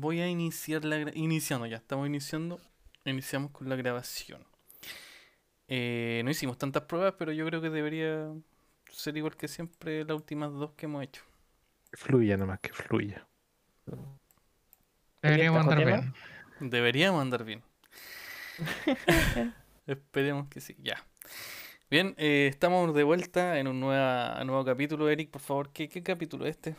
voy a iniciar la gra- iniciando ya, estamos iniciando, iniciamos con la grabación. Eh, no hicimos tantas pruebas, pero yo creo que debería ser igual que siempre las últimas dos que hemos hecho. Que fluya nomás, que fluya. Deberíamos ¿Trajo andar tema? bien. Deberíamos andar bien. Esperemos que sí, ya. Bien, eh, estamos de vuelta en un nueva, nuevo capítulo. Eric, por favor, ¿qué, qué capítulo es este?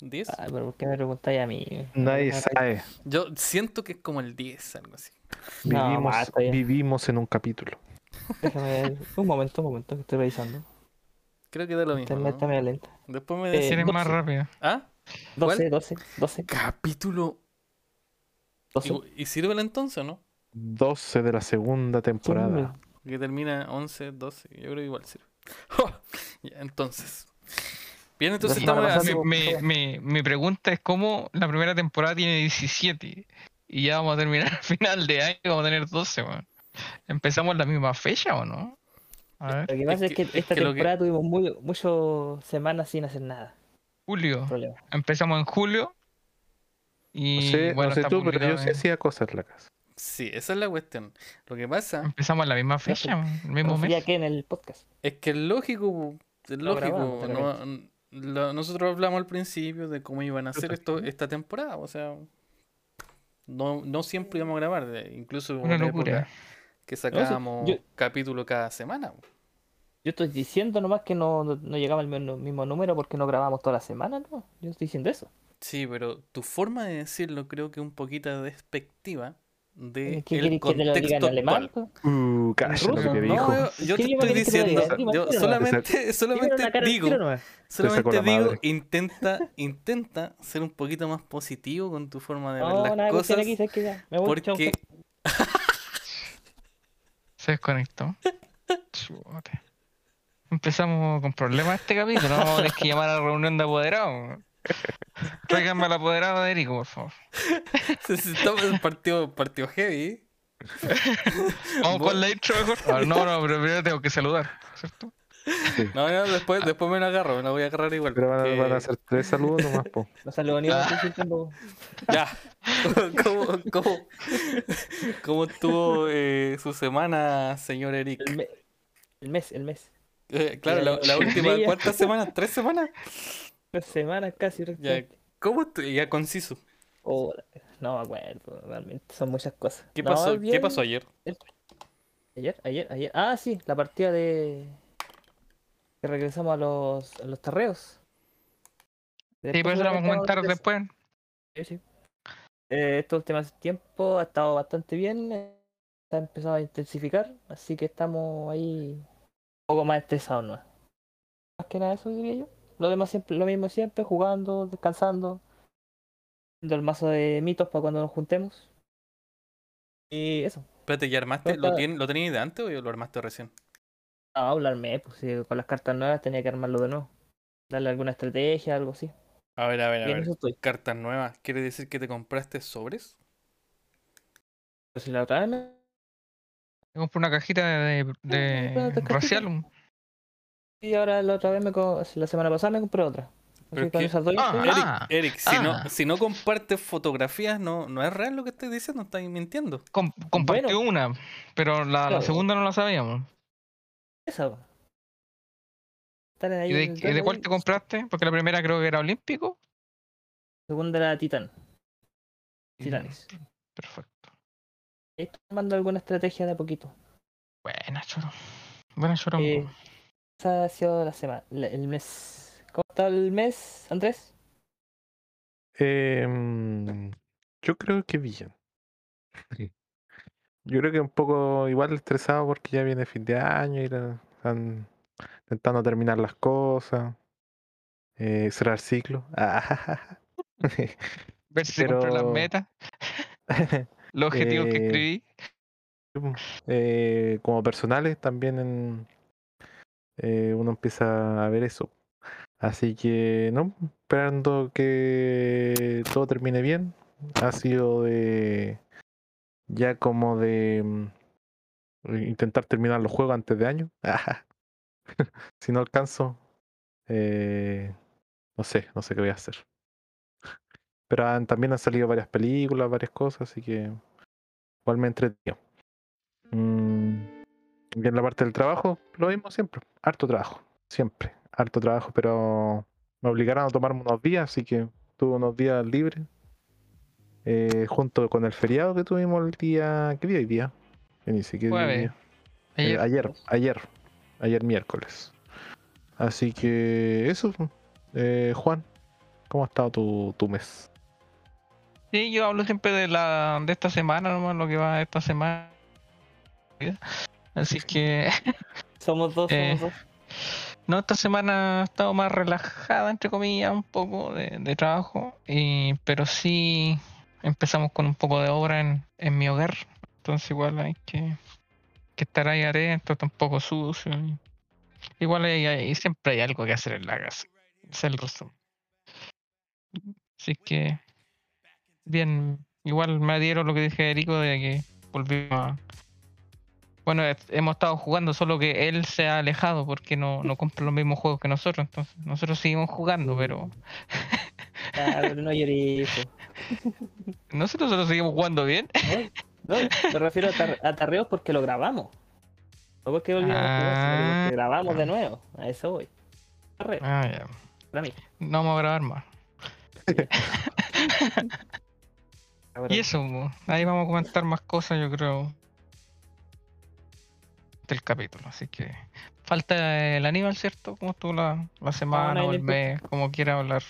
¿10? Ay, pero ¿por qué me preguntáis a mí? Nadie No, sabe. Yo siento que es como el 10, algo así. No, Vivimos, basta ya. vivimos en un capítulo. Déjame ver. Un momento, un momento, que estoy revisando. Creo que da lo mismo. Internet ¿no? está medio lenta. Después me Eh, decís. Más 12. rápido. ¿Ah? ¿Cuál? 12, 12, 12, Capítulo. 12. ¿Y, y sirve el entonces o no? 12 de la segunda temporada. Que termina 11, 12. Yo creo que igual sirve. Ya, entonces. Bien, entonces estamos así- Mi, mi, mi, mi pregunta es cómo la primera temporada tiene 17 y ya vamos a terminar al final de año y vamos a tener 12, weón. ¿Empezamos la misma fecha o no? A ver, Lo que pasa es que- que, es esta que lo que- temporada tuvimos muy, muchas semanas sin hacer nada. julio. Empezamos en julio. Y No sé, bueno, no sé tú, pero yo sí hacía cosas en la casa. Sí, esa es la cuestión. Lo que pasa Empezamos en la misma fecha, weón, el mismo mes. que en el podcast. es que es lógico. Es lógico. grabamos, de no- lo- nosotros hablamos al principio de cómo iban a hacer esto esta temporada. O sea, no, no siempre íbamos a grabar. de- Incluso Una una locura. época que sacábamos yo- capítulo cada semana. Yo estoy diciendo nomás que no, no, no llegaba al mismo, mismo número porque no grabamos toda la semana, ¿no? Yo estoy diciendo eso. Sí, pero tu forma de decirlo creo que es un poquito despectiva de ¿Qué el querés que te lo diga en contexto alemán? Uh, calla lo ruso? que No, dijo. yo, yo ¿Qué te estoy te diciendo, diga? Yo solamente, solamente digo, solamente la digo, intenta, intenta ser un poquito más positivo con tu forma de ver No, las nada cosas, aquí. Ya, me voy, porque. Se desconectó. Empezamos con problemas este capítulo. Vamos a tener que llamar a la reunión de apoderados. Tráiganme al apoderado de Erico, por favor. se se está el partido, partido heavy. Vamos con la intro mejor. Ah, no, no, pero primero tengo que saludar, ¿cierto? No, no, después, después me la agarro, me la voy a agarrar igual. Pero van a, porque- van a hacer tres saludos nomás, po. Ni Ah. Ya. ¿Cómo, cómo, cómo estuvo eh, su semana, señor Eric? El, me- el mes, el mes. Eh, claro, la, la última. ¿cuántas semanas? ¿Tres semanas? Tres semanas casi. Ya. ¿Cómo estuvo? Ya conciso. Oh, no me acuerdo, realmente. Son muchas cosas. ¿Qué No, pasó, ¿Qué pasó ayer? Ayer, ayer, ayer. Ah, sí, la partida de. Que regresamos a los, a los terreos. Sí, por eso lo vamos a comentar después. Sí, sí. Eh, estos últimos tiempos ha estado bastante bien. eh, Se ha empezado a intensificar, así que estamos ahí un poco más estresados, ¿no? Más que nada eso diría yo. Lo demás siempre, lo mismo siempre, jugando, descansando, haciendo el mazo de mitos para cuando nos juntemos. Y eso. Espérate, ¿ya armaste? ¿Lo, tien- ¿Lo tenías de antes o lo armaste recién? No, hablarme, pues sí, con las cartas nuevas tenía que armarlo de nuevo. Darle alguna estrategia, algo así. A ver, a ver, a Y ver. Cartas nuevas. ¿Quiere decir que te compraste sobres? Pero si la otra vez me- Tengo por una cajita de, de. Racialum. Y ahora la otra vez, me co- la semana pasada me compré otra. Pero Así es con que- esas dos Ah, Eric, Ah, Eric, si, no, ah. si no compartes fotografías, no, no es real lo que estoy diciendo, estás mintiendo. Com- compartió Bueno. una, pero la, la segunda no la sabíamos. esa. ahí ¿Y de, y cuál te compraste? Porque la primera creo que era olímpico. Segunda era Titan. Titanes. Perfecto. Ahí estoy armando alguna estrategia de a poquito. Buena, choro. Buena, choro. Eh, ha sido la semana, el mes. ¿Cómo está el mes, Andrés? Em, yo creo que bien. Yo creo que un poco igual estresado porque ya viene fin de año y la- están intentando terminar las cosas, eh, cerrar ciclo. Ver si se cumple las pero- metas, los objetivos que Eh, escribí. Eh, como personales también en, eh, uno empieza a ver eso. Así que, no, esperando que todo termine bien. Ha sido de ya como de mm, intentar terminar los juegos antes de año. si no alcanzo, eh, no sé, no sé qué voy a hacer. Pero también han salido varias películas, varias cosas, así que igual me entretenido. Mm, y en la parte del trabajo, lo mismo siempre. Harto trabajo, siempre. Harto trabajo, pero me obligaron a tomarme unos días, así que tuve unos días libres. eh, junto con el feriado que tuvimos el día. ¿Qué día hoy día? Ni día día. Eh, Ayer, ayer, ayer, ayer miércoles. Así que eso, eh, Juan, ¿cómo ha estado tu, tu mes? Sí, yo hablo siempre de la de esta semana, nomás lo que va esta semana. Así que Somos dos, Eh, somos dos. no, esta semana ha estado más relajada, entre comillas, un poco de, de trabajo. Y, pero sí empezamos con un poco de obra en, en mi hogar. Entonces igual hay que, que estar ahí atento, tampoco sucio. y- igual hay, hay- siempre hay algo que hacer en la casa. Es el resumen. Así que bien, igual me adhiero a lo que dije Erico de que volvimos a... Bueno, hemos estado jugando, solo que él se ha alejado porque no, no compra los mismos juegos que nosotros. Entonces, nosotros seguimos jugando, pero Ah, pero no lloré. nosotros solo seguimos jugando bien. No, me refiero a, tar- a tarreos porque lo grabamos. No porque volvimos a jugar, sino que Ah. porque grabamos de nuevo. A eso voy. Tarreo, Ah, ya. para mí. No vamos a grabar más. Y eso, ahí vamos a comentar más cosas, yo creo, del capítulo. Así que falta el Aníbal, ¿cierto? ¿Cómo estuvo la, la semana o le el mes? Como quiera hablar.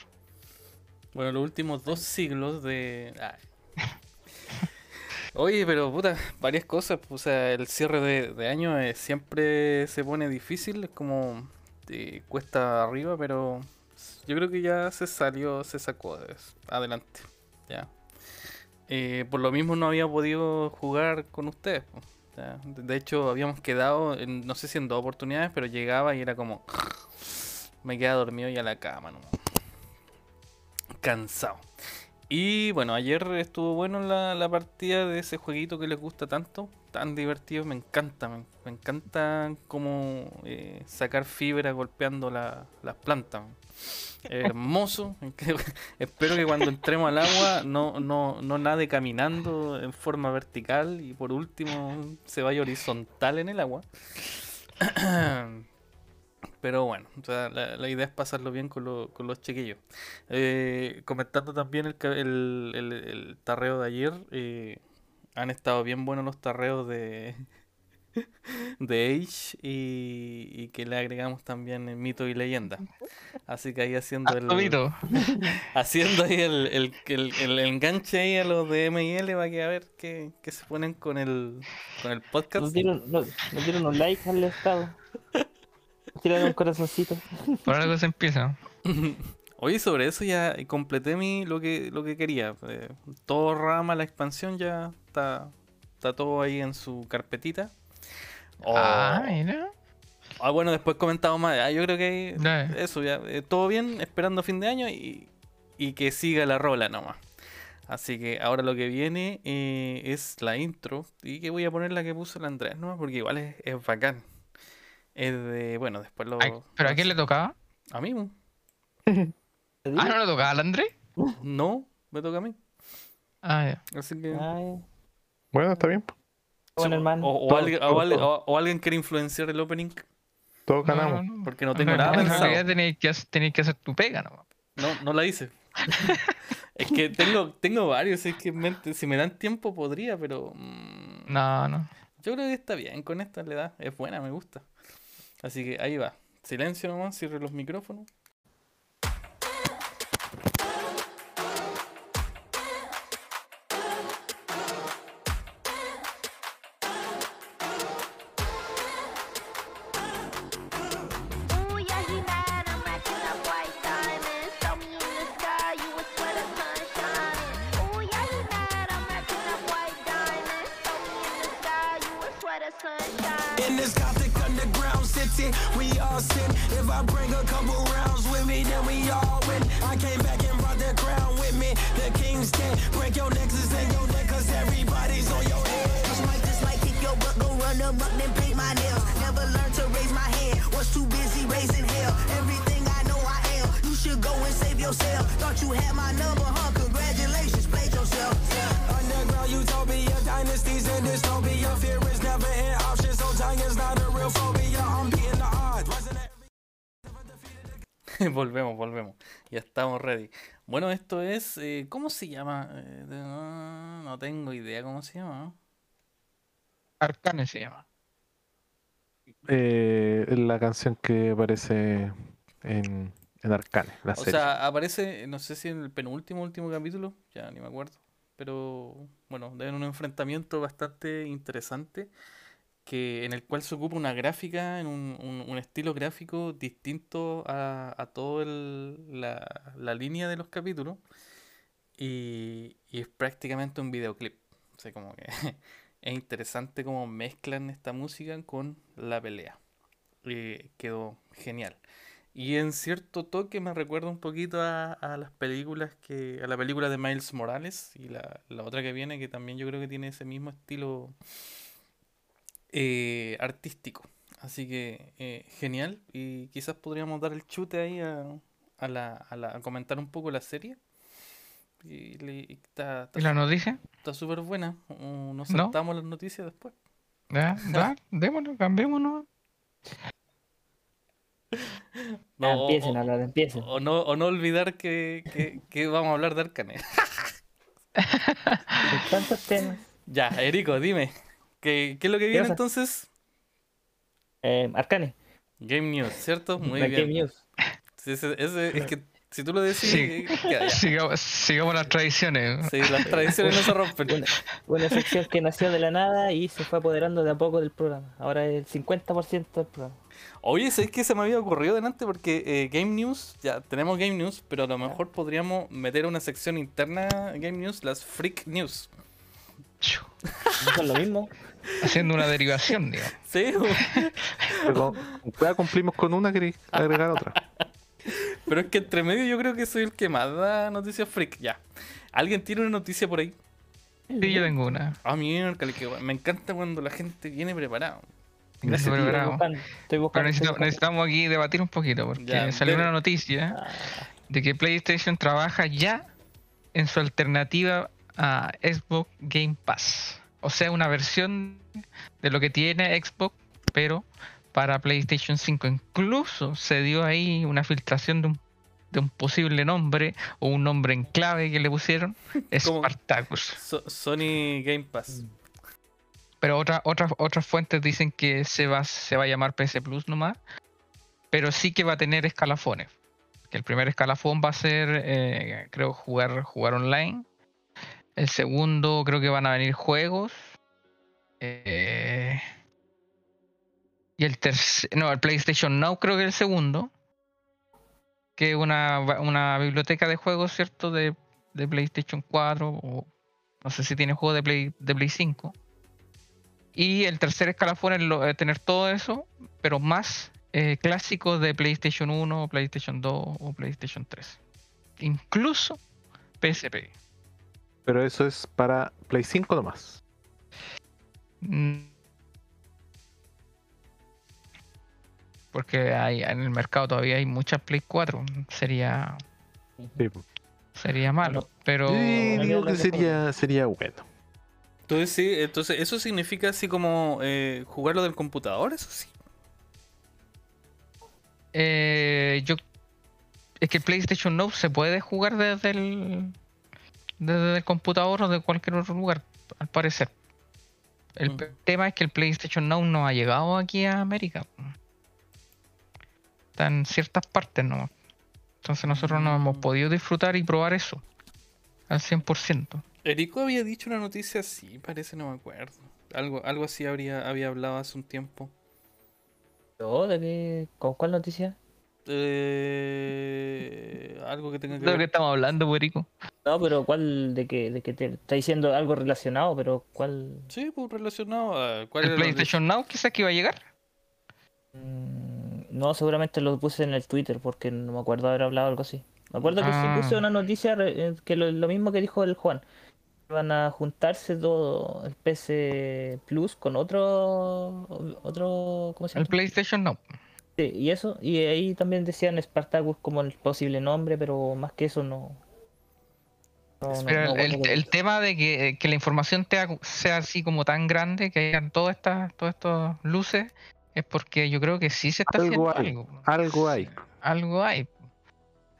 Bueno, los últimos dos siglos de. Ay. Oye, pero puta, varias cosas. O sea, el cierre de, de año eh, siempre se pone difícil, es como eh, cuesta arriba, pero yo creo que ya se salió, se sacó de eso. adelante. Ya. Eh, por lo mismo no había podido jugar con ustedes. po. De hecho, habíamos quedado, en- no sé si en dos oportunidades, pero llegaba y era como. Me quedaba dormido y a la cama, ¿no? cansado. Y bueno, ayer estuvo bueno la, la partida de ese jueguito que les gusta tanto, tan divertido, me encanta, me, me encanta como eh, sacar fibra golpeando la- las plantas. Hermoso, espero que cuando entremos al agua no, no, no nade caminando en forma vertical y por último se vaya horizontal en el agua. Pero bueno, o sea, la, idea es pasarlo bien con, lo- con los chiquillos. Eh, comentando también el, el, el- el tarreo de ayer, eh, han estado bien buenos los tarreos de, de Age y, y que le agregamos también el mito y leyenda. Así que ahí haciendo el, haciendo ahí el, el, el- el enganche ahí a los de ML para que a ver qué, qué se ponen con el, con el Nos podcast. dieron, nos, nos dieron un like al estado. Tiraron un corazoncito. Por algo se empieza. Oye, sobre eso ya completé mi lo que lo que quería. Eh, todo rama, la expansión ya está, está todo ahí en su carpetita. Oh, Ah, mira. ah, bueno, después comentamos más. Ah, yo creo que eso ya, eh, todo bien, esperando fin de año y, y que siga la rola nomás. Así que ahora lo que viene eh, es la intro y que voy a poner la que puso el Andrés, ¿no? Porque igual es, es bacán. Es de, bueno, después lo... Ay, ¿Pero a quién le tocaba? A mí. Ah, ¿no le tocaba al André? no, me toca a mí. Ah, ya. Así que... Ay, Bueno, está bien. Bueno, hermano. O, alguien, o o- quiere influenciar el opening Todos ganamos. No, no, porque no en tengo nada realidad- en pensado. realidad tenéis que, hacer- tenéis que hacer tu pega, ¿no? No, no la hice. es que tengo, tengo varios, es que en mente- si me dan tiempo podría, pero mm, No, no. yo creo que está bien con esta le da, es buena, me gusta. Así que ahí va. Silencio nomás, cierre los micrófonos. Estamos ready. Bueno, esto es. eh, ¿Cómo se llama? Eh, de- no, no tengo idea cómo se llama. Arcane se llama. Eh, la canción que aparece en, en Arcane, la O serie. sea, aparece, no sé si en el penúltimo último capítulo, ya ni me acuerdo. Pero bueno, en un enfrentamiento bastante interesante que en el cual se ocupa una gráfica, en un, un- estilo gráfico distinto a, a toda la, la línea de los capítulos. Y, y es prácticamente un videoclip. O sea, que es interesante cómo mezclan esta música con la pelea. Eh, quedó genial. Y en cierto toque me recuerda un poquito a, a las películas que. a la película de Miles Morales y la, la otra que viene, que también yo creo que tiene ese mismo estilo eh, artístico. Así que eh, genial. Y quizás podríamos dar el chute ahí a, a la, a la- a comentar un poco la serie. Y, le- y está está ¿Y la noticia? está súper buena. O nos ¿No? saltamos las noticias después. Ya, da, démoslo, cambiémonos. Ya, No, o- empiecen o- a hablar, empiecen. O no, o no olvidar que, que, que vamos a hablar de Arcane. Tantos temas. Ya, Erico, dime. ¿Qué, qué es lo que viene entonces? Eh, Arcane, Game News, ¿cierto? Muy la bien. Game News. Sí, ese- ese- es que si tú lo decís, Sí. eh. Sigamos, sigamos las tradiciones. Sí, las tradiciones no se rompen. Una, una sección que nació de la nada y se fue apoderando de a poco del programa. Ahora es el 50% del programa. Oye, ¿sabes qué se me había ocurrido delante? Porque eh, Game News, ya tenemos Game News, pero a lo mejor podríamos meter una sección interna Game News, las Freak News. Chu, ¿No son lo mismo? Haciendo una derivación, digamos. Sí, Pero ya cumplimos con una, queréis agregar otra. pero es que entre medio yo creo que soy el que más da noticias freak. Ya. ¿Alguien tiene una noticia por ahí? Sí, yo tengo una. Ah, guay. me encanta cuando la gente viene preparado. Gracias, Estoy preparado. buscando, estoy Pero estoy necesitamos, aquí debatir un poquito, porque Ya, salió una noticia Ah, de que PlayStation trabaja ya en su alternativa a Xbox Game Pass. O sea, una versión de lo que tiene Xbox, pero para PlayStation 5. Incluso se dio ahí una filtración de un, de un posible nombre o un nombre en clave que le pusieron. Spartacus. So- Sony Game Pass. Pero otra, otras otras fuentes dicen que se va, se va a llamar PC Plus nomás. Pero sí que va a tener escalafones. Que el primer escalafón va a ser, eh, creo, jugar, jugar online. El segundo creo que van a venir juegos. Eh, y el tercer, no, el PlayStation Now creo que es el segundo. Que es una, una biblioteca de juegos, ¿cierto? De, de PlayStation 4 o no sé si tiene juegos de Play, de Play 5. Y el tercer escalafón es lo- tener todo eso, pero más eh, clásicos de PlayStation 1, PlayStation 2 o PlayStation 3. Incluso PSP. Pero eso es para Play 5 nomás. Mm. Porque hay, en el mercado todavía hay muchas Play 4. Sería, Sí. sería malo. Pero Sí, digo que sería, sería bueno. Entonces, sí, entonces eso significa así como eh, jugarlo del computador, eso sí. eh, yo es que el PlayStation Now se puede jugar desde el desde el computador o de cualquier otro lugar, al parecer. El Mm. tema es que el PlayStation Now no ha llegado aquí a América. Está en ciertas partes nomás. Entonces nosotros no hemos Mm. podido disfrutar y probar eso al 100%. Erico había dicho una noticia así, parece, no me acuerdo. Algo, algo así habría, había hablado hace un tiempo. ¿Yo? ¿De qué? ¿Con cuál noticia? Eh, algo que tenga que De lo que ver. estamos hablando, Borico. No, pero ¿cuál? ¿De qué? ¿De qué te está diciendo algo relacionado? Pero ¿cuál? Sí, pues relacionado a. ¿Cuál El PlayStation Now quizás que iba a llegar. Mm, No, seguramente lo puse en el Twitter porque no me acuerdo haber hablado algo así. Me acuerdo que Ah. sí puse una noticia re- eh, que lo, lo mismo que dijo el Juan. Van a juntarse todo el PC Plus con otro, otro, ¿cómo se El llama? PlayStation Now. Sí, y eso, y ahí también decían Spartacus como el posible nombre, pero más que eso no. no- no- Pero no el, tema de que, que la información te sea así como tan grande, que hayan todas estas todas estas luces, es porque yo creo que sí se está Algo haciendo hay, algo. algo hay. Algo hay.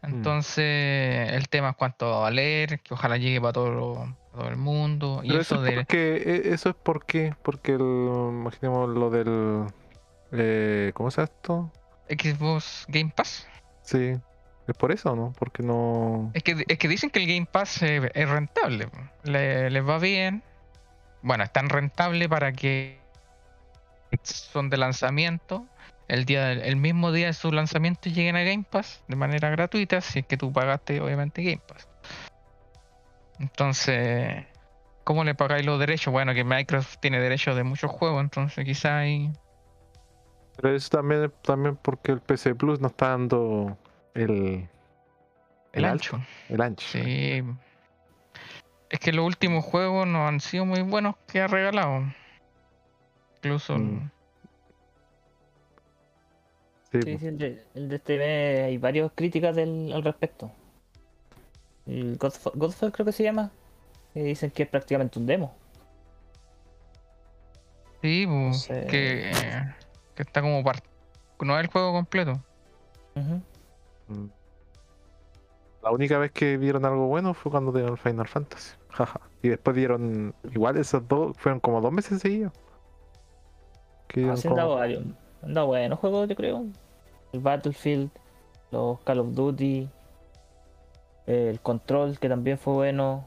Entonces, el tema es cuánto va a valer, que ojalá llegue para todo, lo- todo el mundo. Y eso, es de. porque, e- eso es porque, porque el, imaginemos lo del, eh, ¿cómo se llama esto? Xbox Game Pass. Sí, es por eso, ¿no? Porque no... Es que, es que dicen que el Game Pass es, es rentable. Le- les va bien. Bueno, es tan rentable para que son de lanzamiento. El, día, el mismo día de su lanzamiento lleguen a Game Pass de manera gratuita, si es que tú pagaste obviamente Game Pass. Entonces, ¿cómo le pagáis los derechos? Bueno, que Microsoft tiene derechos de muchos juegos, entonces quizá hay... Pero eso también, también porque el PC Plus no está dando el, El ancho. el ancho. Sí. Es que los últimos juegos no han sido muy buenos que ha regalado. Incluso el- Mm. Sí, Sí, po. sí, el de, el de este mes hay varias críticas del, al respecto. El Godfall, Godfall creo que se llama. Que dicen que es prácticamente un demo. Sí, bu, sé. que, que está como par- No es el juego completo. Mm. La única vez que vieron algo bueno fue cuando dieron el Final Fantasy. Jaja. y después dieron, igual esos dos, fueron como dos meses seguidos. Que Ah, han dado como- varios. Han dado buenos juegos, yo creo. El Battlefield, los Call of Duty, el Control, que también fue bueno.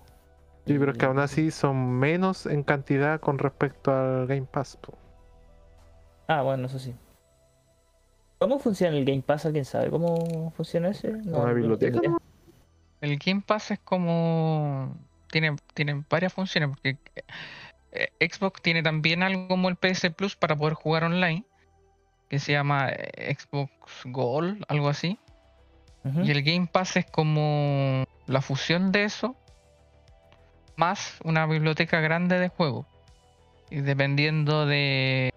Sí, pero es que aún así son menos en cantidad con respecto al Game Pass. po. Ah, bueno, eso sí. ¿Cómo funciona el Game Pass? ¿Alguien sabe cómo funciona ese? No, Una no biblioteca. El Game Pass es como. Tiene, tiene varias funciones. Porque eh, Xbox tiene también algo como el PS Plus para poder jugar online. Que se llama eh, Xbox Gold, algo así. Y el Game Pass es como la fusión de eso, más una biblioteca grande de juegos. Y dependiendo de...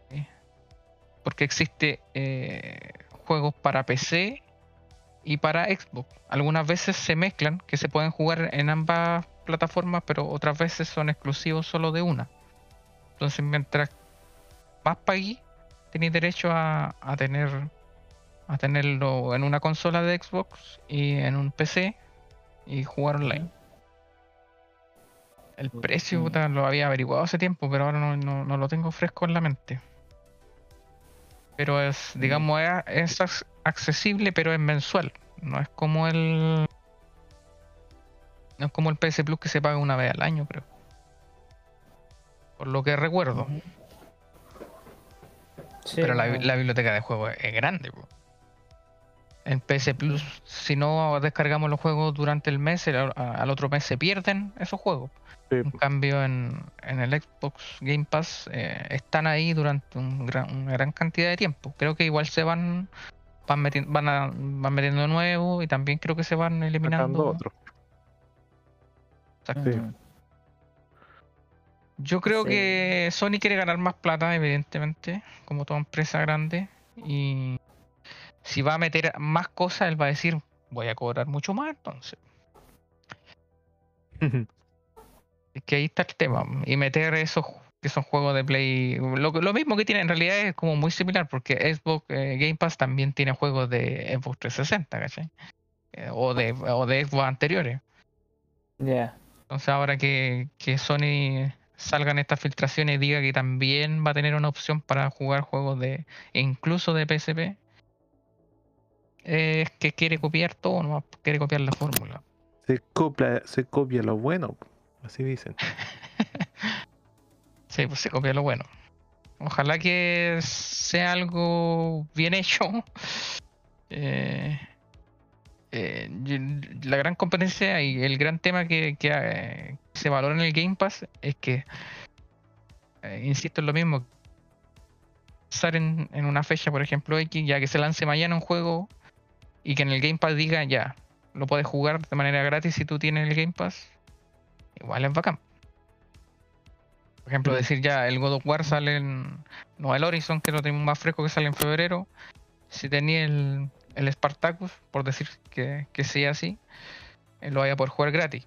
Porque existe eh, juegos para PC y para Xbox. Algunas veces se mezclan, que se pueden jugar en ambas plataformas, pero otras veces son exclusivos solo de una. Entonces, mientras más pagué, tenéis derecho a, a tener a tenerlo en una consola de Xbox y en un PC y jugar online. El precio lo había averiguado hace tiempo, pero ahora no, no- no lo tengo fresco en la mente. Pero es, digamos, es, es ac- accesible, pero es mensual. No es como el. No es como el PS Plus que se paga una vez al año, creo. Por lo que recuerdo. Sí, Pero la, la biblioteca de juegos es grande. po. En PS Plus, si no descargamos los juegos durante el mes, el- al otro mes se pierden esos juegos. Sí, En cambio, en, en el Xbox Game Pass eh, están ahí durante un gran- una gran cantidad de tiempo. Creo que igual se van van, meti- van, a- van metiendo nuevos y también creo que se van eliminando. otro. Exacto. sí. Yo creo Sí. que Sony quiere ganar más plata, evidentemente, como toda empresa grande. Y si va a meter más cosas, él va a decir, voy a cobrar mucho más entonces. Es que ahí está el tema. Y meter esos que son juegos de Play. Lo, mismo que tiene en realidad es como muy similar, porque Xbox eh, Game Pass también tiene juegos de Xbox 360, ¿cachai? Eh, o, de, o de Xbox anteriores. Ya. Entonces ahora que, que Sony salgan estas filtraciones y diga que también va a tener una opción para jugar juegos de incluso de PSP, es que quiere copiar todo, no quiere copiar la fórmula. Se copia, se copia lo bueno, así dicen. Sí, pues se copia lo bueno. Ojalá que sea algo bien hecho. Eh, eh, la gran competencia y el gran tema que, que, eh, se valora en el Game Pass es que, eh, insisto en lo mismo, estar en, en una fecha, por ejemplo, X, ya que se lance mañana un juego y que en el Game Pass diga ya, lo puedes jugar de manera gratis si tú tienes el Game Pass, igual es bacán. Por ejemplo, Mm. decir ya, el God of War sale en. No, el Horizon, que lo tenemos más fresco, que sale en febrero. si tenía el, el Spartacus, por decir que, que sea así, eh, lo vaya a poder jugar gratis.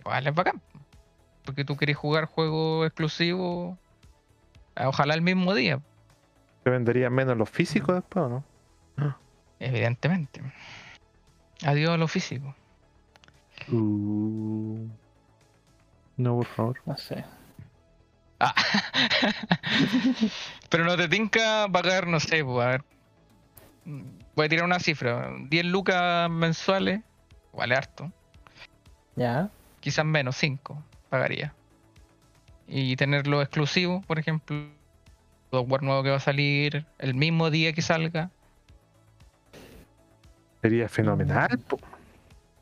Igual es bacán. Porque tú querés jugar juego exclusivo, ah, ojalá el mismo día, ¿Se venderían menos los físicos después o no? Evidentemente. Adiós a lo físico. Uh, no, por favor. No sé. Ah. Pero no te tinca pagar, no sé, pues, a ver. Voy a tirar una cifra. 10 lucas mensuales. Vale harto. Ya. Quizás menos, 5 pagaría. Y tenerlo exclusivo, por ejemplo. Software nuevo que va a salir el mismo día que salga. Sería fenomenal. po.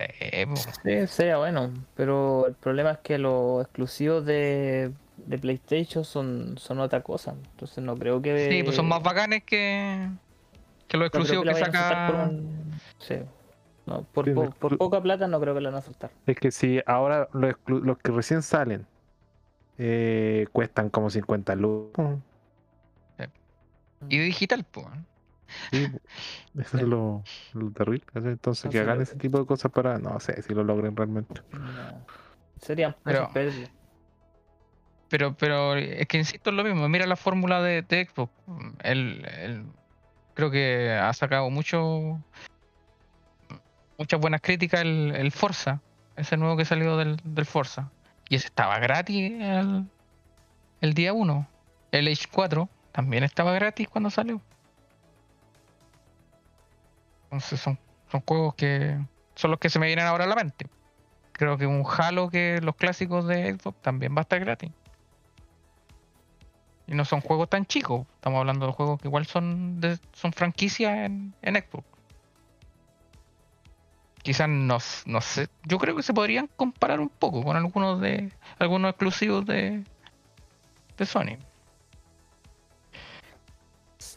Eh, po. Sí, sería bueno. Pero el problema es que los exclusivos de, de PlayStation son, son otra cosa. Entonces no creo que. Sí, pues son más bacanes que, que los exclusivos que soltar saca. por un- Sí. No, por, Sí, po- exclu- por poca plata no creo que la van a soltar. Es que si ahora los, exclu- los que recién salen eh, cuestan como 50 lucas. Y digital, pues. Sí, eso es lo, lo terrible. Entonces, que hagan lo- ese tipo de cosas para. No sé si lo logren realmente. No. Serían Pero-. Pero, pero es que insisto en lo mismo. Mira la fórmula de, de Xbox. El, el- creo que ha sacado mucho muchas buenas críticas el, el Forza. Ese nuevo que salió del, del Forza. Y ese estaba gratis el, el día 1. El Age 4 también estaba gratis cuando salió. Entonces son, son juegos que son los que se me vienen ahora a la mente. Creo que un Halo que los clásicos de Xbox también va a estar gratis. Y no son juegos tan chicos. Estamos hablando de juegos que igual son de- son franquicias en, en Xbox. Quizás no, no sé. Yo creo que se podrían comparar un poco con algunos de algunos exclusivos de, de Sony.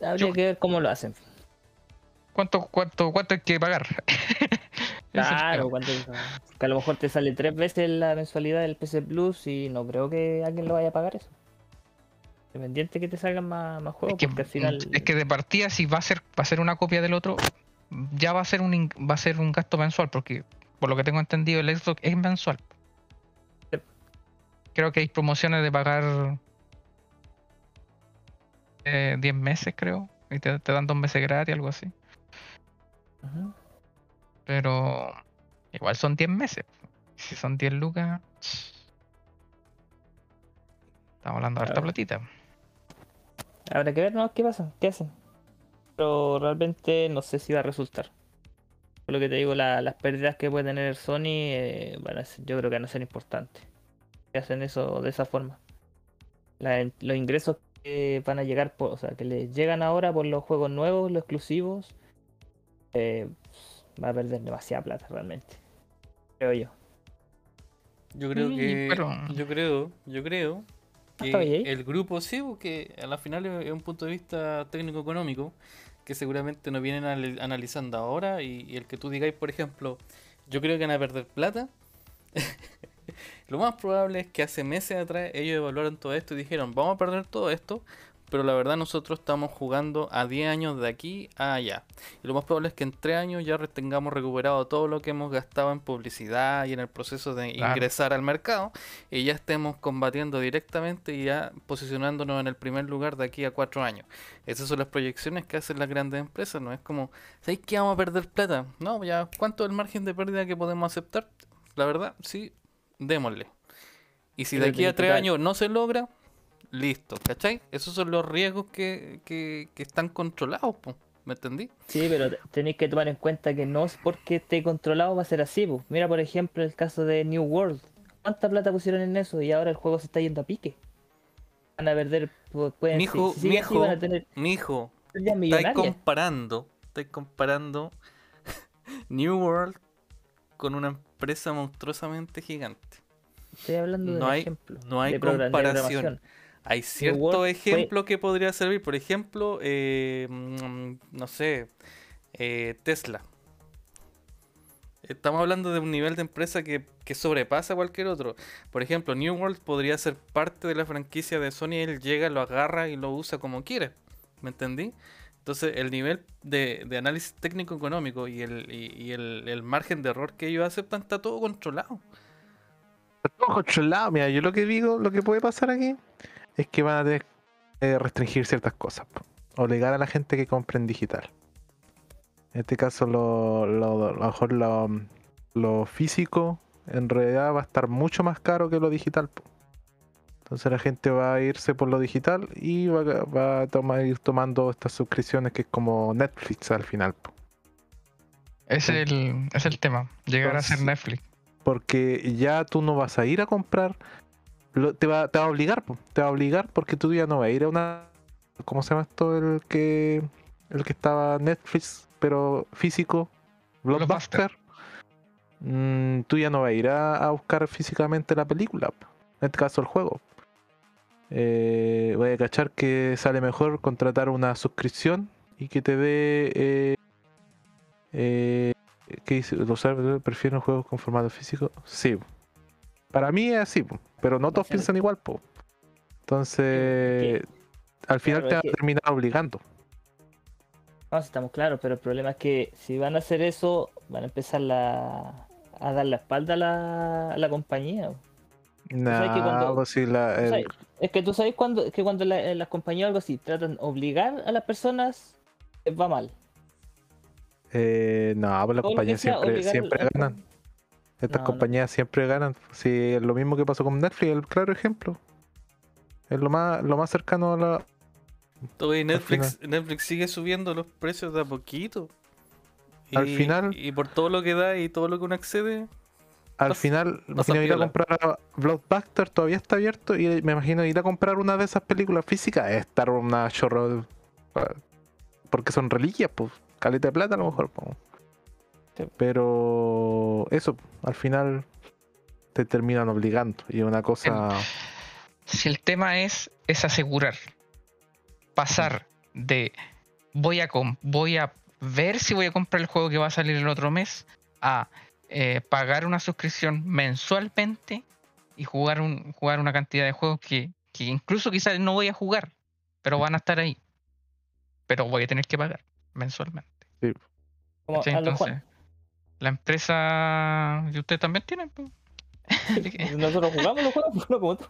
Habría yo- que ver cómo lo hacen. ¿Cuánto, cuánto, cuánto hay que pagar? Es Claro, cuánto que a lo mejor te sale tres veces la mensualidad del PC Plus y no creo que alguien lo vaya a pagar eso. Dependiente que te salgan más, más Es juegos, que, porque al final. es que de partida si va a ser va a ser una copia del otro ya va a ser un va a ser un gasto mensual porque por lo que tengo entendido el Xbox es mensual Sí. creo que hay promociones de pagar eh, 10 meses creo y te, te dan dos meses gratis algo así Pero igual son 10 meses si son 10 lucas estamos hablando de harta platita Habrá que ver ¿no? qué pasa, qué hacen. Pero realmente no sé si va a resultar. Por lo que te digo, la- las pérdidas que puede tener Sony eh, van a ser- yo creo que van a ser importantes. Que hacen eso de esa forma. La- los ingresos que van a llegar, por, o sea, que les llegan ahora por los juegos nuevos, los exclusivos, eh, va a perder demasiada plata realmente. Creo yo. Yo creo Sí, que. pero- Yo creo, yo creo que ¿Está bien ahí? el grupo sí, porque a la final es un punto de vista técnico-económico que seguramente nos vienen anali- analizando ahora. Y, y el que tú digáis, por ejemplo, yo creo que van a perder plata. Lo más probable es que hace meses atrás ellos evaluaron todo esto y dijeron, vamos a perder todo esto, pero la verdad nosotros estamos jugando a 10 años de aquí a allá. Y lo más probable es que en 3 años ya tengamos recuperado todo lo que hemos gastado en publicidad y en el proceso de Claro. ingresar al mercado y ya estemos combatiendo directamente y ya posicionándonos en el primer lugar de aquí a 4 años. Esas son las proyecciones que hacen las grandes empresas, no es como, ¿sabéis que vamos a perder plata? No, ya, ¿cuánto es el margen de pérdida que podemos aceptar? La verdad, sí, démosle. Y si de aquí a tenés que tres dar- años no se logra, listo, ¿cachai? Esos son los riesgos que, que, que están controlados, po, ¿me entendí? Sí, pero te- tenéis que tomar en cuenta que no es porque esté controlado va a ser así. po. Mira, por ejemplo, el caso de New World. ¿Cuánta plata pusieron en eso? Y ahora el juego se está yendo a pique. Van a perder, pu- pueden, si- Mijo, si, van a mijo, tener mijo, pérdidas estáis comparando, estáis comparando New World con una empresa monstruosamente gigante. Estoy hablando de No un hay- ejemplo. no hay de comparación. Hay cierto fue- ejemplo que podría servir, por ejemplo, eh, mm, no sé, eh, Tesla. Estamos hablando de un nivel de empresa que, que sobrepasa cualquier otro. Por ejemplo, New World podría ser parte de la franquicia de Sony. Él llega, lo agarra y lo usa como quiere. ¿Me entendí? Entonces, el nivel de, de análisis técnico económico y, el, y, y el, el margen de error que ellos aceptan está todo controlado. Todo controlado, mira, yo lo que digo, lo que puede pasar aquí es que van a tener que restringir ciertas cosas. Obligar a la gente que compre en digital. En este caso, lo, lo- a lo mejor lo, lo físico en realidad va a estar mucho más caro que lo digital. Entonces la gente va a irse por lo digital y va, a- va a tomar, ir tomando estas suscripciones que es como Netflix al final. Es el, es el tema. Llegar a ser Netflix. porque ya tú no vas a ir a comprar, te, va, te va a obligar, te va a obligar porque tú ya no vas a ir a una, ¿cómo se llama esto? El que, el que estaba Netflix, pero físico, Blockbuster. Mm, tú ya no vas a ir a, a buscar físicamente la película, en este caso el juego. Eh, voy a cachar que sale mejor contratar una suscripción y que te dé eh, eh, ¿Qué dice? ¿Los prefieren juegos con formato físico? Sí. Para mí es así, po, pero no todos piensan igual, po. Entonces, al final claro, te va a que- terminar obligando. No, estamos claros, pero el problema es que si van a hacer eso, van a empezar la- a dar la espalda a la, a la compañía. sabes que Nah, cuando- pues sí, la- Tú el- sabes- es que tú sabes cuando, que cuando la- las compañías o algo así tratan de obligar a las personas, va mal. eh, no, pues las compañías siempre, siempre ganan. Estas No, no. compañías siempre ganan. Sí, es lo mismo que pasó con Netflix, el claro ejemplo. Es lo más, lo más cercano a la. Y Netflix, Netflix sigue subiendo los precios de a poquito. Al Y- final- Y por todo lo que da y todo lo que uno accede. Al Pas- final, me imagino ir a comprar a Blockbuster, todavía está abierto. Y me imagino ir a comprar una de esas películas físicas, es estar una chorro. Porque son reliquias, pues. Caleta de plata a lo mejor, po. Sí. Pero eso, al final te terminan obligando. Y es una cosa. Si el tema es, es asegurar. Pasar de voy a com- voy a ver si voy a comprar el juego que va a salir el otro mes a eh, pagar una suscripción mensualmente y jugar un jugar una cantidad de juegos que, que incluso quizás no voy a jugar, pero van a estar ahí. Pero voy a tener que pagar mensualmente. Como ¿cachai? a lo Entonces, Juan. La empresa y ustedes también tienen. pues. Nosotros jugamos los juegos, uno como otro.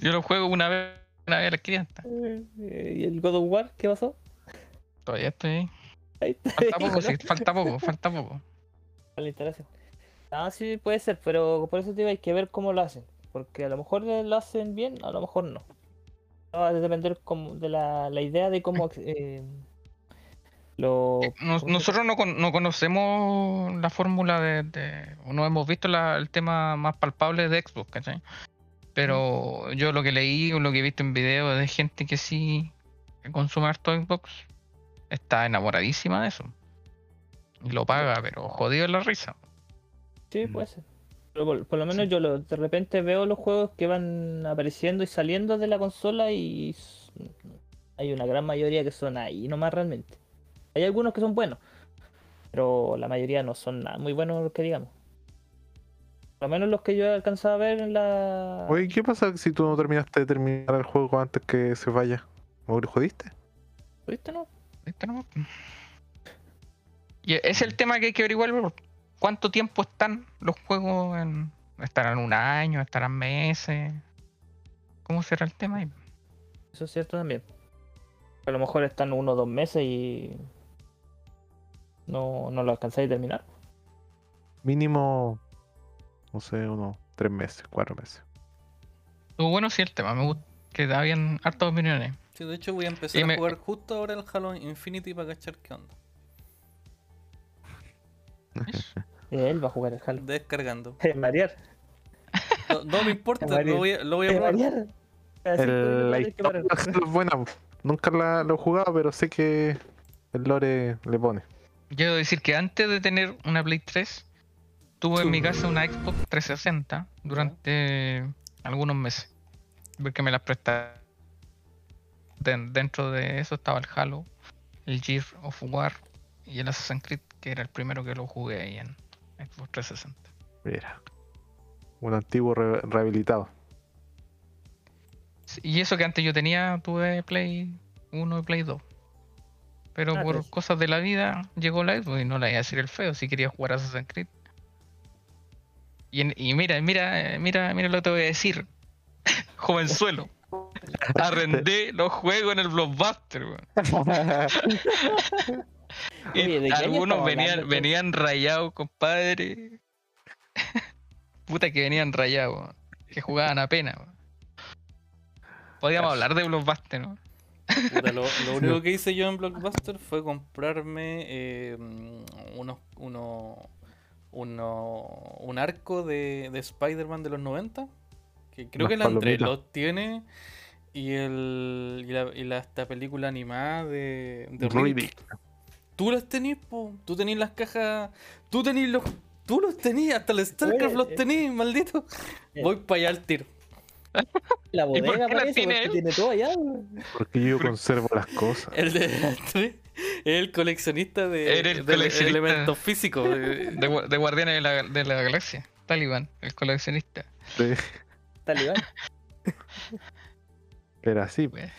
Yo lo juego una vez, una vez a la 500. Eh, ¿Y el God of War qué pasó? Todavía estoy ahí. Ahí está. Falta poco, sí, falta poco, falta poco. la instalación. Ah, sí, puede ser, pero por eso te digo, hay que ver cómo lo hacen. Porque a lo mejor lo hacen bien, a lo mejor no. Va a depender como de la, la idea de cómo eh, lo. Eh, nos- ¿cómo se- nosotros no, con- no conocemos la fórmula de, no hemos visto la- el tema más palpable de Xbox, ¿cachai? Pero yo lo que leí o lo que he visto en videos de gente que sí consume harto Xbox está enamoradísima de eso. Y lo paga, pero jodido en la risa. Sí, puede ser. Pero por, por lo menos yo lo- de repente veo los juegos que van apareciendo y saliendo de la consola y hay una gran mayoría que son ahí nomás realmente. Hay algunos que son buenos, pero la mayoría no son nada muy buenos que digamos. Por lo menos los que yo he alcanzado a ver en la... Oye, ¿qué pasa si tú no terminaste de terminar el juego antes que se vaya? ¿O lo jodiste? ¿Viste, no? ¿Viste nomás? Y ese es el tema que hay que averiguar. ¿Cuánto tiempo están los juegos? En... ¿Estarán un año? ¿Estarán meses? ¿Cómo será el tema ahí? Eso es cierto también. A lo mejor están uno o dos meses y no, no lo alcanzáis a terminar. Mínimo, no sé, unos tres meses, cuatro meses. Estuvo bueno sí el tema. Me gusta que habían hartas opiniones. Sí, de hecho voy a empezar Y a me- jugar justo ahora el Halo Infinity para cachar qué onda. Él va a jugar el Halo. Descargando. Marear. No, no me importa, lo voy a, lo voy a probar. Marear. Así El- la historia del Halo es buena. Nunca la, lo he jugado, pero sé que el lore le pone. Quiero decir que antes de tener una Play 3, tuve en mi casa una Xbox 360 durante algunos meses. Porque me las prestaron. Den- dentro de eso estaba el Halo, el Gears of War y el Assassin's Creed, que era el primero que lo jugué ahí en Xbox 360. Mira. Un antiguo re- rehabilitado. Sí, Y eso que antes yo tenía, tuve Play 1 y Play 2. Pero Ah, por pues. cosas de la vida llegó la Xbox y no la iba a decir el feo si quería jugar Assassin's Creed. Y, en- y mira, mira, mira, mira lo que te voy a decir. Jovenzuelo. Arrendé los juegos en el Blockbuster, weón. Y Oye, ¿de qué año algunos venían, venían rayados, compadre. Puta que venían rayados, que jugaban apenas. weón. Podíamos hablar de Blockbuster, ¿no? Puta, lo, lo único que hice yo en Blockbuster fue comprarme eh, unos, uno, uno- un arco de, de Spider-Man de los 90. Que creo Las que el Andrés palomitas. los tiene. Y, el, y, la, y la- esta película animada de, de Riddick. Riddick. Tú las tenías, po. Tú tenías las cajas. Tú tenías los. Tú los tenías, hasta el StarCraft los eh, tenías, maldito. eh. Voy para allá al tiro. La por bodega parece, tiene porque él? tiene todo allá. weón. Porque yo conservo las cosas. El de el coleccionista de, Era el de coleccionista. elementos físicos. de- De, gu- de Guardianes de la, de la Galaxia. Talibán, el coleccionista. Talibán. Pero así, Bueno,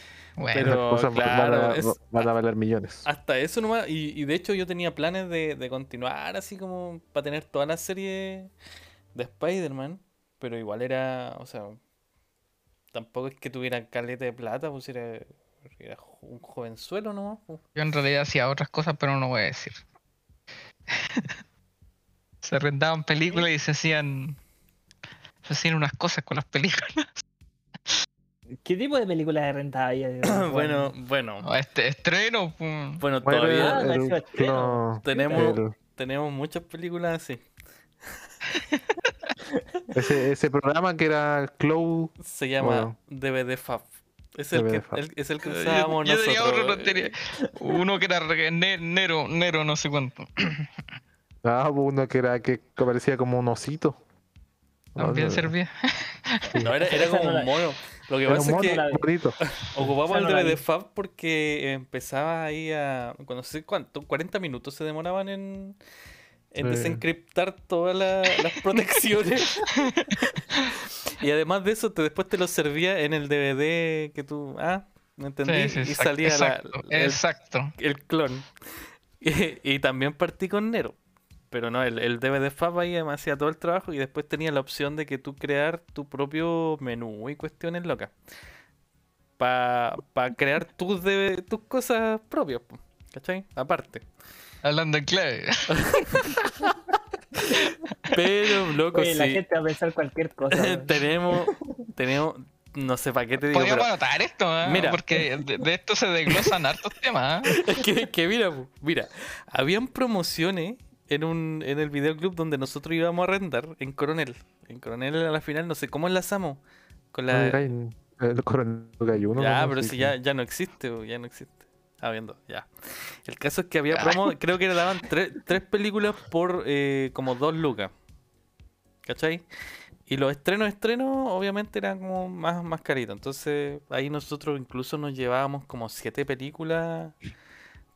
Pero, cosas van a- claro, es- van a valer millones. Hasta eso nomás. Y, y de hecho yo tenía planes de, de continuar así como para tener toda la serie de Spider-Man. Pero igual era, o sea, tampoco es que tuviera caleta de plata, pues era, era un jovenzuelo nomás. pues. yo en realidad hacía otras cosas, pero no voy a decir. se arrendaban películas y se hacían. Se hacían unas cosas con las películas. ¿Qué tipo de películas de renta hay? bueno, bueno, Este estreno, bueno, todavía Ah, el- el estreno. tenemos, el- tenemos muchas películas así. ese, ese programa que era Cloud. Se llama Bueno. DVD Fab. Es el, DVD que, el- es el que usábamos yo nosotros. otro, no tenía- uno que era Nero, Nero, no sé cuánto. Ah, hubo uno que era que parecía como un osito. También Ah, servía. No, era, era como no un mono. Lo que Era pasa es que bonito. ocupamos el no DVD. Fab porque empezaba ahí a. Cuando sé cuánto, 40 minutos se demoraban en, en Sí. desencriptar todas la- las protecciones. y además de eso, te, después te lo servía en el DVD que tú. Ah, ¿me entendí? Sí, sí, y exacto, salía la- exacto, el, exacto. el clon. Y, y también partí con Nero. Pero no, el, el DVD Fab ahí hacía todo el trabajo y después tenía la opción de que tú crear tu propio menú y cuestiones locas. Para crear tus, de- tus cosas propias, ¿cachai? Aparte. Hablando en clave. Pero, loco, Oye, la sí. gente va a pensar cualquier cosa. tenemos, tenemos, no sé para qué te digo, Podríamos pero anotar esto, ¿ah? Mira. porque de, de esto se desglosan hartos temas. ¿ah? es que, que mira, mira, habían promociones en un en el videoclub donde nosotros íbamos a arrendar en Coronel. En Coronel a la final, no sé cómo enlazamos con la digáis, El coronel hay uno. Ya, pero si ya, ya no existe, ya no existe. Ah, viendo, ya. El caso es que había promo, creo que le daban tre- tres películas por eh, como dos lucas. ¿Cachai? Y los estrenos, estrenos, obviamente eran como más, más caritos. Entonces, ahí nosotros incluso nos llevábamos como siete películas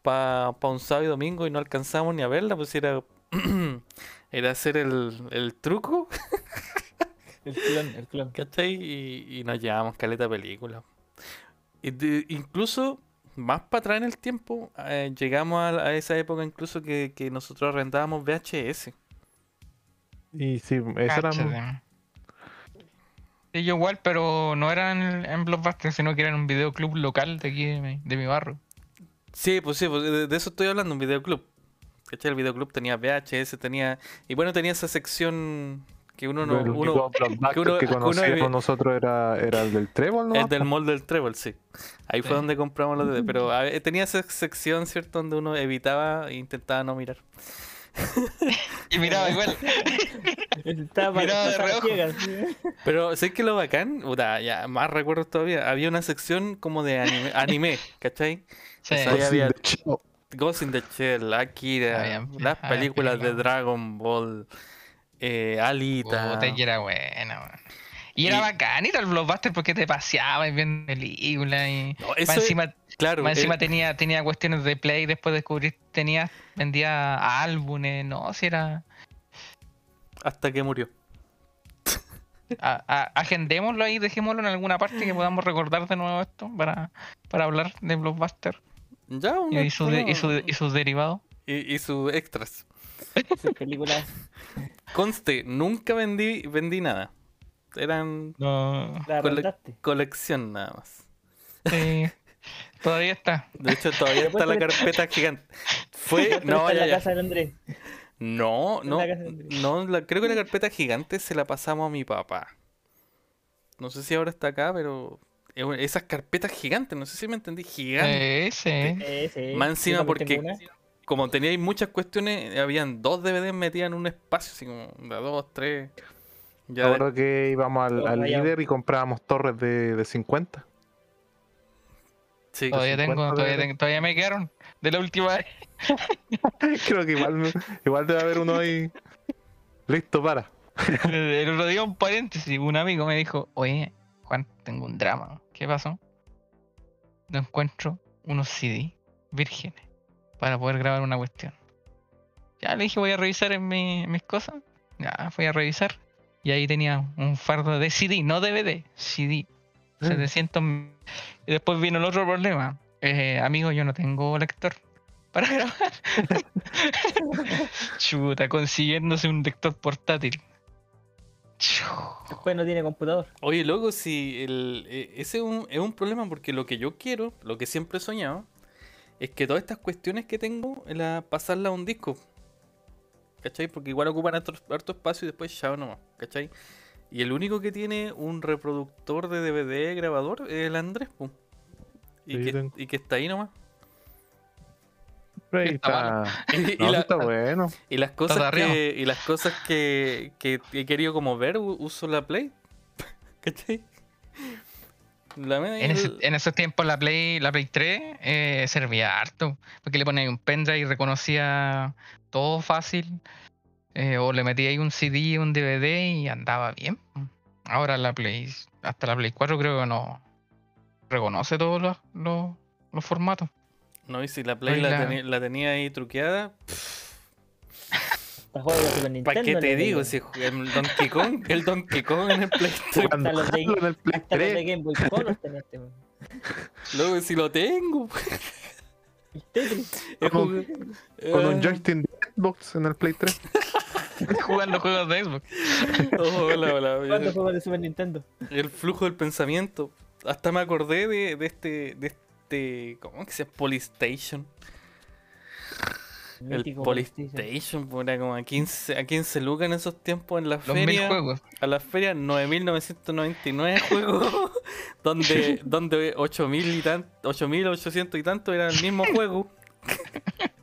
para un sábado y domingo y no alcanzábamos ni a verla, pues era, era hacer el, el truco, El clon, el clon. ¿cachai? Y, y nos llevábamos caleta de películas. Y de- incluso, más para atrás en el tiempo, eh, llegamos a, a esa época incluso que, que nosotros arrendábamos VHS. Y sí, eso era. Sí, yo igual, pero no eran en, en Blockbuster, sino que era en un videoclub local de aquí de mi, de mi barrio. Sí, pues sí, pues de, de eso estoy hablando, un videoclub. ¿Cachai? El videoclub tenía VHS, tenía... Y bueno, tenía esa sección que uno no... el Uno, que uno- que uno conocíamos nosotros era, era el del Trébol, ¿no? el del mall del Trébol, sí. Ahí fue Sí. donde compramos los DVD. Pero a tenía esa sección, ¿cierto? Donde uno evitaba e intentaba no mirar. Y miraba igual. Estaba Miraba de reojo. sí. Pero sé que lo bacán, puta, ya más recuerdo todavía, había una sección como de anime, anime ¿cachai? Sí. O sea, Ghost in había- the. Ghost in the Shell, Akira, las películas de. Dragon Ball, eh, Alita. Puta, que era buena. Y era Y- bacán ir al Blockbuster porque te paseabas viendo películas y No, más eso es- encima, claro, más encima eh, tenía, tenía cuestiones de play, después descubrí tenía, vendía álbumes, no, si era hasta que murió. A- a- agendémoslo ahí, dejémoslo en alguna parte que podamos recordar de nuevo esto para, para hablar de Blockbuster Ya, y, de- y, su- y sus derivados. y, y sus extras. Esas películas Conste, nunca vendí, vendí nada. Eran No, Cole- colección nada más. sí, todavía está. De hecho, todavía está la carpeta gigante. Fue. No, está en ya, la ya. casa de Andrés. No, no. No, la- creo que la carpeta gigante se la pasamos a mi papá. No sé si ahora está acá, pero. Esas carpetas gigantes, no sé si me entendí. Gigantes. Sí, sí. Sí. Más encima porque. Como teníais muchas cuestiones, habían dos DVDs metidas en un espacio, así como de dos, tres. Me Ya, acuerdo que íbamos al, líder y comprábamos torres de, de 50. sí, Todavía tengo, 50 todavía, tengo- todavía me quedaron de la última vez. Creo que igual, igual debe haber uno ahí listo para. El otro día, un paréntesis, un amigo me dijo, oye, Juan, tengo un drama. ¿Qué pasó? No encuentro unos CD vírgenes para poder grabar una cuestión. Ya le dije, voy a revisar en, mi- mis cosas. Ya, fui a revisar. Y ahí tenía un fardo de CD, no DVD, CD. 700. m- Y después vino el otro problema. Eh, amigo, yo no tengo lector para grabar. Chuta, consiguiéndose un lector portátil. Después no tiene computador. Oye, loco, si el, eh, ese es un, es un problema porque lo que yo quiero, lo que siempre he soñado, es que todas estas cuestiones que tengo, la, pasarlas a un disco. ¿Cachai? Porque igual ocupan harto, harto espacio y después ya nomás, ¿cachai? Y el único que tiene un reproductor de DVD grabador es el Andrés. Y, Sí, que, tengo. y que está ahí nomás. Pero ahí Está. Y, y No, sí la- está bueno. y las cosas que, y las cosas que, que he querido como ver, uso la Play. ¿Cachai? En, ese- el- en esos tiempos la Play, la Play 3 eh, servía harto. Porque le ponía ahí un pendrive y reconocía todo fácil. eh, o le metía ahí un CD, un DVD y andaba bien. Ahora la Play, hasta la Play 4 creo que no reconoce todos los, los, los formatos. No, y si la Play la tenía ahí truqueada, Está juego de Super Nintendo. ¿para qué te digo? Si el Donkey Kong, el Donkey Kong en el Play 3, Cuando los de- en el Play Hasta los de 3, Game Boy Color este, luego si lo tengo. El Tetris. he Con- con un joystick de Xbox en el Play 3. Jugando juegos de Xbox. oh, hola, hola, ¿Cuántos el- juegos de Super Nintendo? El flujo del pensamiento. Hasta me acordé de, de este, de este, ¿cómo que se llama? Polystation. El PlayStation. Pues, era como a 15, a 15 lucas en esos tiempos en la Los mil feria. juegos. A la feria 9.999 juegos, donde, donde 8.000 y tan, 8.800 y tanto era el mismo juego.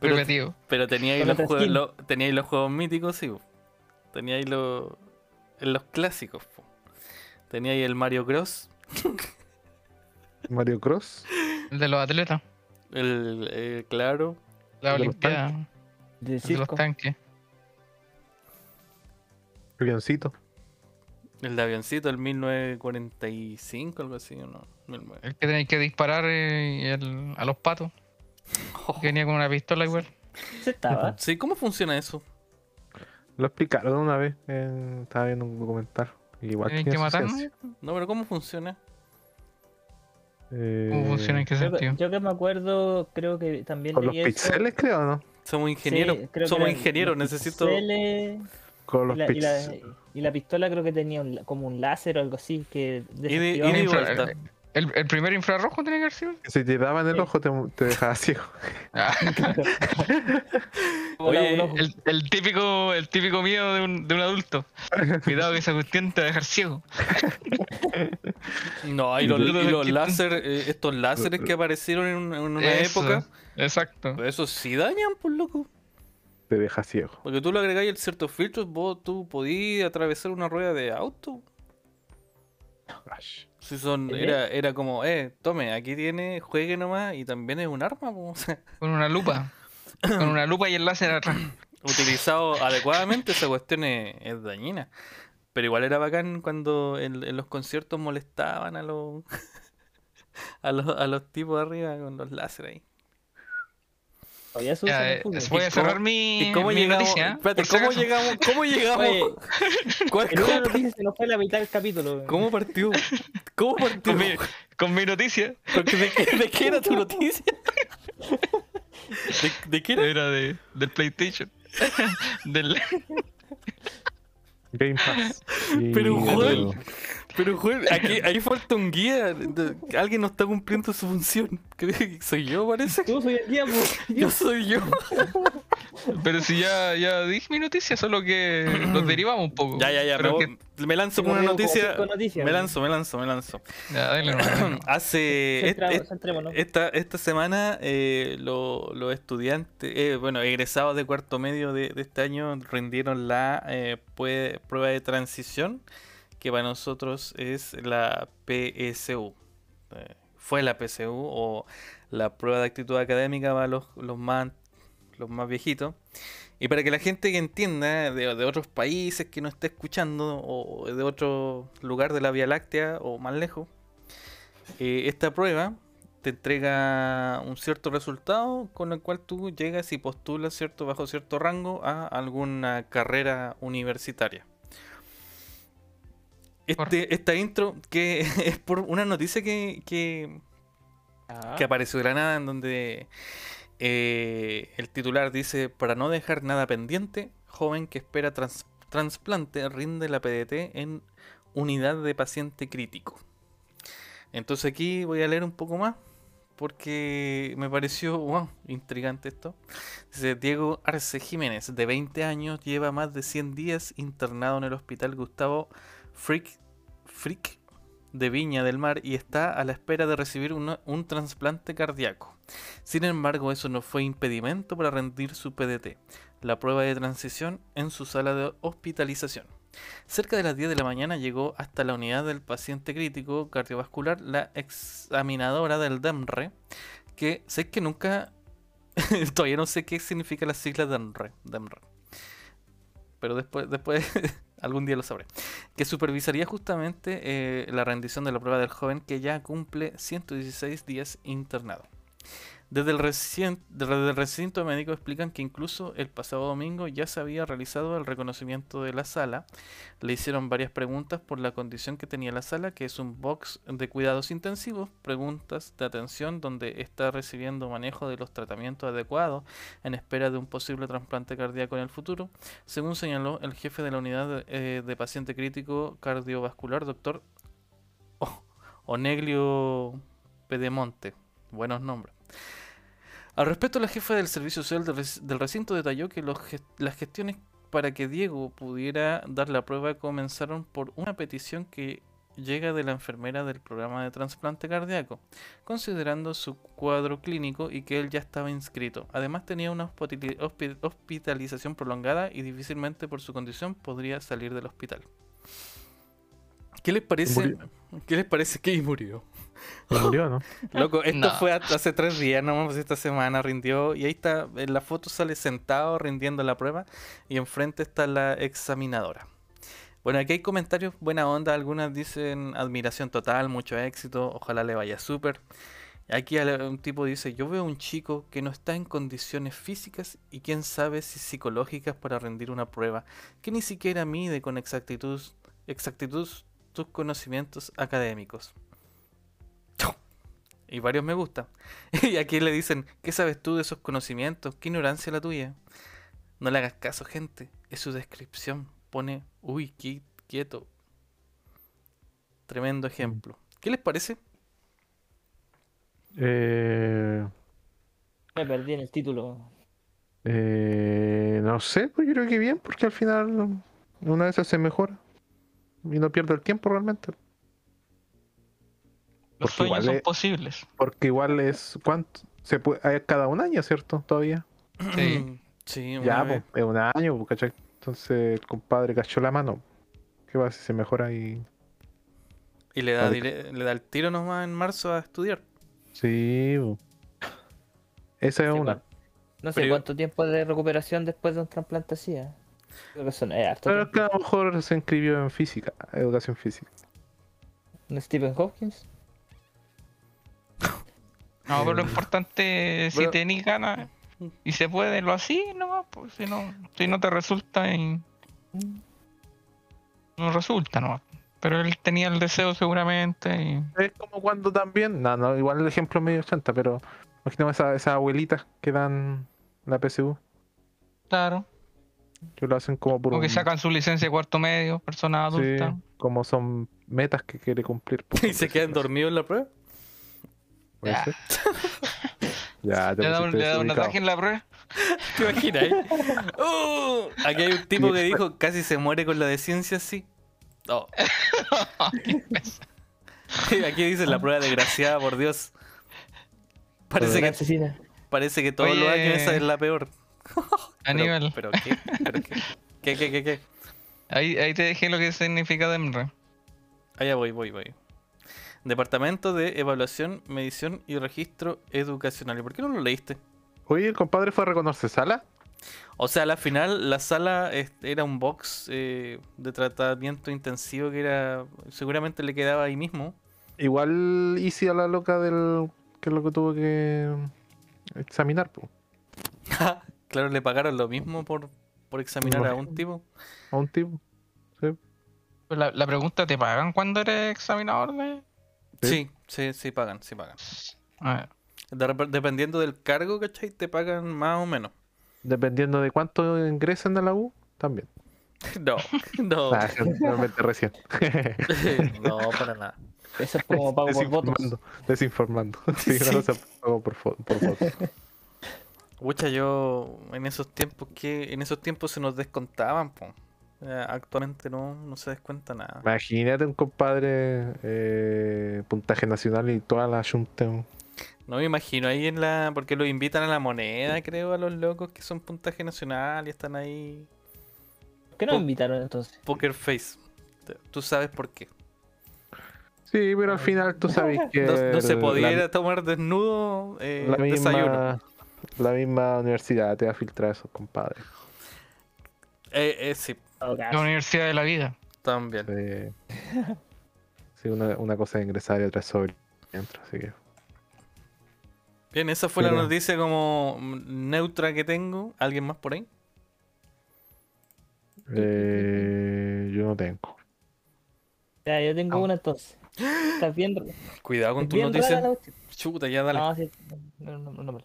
Pero, pero tenía ahí los juegos, lo- tenía ahí los juegos míticos, sí. po. Tenía ahí los, los clásicos. po. Tenía ahí el Mario Bros. Mario Cross. El de los atletas. El, eh, claro. La El de los Olimpiada. De el de los tanques. Avioncito. El de avioncito, el 1945, algo así, ¿o no? 1900. El que tenéis que disparar eh, el- a los patos. Que venía con una pistola igual. ¿Se estaba? Sí, ¿cómo funciona eso? Lo explicaron una vez. en- estaba viendo un documental. Igual Tienen tiene que matarnos. ciencia. No, pero ¿cómo funciona? Eh, ¿Cómo funciona? ¿En qué Yo, que- sentido? yo que me acuerdo, creo que también Con los pixeles, creo, ¿no? Somos ingenieros. Sí, Somos ingenieros, necesito. pixeles, Con Y los la, y, la, pixeles. y la pistola creo que tenía un- como un láser o algo así que de- y de un- infra- vuelta. El, el primer infrarrojo tenía que haber sido. Si te daban el ojo, te, te dejaba ciego. Ah, Oye, el, el típico, el típico miedo de un, de un adulto. Cuidado que esa cuestión te va a dejar ciego. No, y los, y los láser, eh, estos láseres que aparecieron en, una- en una Eso, época, Exacto. eso sí dañan, por loco. Te deja ciego. Porque tú le agregáis el ciertos filtros, vos tú podías atravesar una rueda de auto. Ash. Si son, ¿Eh? era, era como, eh, tome, aquí tiene, juegue nomás, y también es un arma, po, Con una lupa. Con una lupa y el láser atrás. utilizado adecuadamente, esa cuestión es, es dañina. Pero igual era bacán cuando en, en los conciertos molestaban a los, a los a los tipos de arriba con los láser ahí. Se Ya, eh, el fútbol. voy a ¿Y cerrar mi, ¿Y cómo mi llegamos? noticia. Espérate, ¿cómo acaso. llegamos? ¿Cómo llegamos? Oye, ¿Cuál- en una cómo, noticia se nos fue la mitad del capítulo. cómo partió? ¿Cómo partió? Con mi, con mi noticia Porque ¿De qué, de qué era tu noticia? ¿De, de qué era? era de, del PlayStation. del, Game Pass. Pero, Y- Juan, Pero, Juan, aquí, ahí falta un guía. Alguien no está cumpliendo su función. Creo que soy yo, parece. Tú soy el día, pues. Yo soy yo. pero si ya, ya dije mi noticia, solo que nos derivamos un poco. Ya, ya, ya. Me, Pero me lanzo con una noticia. Me lanzo, me lanzo, me lanzo. ya, dale. Hace. Centrémonos. Esta, esta semana eh, lo- los estudiantes, eh, bueno, egresados de cuarto medio de, de este año rindieron la eh, prueba de transición, que para nosotros es la PSU. Eh, fue la PSU o la prueba de actitud académica para los, los, más, los más viejitos. Y para que la gente que entienda de, otros países que no esté escuchando o de otro lugar de la Vía Láctea o más lejos, eh, esta prueba te entrega un cierto resultado con el cual tú llegas y postulas cierto bajo cierto rango a alguna carrera universitaria. Este, esta intro que es por una noticia que, que, Ah, que apareció de la nada en donde eh, el titular dice para no dejar nada pendiente, joven que espera trans- trasplante rinde la PDT en unidad de paciente crítico. Entonces aquí voy a leer un poco más porque me pareció wow, intrigante esto. Dice Diego Arce Jiménez, de 20 años, lleva más de 100 días internado en el hospital Gustavo Frick, Frick de Viña del Mar y está a la espera de recibir un trasplante cardíaco. Sin embargo, eso no fue impedimento para rendir su PDT, la prueba de transición en su sala de hospitalización. Cerca de las 10 de la mañana llegó hasta la unidad del paciente crítico cardiovascular la examinadora del DEMRE, que sé que nunca, todavía no sé qué significa las siglas DEMRE, DEMRE. Pero después, después algún día lo sabré, que supervisaría justamente eh, la rendición de la prueba del joven que ya cumple 116 días internado. Desde el, recinto médico explican que incluso el pasado domingo ya se había realizado el reconocimiento de la sala. Le hicieron varias preguntas por la condición que tenía la sala, que es un box de cuidados intensivos, preguntas de atención donde está recibiendo manejo de los tratamientos adecuados en espera de un posible trasplante cardíaco en el futuro, según señaló el jefe de la unidad de, eh, paciente crítico cardiovascular, doctor Oneglio Pedemonte. Buenos nombres. Al respecto, la jefa del servicio social del, rec- del recinto detalló que los las gestiones para que Diego pudiera dar la prueba comenzaron por una petición que llega de la enfermera del programa de trasplante cardíaco, considerando su cuadro clínico y que él ya estaba inscrito. Además tenía una hospitali- hospi- hospitalización prolongada y difícilmente por su condición podría salir del hospital. ¿Qué les parece? ¿Qué les parece que murió? Y murió, ¿no? Loco, esto No. fue hace tres días, nomás esta semana rindió. Y ahí está, en la foto sale sentado rindiendo la prueba. Y enfrente está la examinadora. Bueno, aquí hay comentarios buena onda. Algunas dicen admiración total, mucho éxito, ojalá le vaya súper. Aquí un tipo dice, yo veo un chico que no está en condiciones físicas y quién sabe si psicológicas para rendir una prueba, que ni siquiera mide con exactitud, exactitud tus conocimientos académicos. Y varios me gusta. Y aquí le dicen, ¿qué sabes tú de esos conocimientos? ¿Qué ignorancia la tuya? No le hagas caso, gente. Es su descripción. Pone, uy, qui- quieto. Tremendo ejemplo. ¿Qué les parece? Eh, Me perdí en el título. eh, no sé, pues yo creo que bien, porque al final una vez se mejora y no pierde el tiempo realmente. Los Porque sueños igual son es- posibles. Porque igual es cuánto se puede hay cada un año, ¿cierto? Todavía. Sí. Sí, una Ya, vez. pues, es un año, pues, ¿cachai? Entonces el compadre cachó la mano. ¿Qué va si se mejora y Y le da, dire- le da el tiro nomás en marzo a estudiar. Sí, esa es Sí, una. No sé Pero yo- cuánto tiempo de recuperación después de un trasplante así. ¿eh? Creo que son eh, Pero que a lo mejor se inscribió en física, educación física. ¿Un Stephen Hopkins? No, pero lo importante, si Pero- tenéis ganas, y se puede, lo así nomás, pues si no, si no te resulta y no resulta nomás. Pero él tenía el deseo seguramente y Es como cuando también, no, no, igual el ejemplo es medio 80, pero imaginemos esas abuelitas que dan la PSU, claro, que lo hacen como por o que sacan su licencia de cuarto medio, personas sí, adultas. como son metas que quiere cumplir. pues, Y se quedan dormidos en la prueba. ¿Puede Ya. ser? ya, te Le da un, le da un ataque en la prueba. ¿Te imaginas? ¡Uh! Aquí hay un tipo que dijo casi se muere con la de ciencia, sí. No. Aquí dice la prueba desgraciada, por Dios. Parece que, asesina. parece que todos los años esa es la peor. Pero- Aníbal, Pero, ¿qué? ¿Pero qué? ¿Qué, qué, qué, qué? ahí, ahí te dejé lo que significa DEMRE. Allá voy, voy, voy. Departamento de Evaluación, Medición y Registro Educacional. ¿Y por qué no lo leíste? Oye, el compadre fue a reconocer sala. O sea, a la final la sala era un box eh, de tratamiento intensivo que era seguramente le quedaba ahí mismo. Igual hice a la loca del que es lo que tuvo que examinar, po, claro, le pagaron lo mismo por, por examinar a un tipo. a un tipo. Pues La, la pregunta, ¿te pagan cuando eres examinador de...? Sí, sí, sí pagan, sí pagan. De dependiendo del cargo, ¿cachai? Te pagan más o menos. Dependiendo de cuánto ingresan a la U, también. No, no, Ah, realmente recién. no, para nada. Eso es como pago por votos. desinformando. Sí, Sí. se pago por, por foto. Mucha yo en esos tiempos que en esos tiempos se nos descontaban, po. Eh, actualmente no, no se descuenta nada. Imagínate un compadre eh, puntaje nacional y toda la junta. No me imagino ahí en la. Porque lo invitan a la moneda, creo, a los locos que son puntaje nacional y están ahí. ¿Por qué no invitaron entonces? Poker face. Tú sabes por qué. Sí, pero al final tú sabes que No, no se podía ir la, a tomar desnudo eh, la desayuno. misma, la misma universidad te va a filtrar a esos compadres. Eh, eh, sí, la universidad de la vida. también. Eh, sí, una, una cosa es ingresar y otra es sobre dentro, así que Bien, esa fue la noticia como mm, neutra que tengo. ¿Alguien más por ahí? eh, yo no tengo. Ya, yo tengo una entonces. Estás bien, Cuidado con tu noticia. Chuta, ya dale. No, sí, no, no, no, no.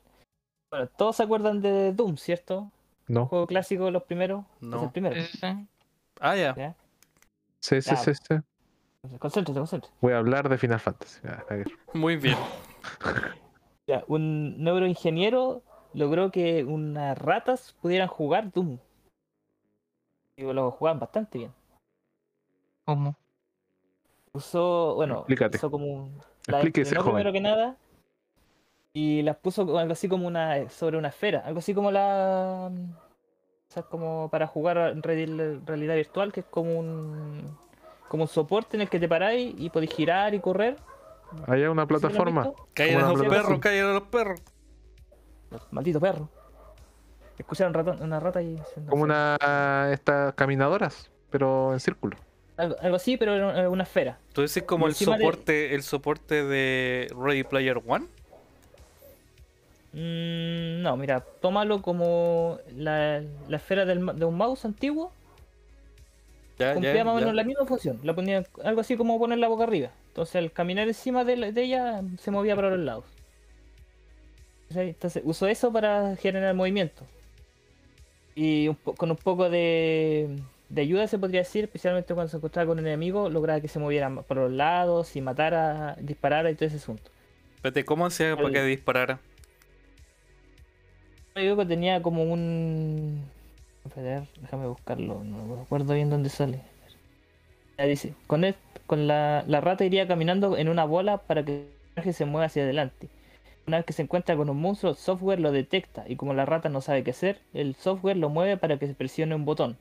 Bueno, todos se acuerdan de Doom, ¿cierto? No. Juego clásico, los primeros. No. Es el primero. Sí, sí, sí. Ah, ya. Sí, sí, sí, sí. Concéntrate, concéntrate. Voy a hablar de Final Fantasy. Ah. Muy bien. Ya, un neuroingeniero logró que unas ratas pudieran jugar Doom. Y lo jugaban bastante bien. ¿Cómo? Usó, bueno, Explícate. usó como un. La Explíquese, primero que nada. Y las puso algo así como una. sobre una esfera. Algo así como la. O sea, como para jugar en reali- realidad virtual, que es como un. como un soporte en el que te paráis y podéis girar y correr. Hay una ¿Sí lo has plataforma. Callen a los perros, callen a los perros. Maldito perro. Escucharon ratón, una rata y. Como sé. una estas caminadoras, pero en círculo. Algo, algo así, pero era una- esfera. Tú decís como el de- soporte, el soporte de Ready Player One. Mm, no, mira, tómalo como la, la esfera del de un mouse antiguo. Ya, cumplía ya, más o menos la misma función. La ponía algo así como poner la boca arriba. Entonces al caminar encima de, la- de ella se movía para los lados. Entonces usó eso para generar movimiento. Y un con un poco de, de ayuda se podría decir, especialmente cuando se encontraba con un enemigo, lograba que se moviera por los lados y matara, disparara y todo ese asunto. Espérate, ¿cómo hacía para que disparara? Que tenía como un. Déjame buscarlo, no me acuerdo bien dónde sale. Ya dice, con, el- con la, la rata iría caminando en una bola para que el personaje se mueva hacia adelante. Una vez que se encuentra con un monstruo, el software lo detecta y como la rata no sabe qué hacer, el software lo mueve para que se presione un botón.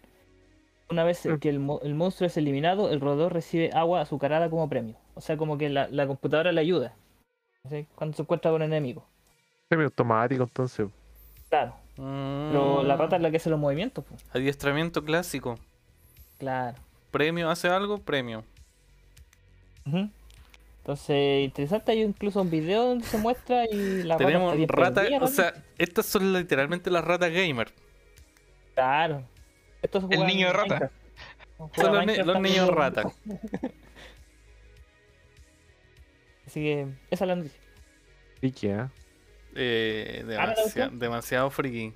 Una vez Mm. que el, mo- el monstruo es eliminado, el roedor recibe agua azucarada como premio. O sea, como que la, la computadora le ayuda. ¿sí? Cuando se encuentra con un enemigo. Semiautomático, entonces. Claro. Pero la rata es la que hace los movimientos. pues. Mm, Adiestramiento clásico. Claro. Premio, hace algo, premio. Entonces, interesante, hay incluso un video donde se muestra y la rata Tenemos está bien ratas, prendida, o sea, estas son literalmente las ratas gamer. Claro. Estos El niño rata. Minecraft. Son los, ni- los niños ratas. Así que, esa es la noticia. ¿eh? Eh, Ah, ¿la demasiado, friki.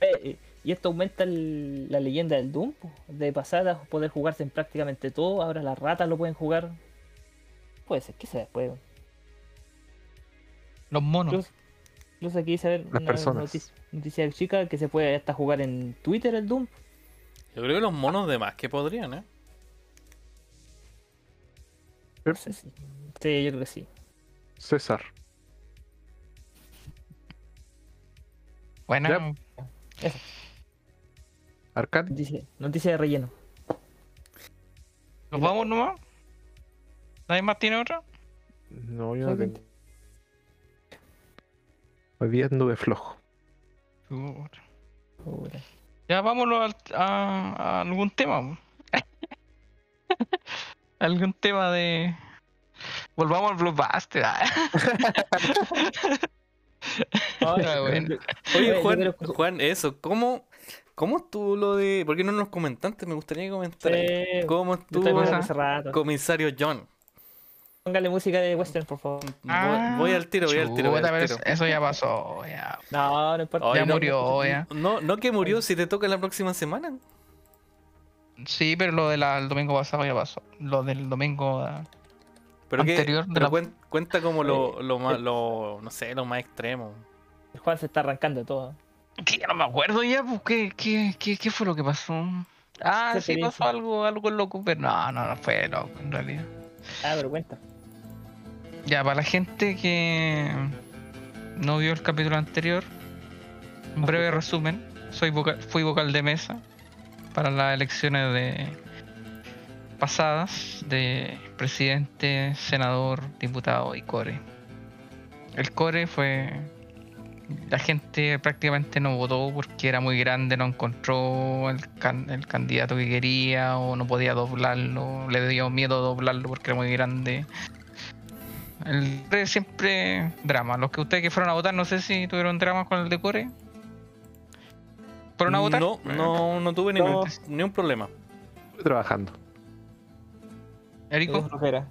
Eh, y esto aumenta el- la leyenda del Doom. De pasada poder jugarse en prácticamente todo. Ahora las ratas lo pueden jugar. Puede ser, ¿qué se después? Los monos. Incluso, incluso aquí dice a ver Las una personas. noticia, noticia chica que se puede hasta jugar en Twitter el Doom. Yo creo que los monos de más que podrían, ¿eh? No sé si- Sí, yo creo que sí. César. Bueno, Arcade. Noticia, noticia de relleno. ¿nos vamos nomás? ¿Nadie más tiene otra? No, yo no tengo. Hoy día anduve flojo. Puta. Ya vámonos a, a algún tema. algún tema de. Volvamos al blockbuster. bueno. Oye, Juan, Juan, eso, ¿cómo, ¿cómo estuvo lo de...? ¿Por qué no nos comentaste? Me gustaría. Eh, ¿Cómo estuvo comisario John? Póngale música de western, por favor. Voy- voy al tiro, voy al tiro, voy al tiro. eso- ya pasó. Ya, No, no importa. Ya no, murió. Ya. No, no que murió si te toca la próxima semana. Sí, pero lo del domingo pasado ya pasó. Lo del domingo. Pero Anterior de pero la- cuen- cuenta como lo, Eh, lo más, eh. lo, no sé, lo más extremo. El Juan se está arrancando de todo. Que ya no me acuerdo ya, pues, ¿qué, qué, qué, qué fue lo que pasó? Ah, sí pasó algo, algo loco, pero no, no, no fue loco en realidad. Ah, pero cuenta. Ya, para la gente que no vio el capítulo anterior, un breve resumen. Soy vocal, fui vocal de mesa para las elecciones de pasadas de presidente, senador, diputado y core. El core fue la gente prácticamente no votó porque era muy grande, no encontró el, can- el candidato que quería o no podía doblarlo, le dio miedo doblarlo porque era muy grande. El core siempre drama. Los que ustedes que fueron a votar, no sé si tuvieron dramas con el de core. ¿Fueron a votar? No, no, no tuve No. ningún, ni un problema. Estoy trabajando. Erico, Es flojera.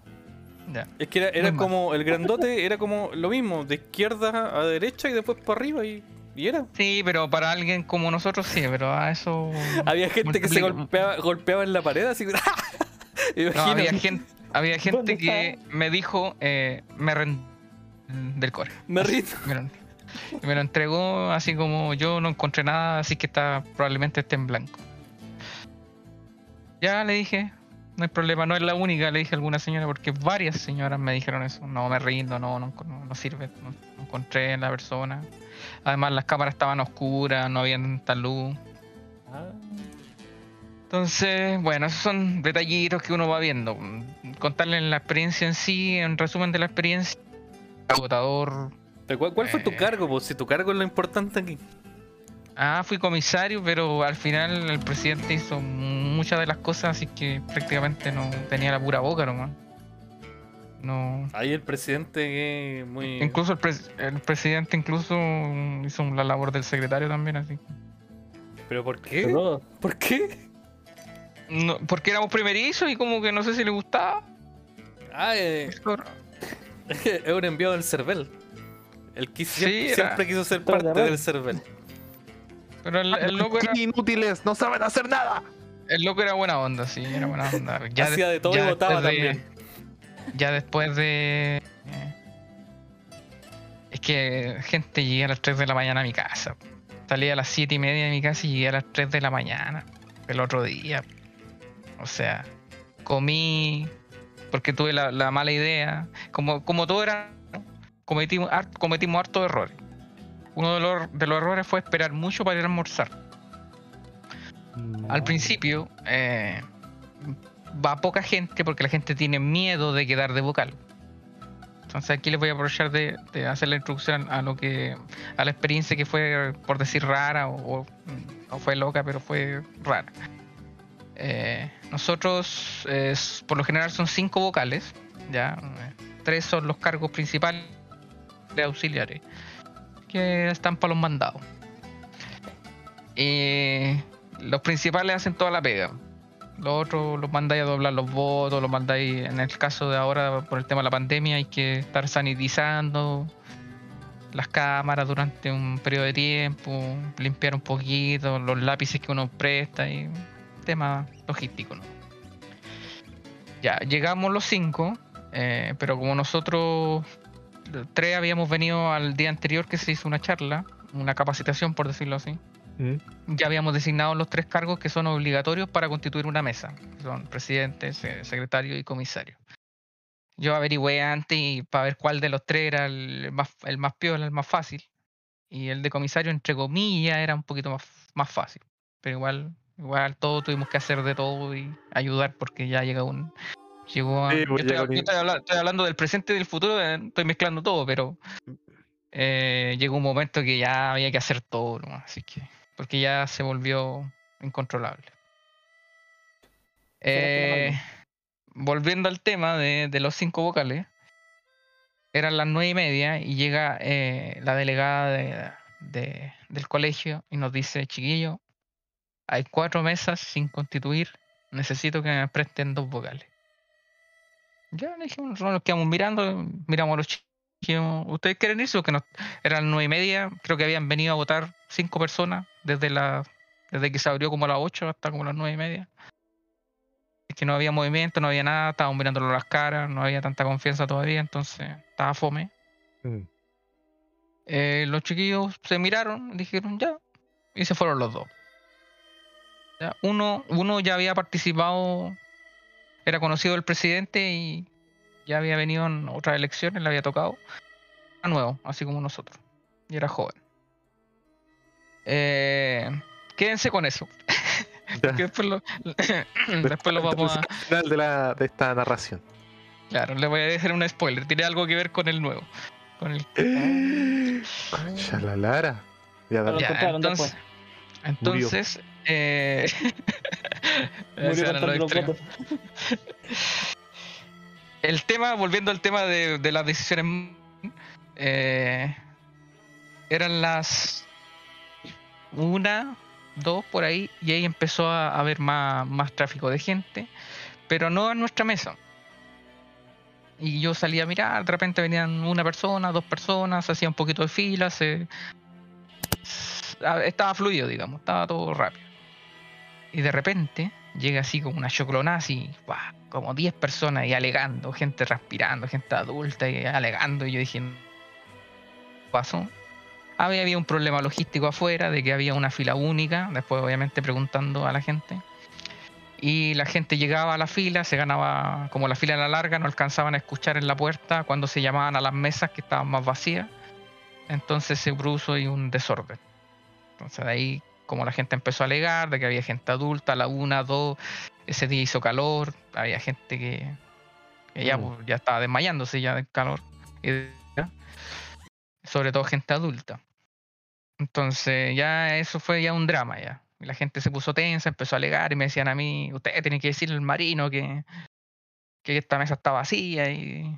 ya. Es que era, era Muy mal. como, el grandote era como lo mismo, de izquierda a derecha y después para arriba y, y era. Sí, pero para alguien como nosotros sí, pero a eso. Había gente que se golpeaba, golpeaba en la pared así. No, había gente, había ¿Dónde gente que me dijo, eh, me rendí del core. Me. Me lo, me lo entregó así como yo no encontré nada, así que está probablemente esté en blanco. Ya le dije, no hay problema, no es la única, le dije a alguna señora, porque varias señoras me dijeron eso. No me rindo, no, no, no, no sirve, no, no encontré en la persona. Además las cámaras estaban oscuras, no había tanta luz. Ah, Entonces, bueno, esos son detallitos que uno va viendo. Contarles la experiencia en sí, en resumen de la experiencia. Agotador. ¿Cuál, cuál fue tu Eh. cargo? Pues si tu cargo es lo importante aquí. Ah, fui comisario, pero al final el presidente hizo muchas de las cosas, así que prácticamente no tenía la pura boca nomás. No. Ahí el presidente que es muy. Incluso el, pres- el presidente incluso hizo la labor del secretario también, así. ¿Pero por qué? ¿Por qué? No, porque éramos primerizos y como que no sé si le gustaba. Ah, eh, es un enviado del CERVEL. El que Sí, siempre, era- siempre quiso ser parte del CERVEL. Pero el, el loco era, ¡Qué inútiles! ¡No saben hacer nada! el loco era buena onda, sí, era buena onda. Ya Hacía de- todo ya y votaba después de- también. Ya después de. eh, Es que, gente, llegué a las 3 de la mañana a mi casa. Salí a las 7 y media de mi casa y llegué a las 3 de la mañana. El otro día. O sea, comí. Porque tuve la, la mala idea. Como, como todo era. Cometimos, cometimos hartos errores. Uno de los, de los errores fue esperar mucho para ir a almorzar. Al principio eh, va poca gente porque la gente tiene miedo de quedar de vocal. Entonces aquí les voy a aprovechar de, de hacer la introducción a lo que a la experiencia que fue por decir rara o, fue loca pero fue rara. Eh, nosotros eh, por lo general son cinco vocales, ya tres son los cargos principales de auxiliares que están para los mandados. Los principales hacen toda la pega. Los otros los mandáis a doblar los votos, los mandáis, en el caso de ahora, por el tema de la pandemia, hay que estar sanitizando las cámaras durante un periodo de tiempo, limpiar un poquito, los lápices que uno presta y tema logístico. ¿no? Ya, llegamos los cinco, eh, pero como nosotros tres habíamos venido al día anterior que se hizo una charla, una capacitación por decirlo así, Mm. ya habíamos designado los tres cargos que son obligatorios para constituir una mesa. Son presidente, se- secretario y comisario. Yo averigüé antes y para ver cuál de los tres era el más, el más piola, el más fácil. Y el de comisario, entre comillas, era un poquito más, más fácil. Pero igual, igual todo tuvimos que hacer de todo y ayudar porque ya llega un... Llegó a- Sí, yo estoy, llega un- yo estoy habla- estoy hablando del presente y del futuro, eh, estoy mezclando todo, pero eh, llegó un momento que ya había que hacer todo, así que porque ya se volvió incontrolable. Eh, volviendo al tema de, de los cinco vocales, eran las nueve y media y llega eh, la delegada de- de- del colegio y nos dice, chiquillo, hay cuatro mesas sin constituir, necesito que me presten dos vocales. Ya le dijimos, nosotros nos quedamos mirando, miramos a los chiquillos, ¿ustedes quieren irse? Porque nos, eran nueve y media, creo que habían venido a votar cinco personas desde la desde que se abrió como a las ocho hasta como las nueve y media. Es que no había movimiento, no había nada, estábamos mirándolo las caras, no había tanta confianza todavía, entonces estaba fome. Mm. Eh, los chiquillos se miraron, dijeron ya, y se fueron los dos. Ya, Uno, uno ya había participado, era conocido el presidente y ya había venido en otras elecciones, le había tocado. Era nuevo, así como nosotros. Y era joven. Eh, quédense con eso. Después lo, después lo vamos a. Al final de, la, de esta narración. Claro, le voy a dejar un spoiler. Tiene algo que ver con el nuevo. Con el Concha la Lara. Ya. Ya, entonces, Murió. entonces eh, los votos. el tema, volviendo al tema de, de las decisiones, eh, eran las una, dos por ahí, y ahí empezó a haber más, más tráfico de gente, pero no en nuestra mesa. Y yo salía a mirar, de repente venían una persona, dos personas, hacía un poquito de fila, se, estaba fluido, digamos, estaba todo rápido. Y de repente llega así como una choclonada, así, ¡guau! como 10 personas y alegando, gente respirando, gente adulta y alegando. Y yo dije, ¿qué pasó? Había, había un problema logístico afuera, de que había una fila única, después obviamente preguntando a la gente. Y la gente llegaba a la fila, se ganaba, como la fila era larga, no alcanzaban a escuchar en la puerta cuando se llamaban a las mesas que estaban más vacías. Entonces se produjo un desorden. Entonces de ahí, como la gente empezó a alegar de que había gente adulta, a la una, dos, ese día hizo calor, había gente que, que ya, Mm. pues, ya estaba desmayándose ya del calor. Sobre todo gente adulta. Entonces ya eso fue ya un drama ya. La gente se puso tensa, empezó a alegar y me decían a mí, ustedes tienen que decirle al marino que, que esta mesa está vacía y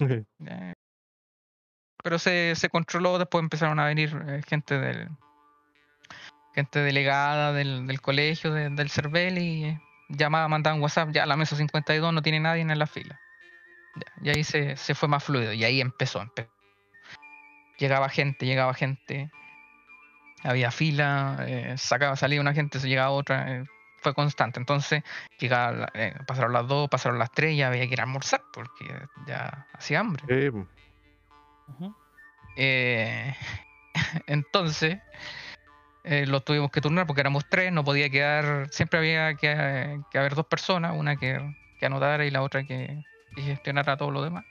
eh, pero se, se controló, después empezaron a venir eh, gente del gente delegada del, del colegio, de- del CERVEL y eh, llamaba, mandaban WhatsApp, ya la mesa 52 no tiene nadie en la fila. Ya, y ahí se, se fue más fluido y ahí empezó, empe- Llegaba gente, llegaba gente, había fila, eh, sacaba, salía una gente, se llegaba otra, eh, fue constante. Entonces, llegaba, la- eh, pasaron las dos, pasaron las tres, ya había que ir a almorzar porque ya hacía hambre. Eh, Ujú. Eh, entonces, eh, lo tuvimos que turnar porque éramos tres, no podía quedar, siempre había que, que haber dos personas, una que, que anotara y la otra que, que gestionara todo lo demás.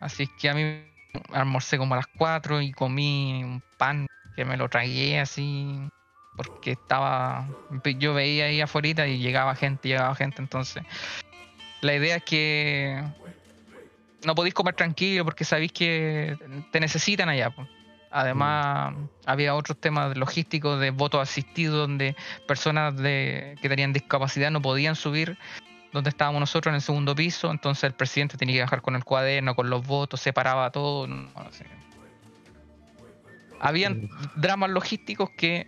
Así que a mí almorcé como a las cuatro y comí un pan que me lo tragué así porque estaba, yo veía ahí afuera y llegaba gente, llegaba gente, entonces la idea es que no podéis comer tranquilo porque sabéis que te necesitan allá. Además, había otros temas logísticos de votos asistidos donde personas de, que tenían discapacidad no podían subir donde estábamos nosotros en el segundo piso, entonces el presidente tenía que bajar con el cuaderno, con los votos, separaba todo. no- no sé. Habían dramas logísticos que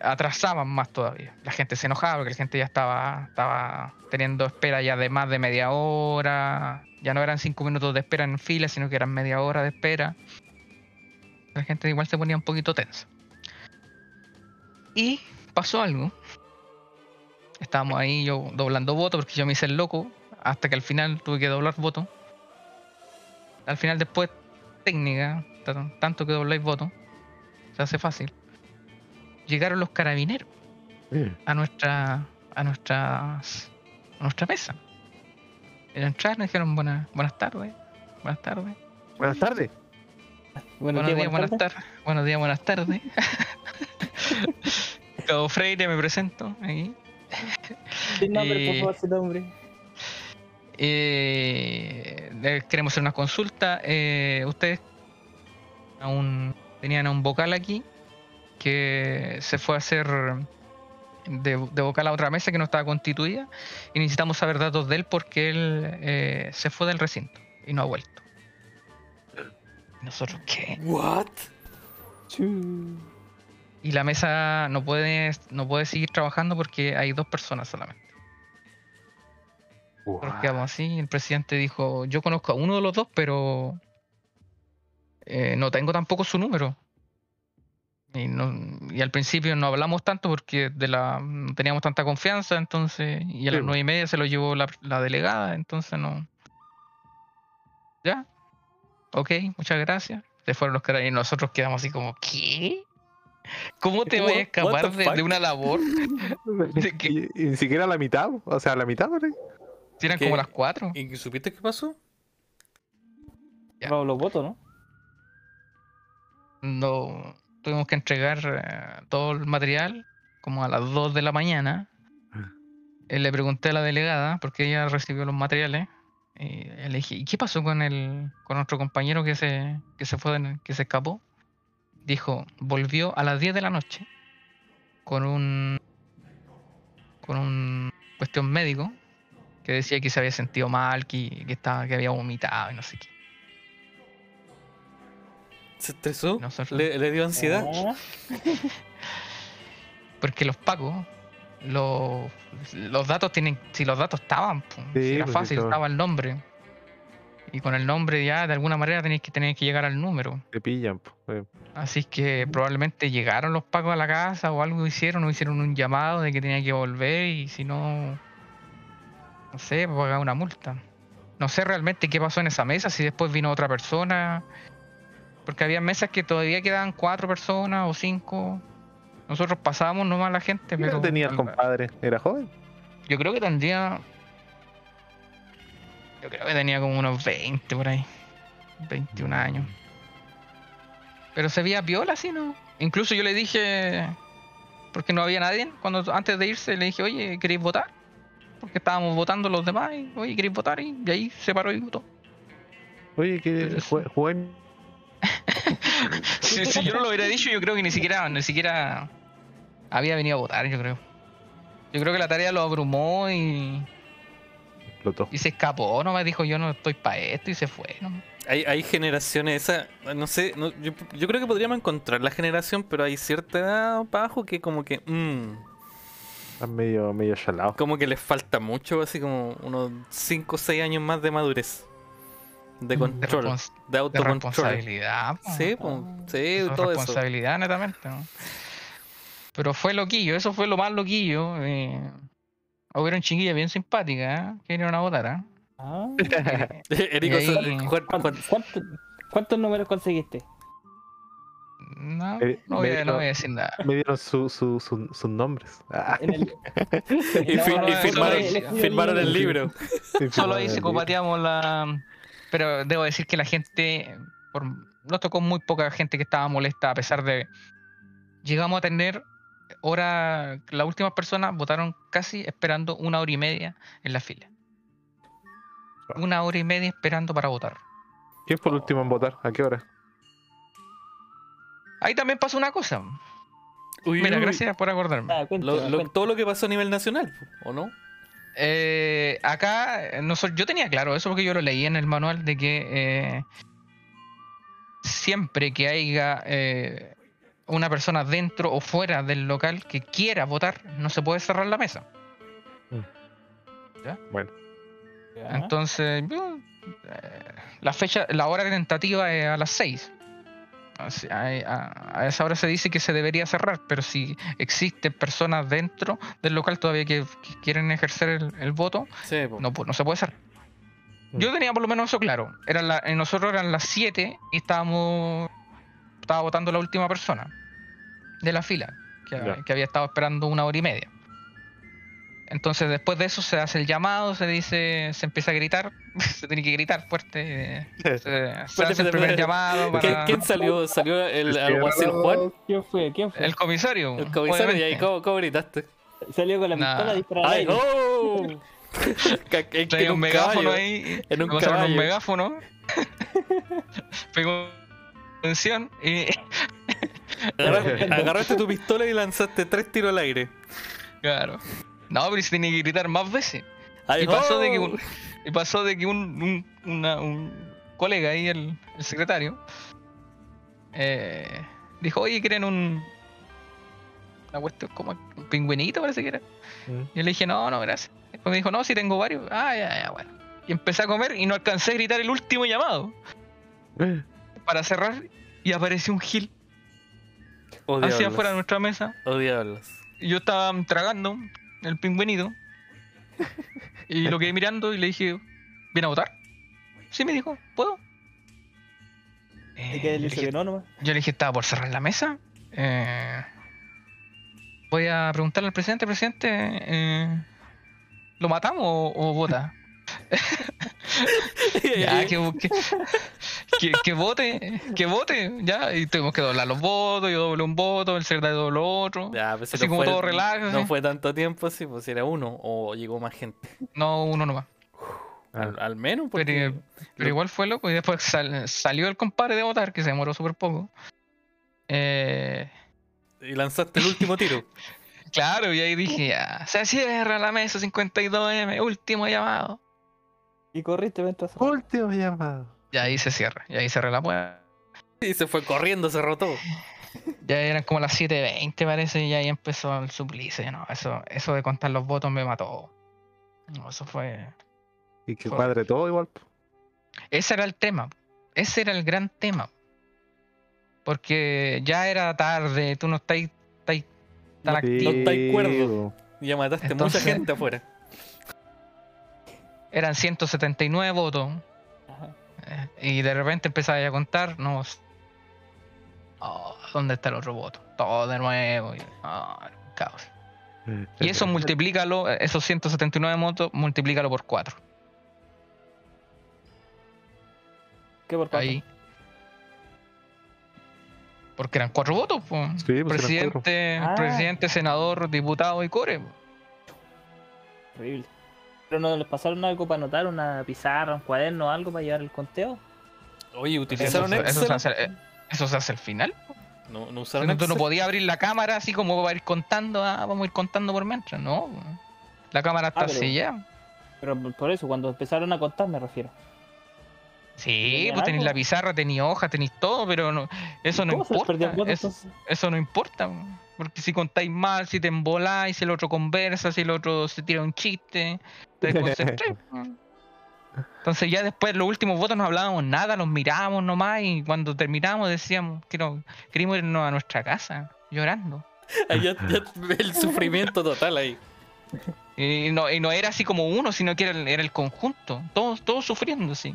atrasaban más todavía. La gente se enojaba porque la gente ya estaba, estaba teniendo espera ya de más de media hora. Ya no eran cinco minutos de espera en fila, sino que eran media hora de espera. La gente igual se ponía un poquito tensa. Y pasó algo. Estábamos ahí yo doblando votos porque yo me hice el loco. Hasta que al final tuve que doblar voto. Al final después técnica, tan- tanto que dobláis voto, se hace fácil. Llegaron los carabineros a nuestra a nuestras a nuestra mesa. Y al entrar nos dijeron buenas buenas tardes, buenas tardes, Buenas tardes. Bueno, buenos días, buenas tardes, buenos días, buenas tardes. Cabo Freire, me presento aquí. Sin nombre, por Eh, favor, sin nombre. Eh, le queremos hacer una consulta. Eh, ustedes aún tenían a un vocal aquí que se fue a hacer de, de vocal a otra mesa que no estaba constituida y necesitamos saber datos de él porque él eh, se fue del recinto y no ha vuelto. ¿Nosotros qué? What? Y la mesa no puede, no puede seguir trabajando porque hay dos personas solamente. Nos quedamos así. El presidente dijo: Yo conozco a uno de los dos, pero eh, no tengo tampoco su número. Y, no- y al principio no hablamos tanto porque de la, no teníamos tanta confianza, entonces. Y a Sí, las nueve y media se lo llevó la, la delegada, entonces no. ¿Ya? Ok, muchas gracias. Se fueron los caras y nosotros quedamos así como: ¿Qué? ¿Cómo te voy a escapar de, una labor? De que- Y, y ni siquiera la mitad, o sea, la mitad, ¿vale? Si eran ¿Qué? como las cuatro. ¿Y supiste qué pasó? Ya. No, los votos, ¿no? no tuvimos que entregar eh, todo el material como a las 2 de la mañana. Eh, le pregunté a la delegada porque ella recibió los materiales y le dije, ¿y qué pasó con el con nuestro compañero que se que se fue que se escapó? Dijo, volvió a las 10 de la noche con un con un cuestión médico que decía que se había sentido mal, que, que estaba que había vomitado y no sé qué. ¿Se estresó? ¿Le, le dio ansiedad? Ah, Porque los pacos, los, los datos tienen, si los datos estaban, po, si Sí, era pues, fácil, estaba. estaba el nombre. Y con el nombre ya de alguna manera tenéis que tener que llegar al número. Te pillan, po, eh. Así que probablemente llegaron los pacos a la casa o algo hicieron, o hicieron un llamado de que tenía que volver y si no, no sé, pues, pagar una multa. No sé realmente qué pasó en esa mesa, si después vino otra persona. Porque había mesas que todavía quedaban cuatro personas o cinco. Nosotros pasábamos nomás a la gente, ¿Qué edad pero tenía el compadre? ¿Era joven? yo creo que tendría. Yo creo que tenía como unos 20 por ahí. 21 años. Pero se veía viola así, ¿no? Incluso yo le dije. Porque no había nadie. Cuando antes de irse le dije, oye, ¿queréis votar? Porque estábamos votando los demás. Y, oye, ¿queréis votar? Y, ahí se paró y votó. Oye, que jugué si, si yo no lo hubiera dicho, yo creo que ni siquiera, ni siquiera había venido a votar, yo creo. Yo creo que la tarea lo abrumó y, explotó. y se escapó, no me dijo yo no estoy para esto y se fue, ¿no? Hay, hay generaciones, esa, no sé, no, yo, yo creo que podríamos encontrar la generación, pero hay cierta edad para abajo que como que, mm, Están medio, medio chalado. como que les falta mucho, así como unos 5 o 6 años más de madurez, de control, de de autocontrol. responsabilidad. po. Sí, po, sí, Eso es todo eso. responsabilidad netamente, ¿no? Pero fue loquillo, eso fue lo más loquillo. Eh, hubieron chiquillas bien simpáticas, ¿eh? que vinieron a votar, ¿eh? ah. Erico, Y ahí- Juan- Juan- ¿Cuánto- cuánto- ¿Cuántos números conseguiste? No, Eh, no voy, a, me- no voy a decir nada. Me dieron su- su- su- sus nombres. Ah, el... y, fi- no, firmaron, firmaron el libro. Solo ahí psicopateamos la. Pero debo decir que la gente. Por... Nos tocó muy poca gente que estaba molesta, a pesar de. Llegamos a tener hora. Las últimas personas votaron casi esperando una hora y media en la fila. Una hora y media esperando para votar. ¿Quién fue el último en votar? ¿A qué hora? Ahí también pasó una cosa. Uy, Mira, uy, gracias por acordarme. Ah, cuéntame, lo- lo- cuéntame. todo lo que pasó a nivel nacional, ¿o no? Eh, acá, eh, noso- yo tenía claro eso porque yo lo leí en el manual de que eh, siempre que haya eh, una persona dentro o fuera del local que quiera votar, no se puede cerrar la mesa. Bueno, Ya. Entonces, yo, eh, la fecha, la hora tentativa es a las 6. A, esa hora se dice que se debería cerrar, pero si existen personas dentro del local todavía que, que quieren ejercer el, el voto, Sí, no, no se puede cerrar. Mm. Yo tenía por lo menos eso claro. Era la- eh, nosotros eran las 7 y estábamos estaba votando la última persona de la fila, que había estado esperando una hora y media. Entonces después de eso se hace el llamado, se dice, se empieza a gritar, se tiene que gritar fuerte. eh, Se, se hace el primer llamado ¿Quién, para quién salió? ¿Salió el alguacil Juan? ¿Quién fue? ¿Quién fue? el comisario. El comisario, y ahí. ¿cómo, cómo gritaste? Salió con la Nah. pistola disparada. ¡Ay, oh! En- en un megáfono caballo. ahí. en un caballo. un megáfono. Pegó atención y Agarraste, agarraste tu pistola y lanzaste tres tiros al aire. Claro. No, pero se tenía que gritar más veces. Ay, Y pasó de que oh. un, y pasó de que un, un, una- un colega ahí, el, el secretario, eh, dijo, oye, ¿quieren un... Una cuestión como un pingüinito parece que era? Mm. Y yo le dije, no, no, gracias. Después me dijo, no, si tengo varios. Ah, ya, ya, bueno. Y empecé a comer y no alcancé a gritar el último llamado para cerrar y apareció un gil hacia afuera de nuestra mesa Odiables. y yo estaba tragando el pingüinito. Y lo quedé mirando y le dije, ¿viene a votar? Sí, me dijo, ¿puedo? Eh, ¿Y qué yo, le dije, que no nomás? yo le dije, estaba por cerrar la mesa. Eh, voy a preguntarle al presidente, presidente, eh, ¿lo matamos o, o vota? ya, que, que, que, que vote, que vote, ya. Y tuvimos que doblar los votos, yo doblé un voto, el secretario dobló otro. Ya, pues, Así no como fue- todo relax, No fue tanto tiempo, sí, pues si era uno o llegó más gente. No, uno nomás. Al, al menos, porque. Pero igual fue loco y después sal- salió el compadre de votar, que se demoró súper poco. Eh, Y lanzaste el último tiro. claro, y ahí dije, ya, se cierra la mesa 52M, último llamado. Y corriste mientras. Último llamado. Y ahí se cierra, y ahí cerré la puerta. Y se fue corriendo, cerró todo. Ya eran como las 7.20 parece, y ahí empezó el suplicio. No, eso, eso de contar los votos me mató. No, eso fue... Y que Fue- cuadre todo igual. Ese era el tema. Ese era el gran tema. Porque ya era tarde, tú no estás, estás tan No- activo. no estáis cuerdo. Ya mataste Entonces- mucha gente afuera. Eran 179 votos. Ajá. eh, Y de repente empezaba a contar, no. oh, ¿Dónde está el otro voto? Todo de nuevo. Y, oh, caos. Y eso multiplícalo, eh, esos 179 votos, multiplícalo por 4. ¿Qué por cuánto? Ahí. Porque eran 4 votos. po. Sí, pues cuatro. presidente, Ah. presidente, senador, diputado y core. po. Horrible. ¿Pero no les pasaron algo para anotar? ¿Una pizarra, un cuaderno, algo para llevar el conteo? Oye, Eso, ¿utilizaron eso se Excel? hace, eh, eso se hace al final. No, no usaron tú no podías abrir la cámara así como para ir contando, ah, vamos a ir contando por mientras, no. La cámara está Ah, pero- así ya. Pero por- eso, cuando empezaron a contar me refiero. Sí, ¿Tenían pues tenéis algo? la pizarra, tenéis hoja, tenéis todo, pero no, eso no ¿Cómo se les perdió importa. voto, Eso, entonces? eso no importa. Porque si contáis mal, si te emboláis, si el otro conversa, si el otro se tira un chiste, te desconcentráis. Entonces ya después los últimos votos no hablábamos nada, los mirábamos nomás y cuando terminamos decíamos que no, queríamos irnos a nuestra casa llorando. Ahí ya, ya el sufrimiento total ahí. Y no, y no era así como uno, sino que era el, era el conjunto, todos, todos sufriendo, sí.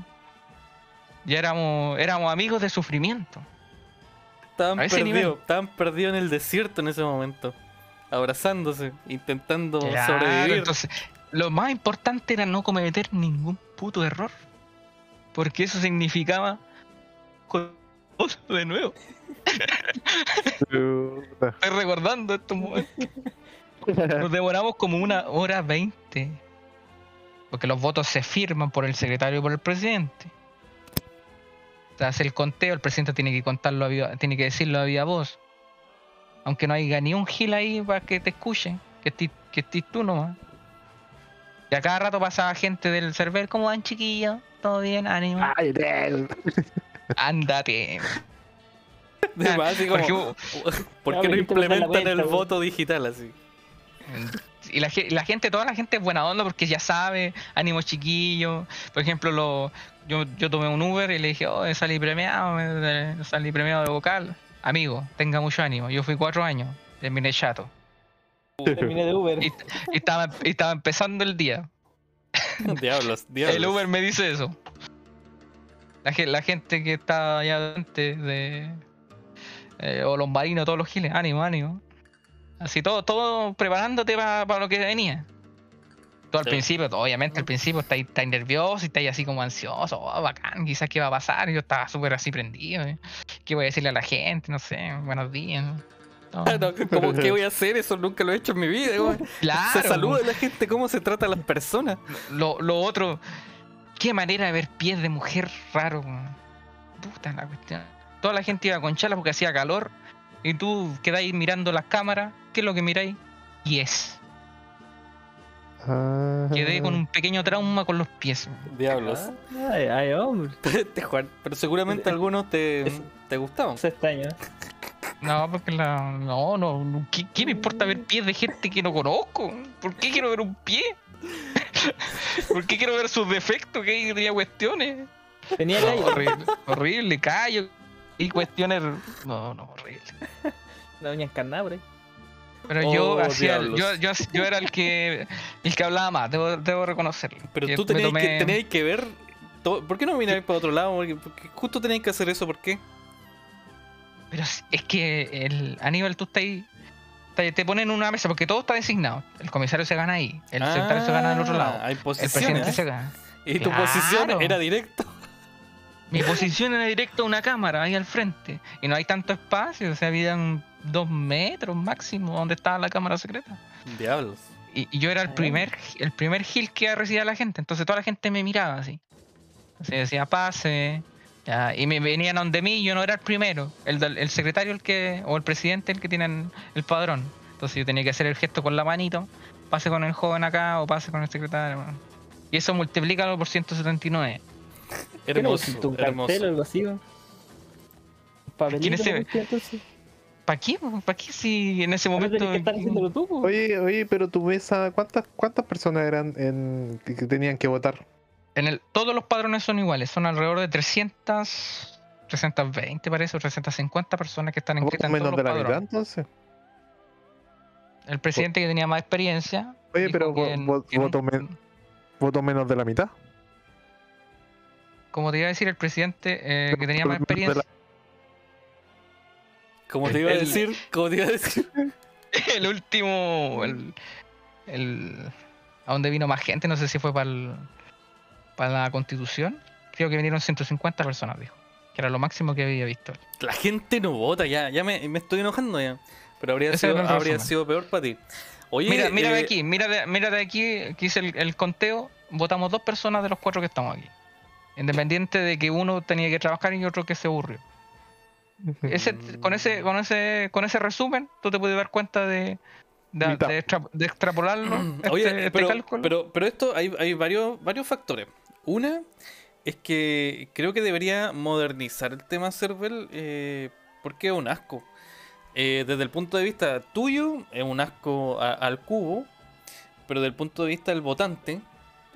Ya éramos, éramos amigos de sufrimiento. Estaban perdidos, estaban perdidos en el desierto en ese momento. Abrazándose, intentando Claro, sobrevivir. entonces, lo más importante era no cometer ningún puto error. Porque eso significaba de nuevo. Estoy recordando estos momentos. Nos demoramos como una hora veinte. Porque los votos se firman por el secretario y por el presidente. Se hace el conteo, el presidente tiene que contarlo a viva- tiene que decirlo a viva voz. Aunque no haya ni un gil ahí para que te escuchen, que estés que estés tú nomás. Y a cada rato pasaba gente del server, ¿cómo van chiquillos? ¿Todo bien? Ánimo. Ay, Del. Ándate. De más, así como, Porque- ¿Por qué no implementan cuenta, el voto digital así? Y la, la gente, toda la gente es buena onda porque ya sabe, ánimo chiquillo. Por ejemplo, lo, yo, yo tomé un Uber y le dije, oh, salí premiado, salí premiado de vocal. Amigo, tenga mucho ánimo. Yo fui cuatro años, terminé chato. Terminé de Uber. Y, y estaba, y estaba empezando el día. diablos, diablos. El Uber me dice eso. La, ge- la gente que está allá antes de. eh, o los marinos, todos los giles, ánimo, ánimo. Así todo, todo preparándote para lo que venía. Tú al Sí. principio, obviamente al principio estáis, estáis nervioso y estáis así como ansioso, oh, bacán, quizás qué va a pasar. Yo estaba súper así prendido. eh. ¿Qué voy a decirle a la gente? No sé, buenos días. No. No, ¿cómo, ¿Qué voy a hacer? Eso nunca lo he hecho en mi vida. weón. Claro, Se saluda a la gente, cómo se trata a las personas. Lo, lo otro, qué manera de ver pies de mujer raro. Puta la cuestión. Toda la gente iba con chalas porque hacía calor. Y tú quedáis mirando las cámaras. ¿Qué es lo que miráis? Pies. Ah. Quedé con un pequeño trauma con los pies. Diablos. Ay, ay, hombre. Juan, pero seguramente algunos te, te gustaban. Es extraño. No, porque la. No, no. ¿Qué, qué me importa ver pies de gente que no conozco? ¿Por qué quiero ver un pie? ¿Por qué quiero ver sus defectos? Que tenía cuestiones. Tenía No, callo. horrible, horrible, callo. Y cuestiones. No, no, horrible. La uña encarnada por ahí. Pero yo Oh, hacía, yo, yo, yo era el que el que hablaba más, debo, debo reconocerlo. Pero Que tú tenías, que, tenías que ver. todo- ¿Por qué no miráis para otro lado? Porque, justo tenías que hacer eso. ¿Por qué? Pero es que el Aníbal, tú estás ahí, te, ponen en una mesa porque todo está designado. El comisario se gana ahí, el secretario se gana del otro Ah, lado, Hay el presidente se gana. Y tu Claro. posición era directo. Mi posición era directo a una cámara ahí al frente y no hay tanto espacio, o sea, habían dos metros máximo donde estaba la cámara secreta. Diablos. Y, y yo era el Ah. primer, el primer gil que recibía la gente. Entonces toda la gente me miraba así. Así decía, pase. Ya, y me venían a donde mí, yo no era el primero. El, el secretario el que, o el presidente el que tienen el padrón. Entonces yo tenía que hacer el gesto con la manito. Pase con el joven acá o pase con el secretario. bueno. Y eso multiplícalo por 179. ¿Qué no Hermoso. un hermoso. algo así? ¿Quién es ese? ¿no? Entonces, ¿Para qué? ¿Para qué si en ese momento... tú. Oye, oye, pero tu mesa, ¿cuántas, cuántas personas eran en, que tenían que votar? En el, todos los padrones son iguales, son alrededor de 300, 320 parece, o 350 personas que están inscritas en todos menos los de la mitad, padrones. entonces. El presidente que tenía más experiencia. Oye, dijo pero que- vo- vo- que no- voto, men- voto menos de la mitad. Como te iba a decir, el presidente eh, que tenía más Menos de la- experiencia, Como te iba a El- decir, como te iba a decir. el último, el, el- a donde vino más gente, no sé si fue para para la constitución, creo que vinieron 150 personas, dijo, que era lo máximo que había visto. La gente no vota ya. Ya me, me estoy enojando ya. Pero habría, Ese sido, habría resumen. sido peor para ti. Oye, mira, mira de eh, aquí, mira de, mira de aquí, que hice el, el conteo, votamos dos personas de los cuatro que estamos aquí. Independiente de que uno tenía que trabajar y otro que se aburrió. Ese, con ese, con ese, con ese resumen, tú te puedes dar cuenta de, de, Mitad. de extra- de extrapolarlo. este- Oye, este pero, cálculo. pero, pero esto hay, hay varios, varios factores. Una es que creo que debería modernizar el tema Cervel eh, porque es un asco. Eh, desde el punto de vista tuyo, es un asco al cubo, pero desde el punto de vista del votante,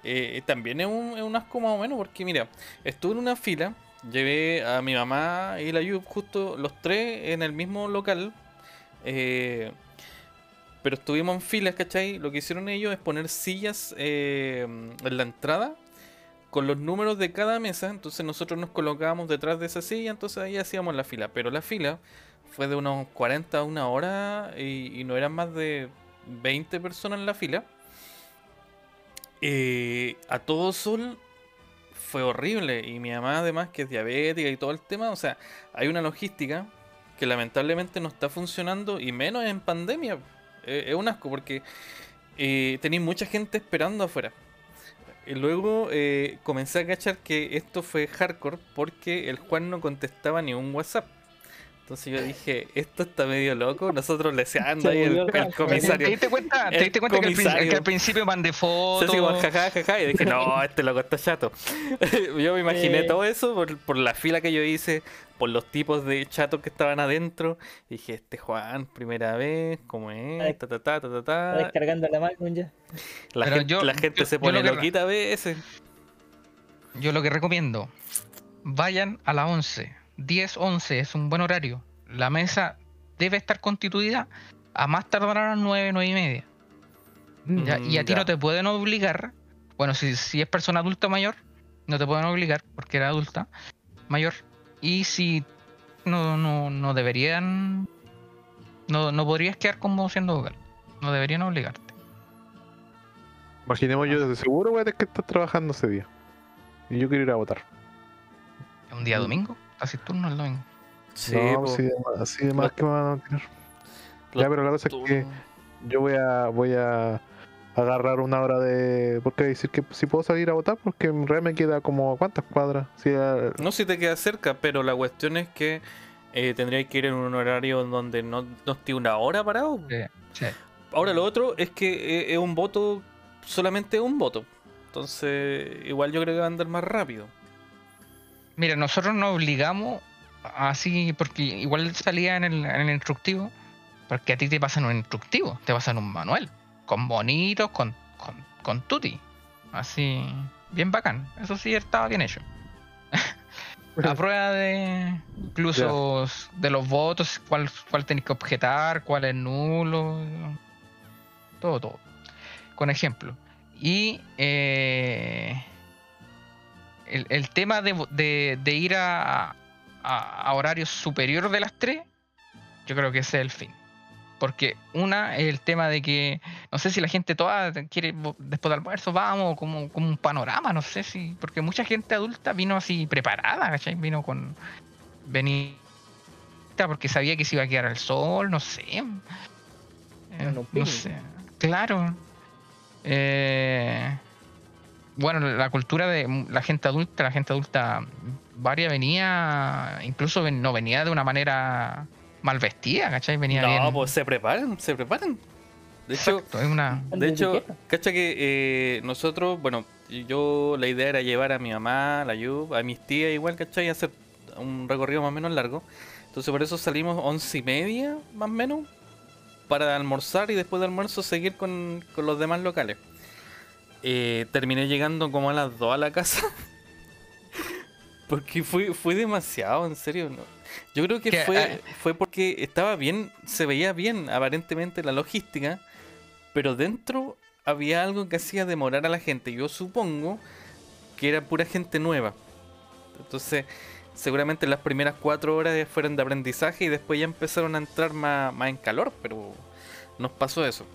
eh, también es un, es un asco más o menos, porque mira, estuve en una fila, llevé a mi mamá y la Yub justo los tres en el mismo local. pero estuvimos en filas, ¿cachai? Lo que hicieron ellos es poner sillas en la entrada con los números de cada mesa. Entonces nosotros nos colocábamos detrás de esa silla, entonces ahí hacíamos la fila. Pero la fila fue de unos 40 a una hora y, no eran más de 20 personas en la fila. Eh, a todo sol fue horrible. Y mi mamá, además, que es diabética y todo el tema, o sea, hay una logística que lamentablemente no está funcionando y menos en pandemia. Eh, es un asco porque eh, tenéis mucha gente esperando afuera. Luego eh, comencé a cachar que esto fue hardcore porque el Juan no contestaba ni un WhatsApp. Entonces yo dije, esto está medio loco, nosotros le decíamos Se ahí el, el loco. ¿Te comisario. diste cuenta, te diste cuenta que, al comisario. que al principio mandé fotos? así como jaja, jaja, y dije, no, este loco está chato. yo me imaginé Eh. todo eso por, por la fila que yo hice, por los tipos de chatos que estaban adentro. Y dije, este Juan, primera vez, ¿cómo es? Ta, ta, ta, ta, ta, Está ta. descargando la Magnum ya. La, Pero gente, yo- la gente yo- se yo pone lo que- loquita a veces. Yo lo que recomiendo, vayan a las 11. 10, 11 es un buen horario. La mesa debe estar constituida a más tardar a las 9, 9 y media. ¿ya? Y a ti Mm, ya. no te pueden obligar, bueno, si, si es persona adulta mayor, no te pueden obligar porque era adulta mayor. Y si no, no, no deberían, no, no podrías quedar como siendo vocal. No deberían obligarte. Imaginemos yo de seguro a tener que estar trabajando ese día. Y yo quiero ir a votar. ¿Es un día domingo? Casi turno el domingo. Sí, no, po, así de, más- así de más que me van a tirar. Ya, pero la cosa es que yo voy a voy a agarrar una hora de. Porque decir que si puedo salir a votar, porque en realidad me queda como cuántas cuadras. Si a- No si te queda cerca, pero la cuestión es que eh, tendrías que ir en un horario en donde no, no esté una hora parado. Sí, sí. Ahora lo otro es que eh, es un voto, solamente un voto. Entonces, igual yo creo que va a andar más rápido. Mira, nosotros nos obligamos así, porque igual salía en el, en el instructivo, porque a ti te pasan un instructivo, te pasan un manual, con bonitos, con, con, con tutti, así, bien bacán. Eso sí estaba bien hecho. A prueba de incluso de los votos, cuál, cuál tenéis que objetar, cuál es nulo, todo, todo. Con ejemplo. Y eh, el, el tema de, de- de ir a, a, a horarios superior de las 3, yo creo que ese es el fin. Porque una es el tema de que, no sé si la gente toda quiere, después del almuerzo, vamos, como, como un panorama, no sé si, porque mucha gente adulta vino así preparada, ¿cachai? Vino con, venía porque sabía que se iba a quedar al sol, no sé. Eh, no sé. Claro. Eh, bueno, la cultura de la gente adulta, la gente adulta varia venía, incluso ven- no venía de una manera mal vestida, ¿cachai? Venía no, bien. pues se preparan, se preparan. De hecho, Exacto, es una. de hecho, etiqueta. cacha que eh, nosotros, bueno, yo la idea era llevar a mi mamá, a la Yub, a mis tías igual, ¿cachai? Y hacer un recorrido más o menos largo. Entonces por eso salimos once y media, más o menos, para almorzar y después de almuerzo seguir con, con los demás locales. Eh, terminé llegando como a las 2 a la casa. Porque fue, fue demasiado, en serio. ¿no? Yo creo que Que, fue, eh, fue porque estaba bien, se veía bien aparentemente la logística, pero dentro había algo que hacía demorar a la gente. Yo supongo que era pura gente nueva. Entonces, seguramente las primeras cuatro horas fueron de aprendizaje y después ya empezaron a entrar más, más en calor, pero nos pasó eso.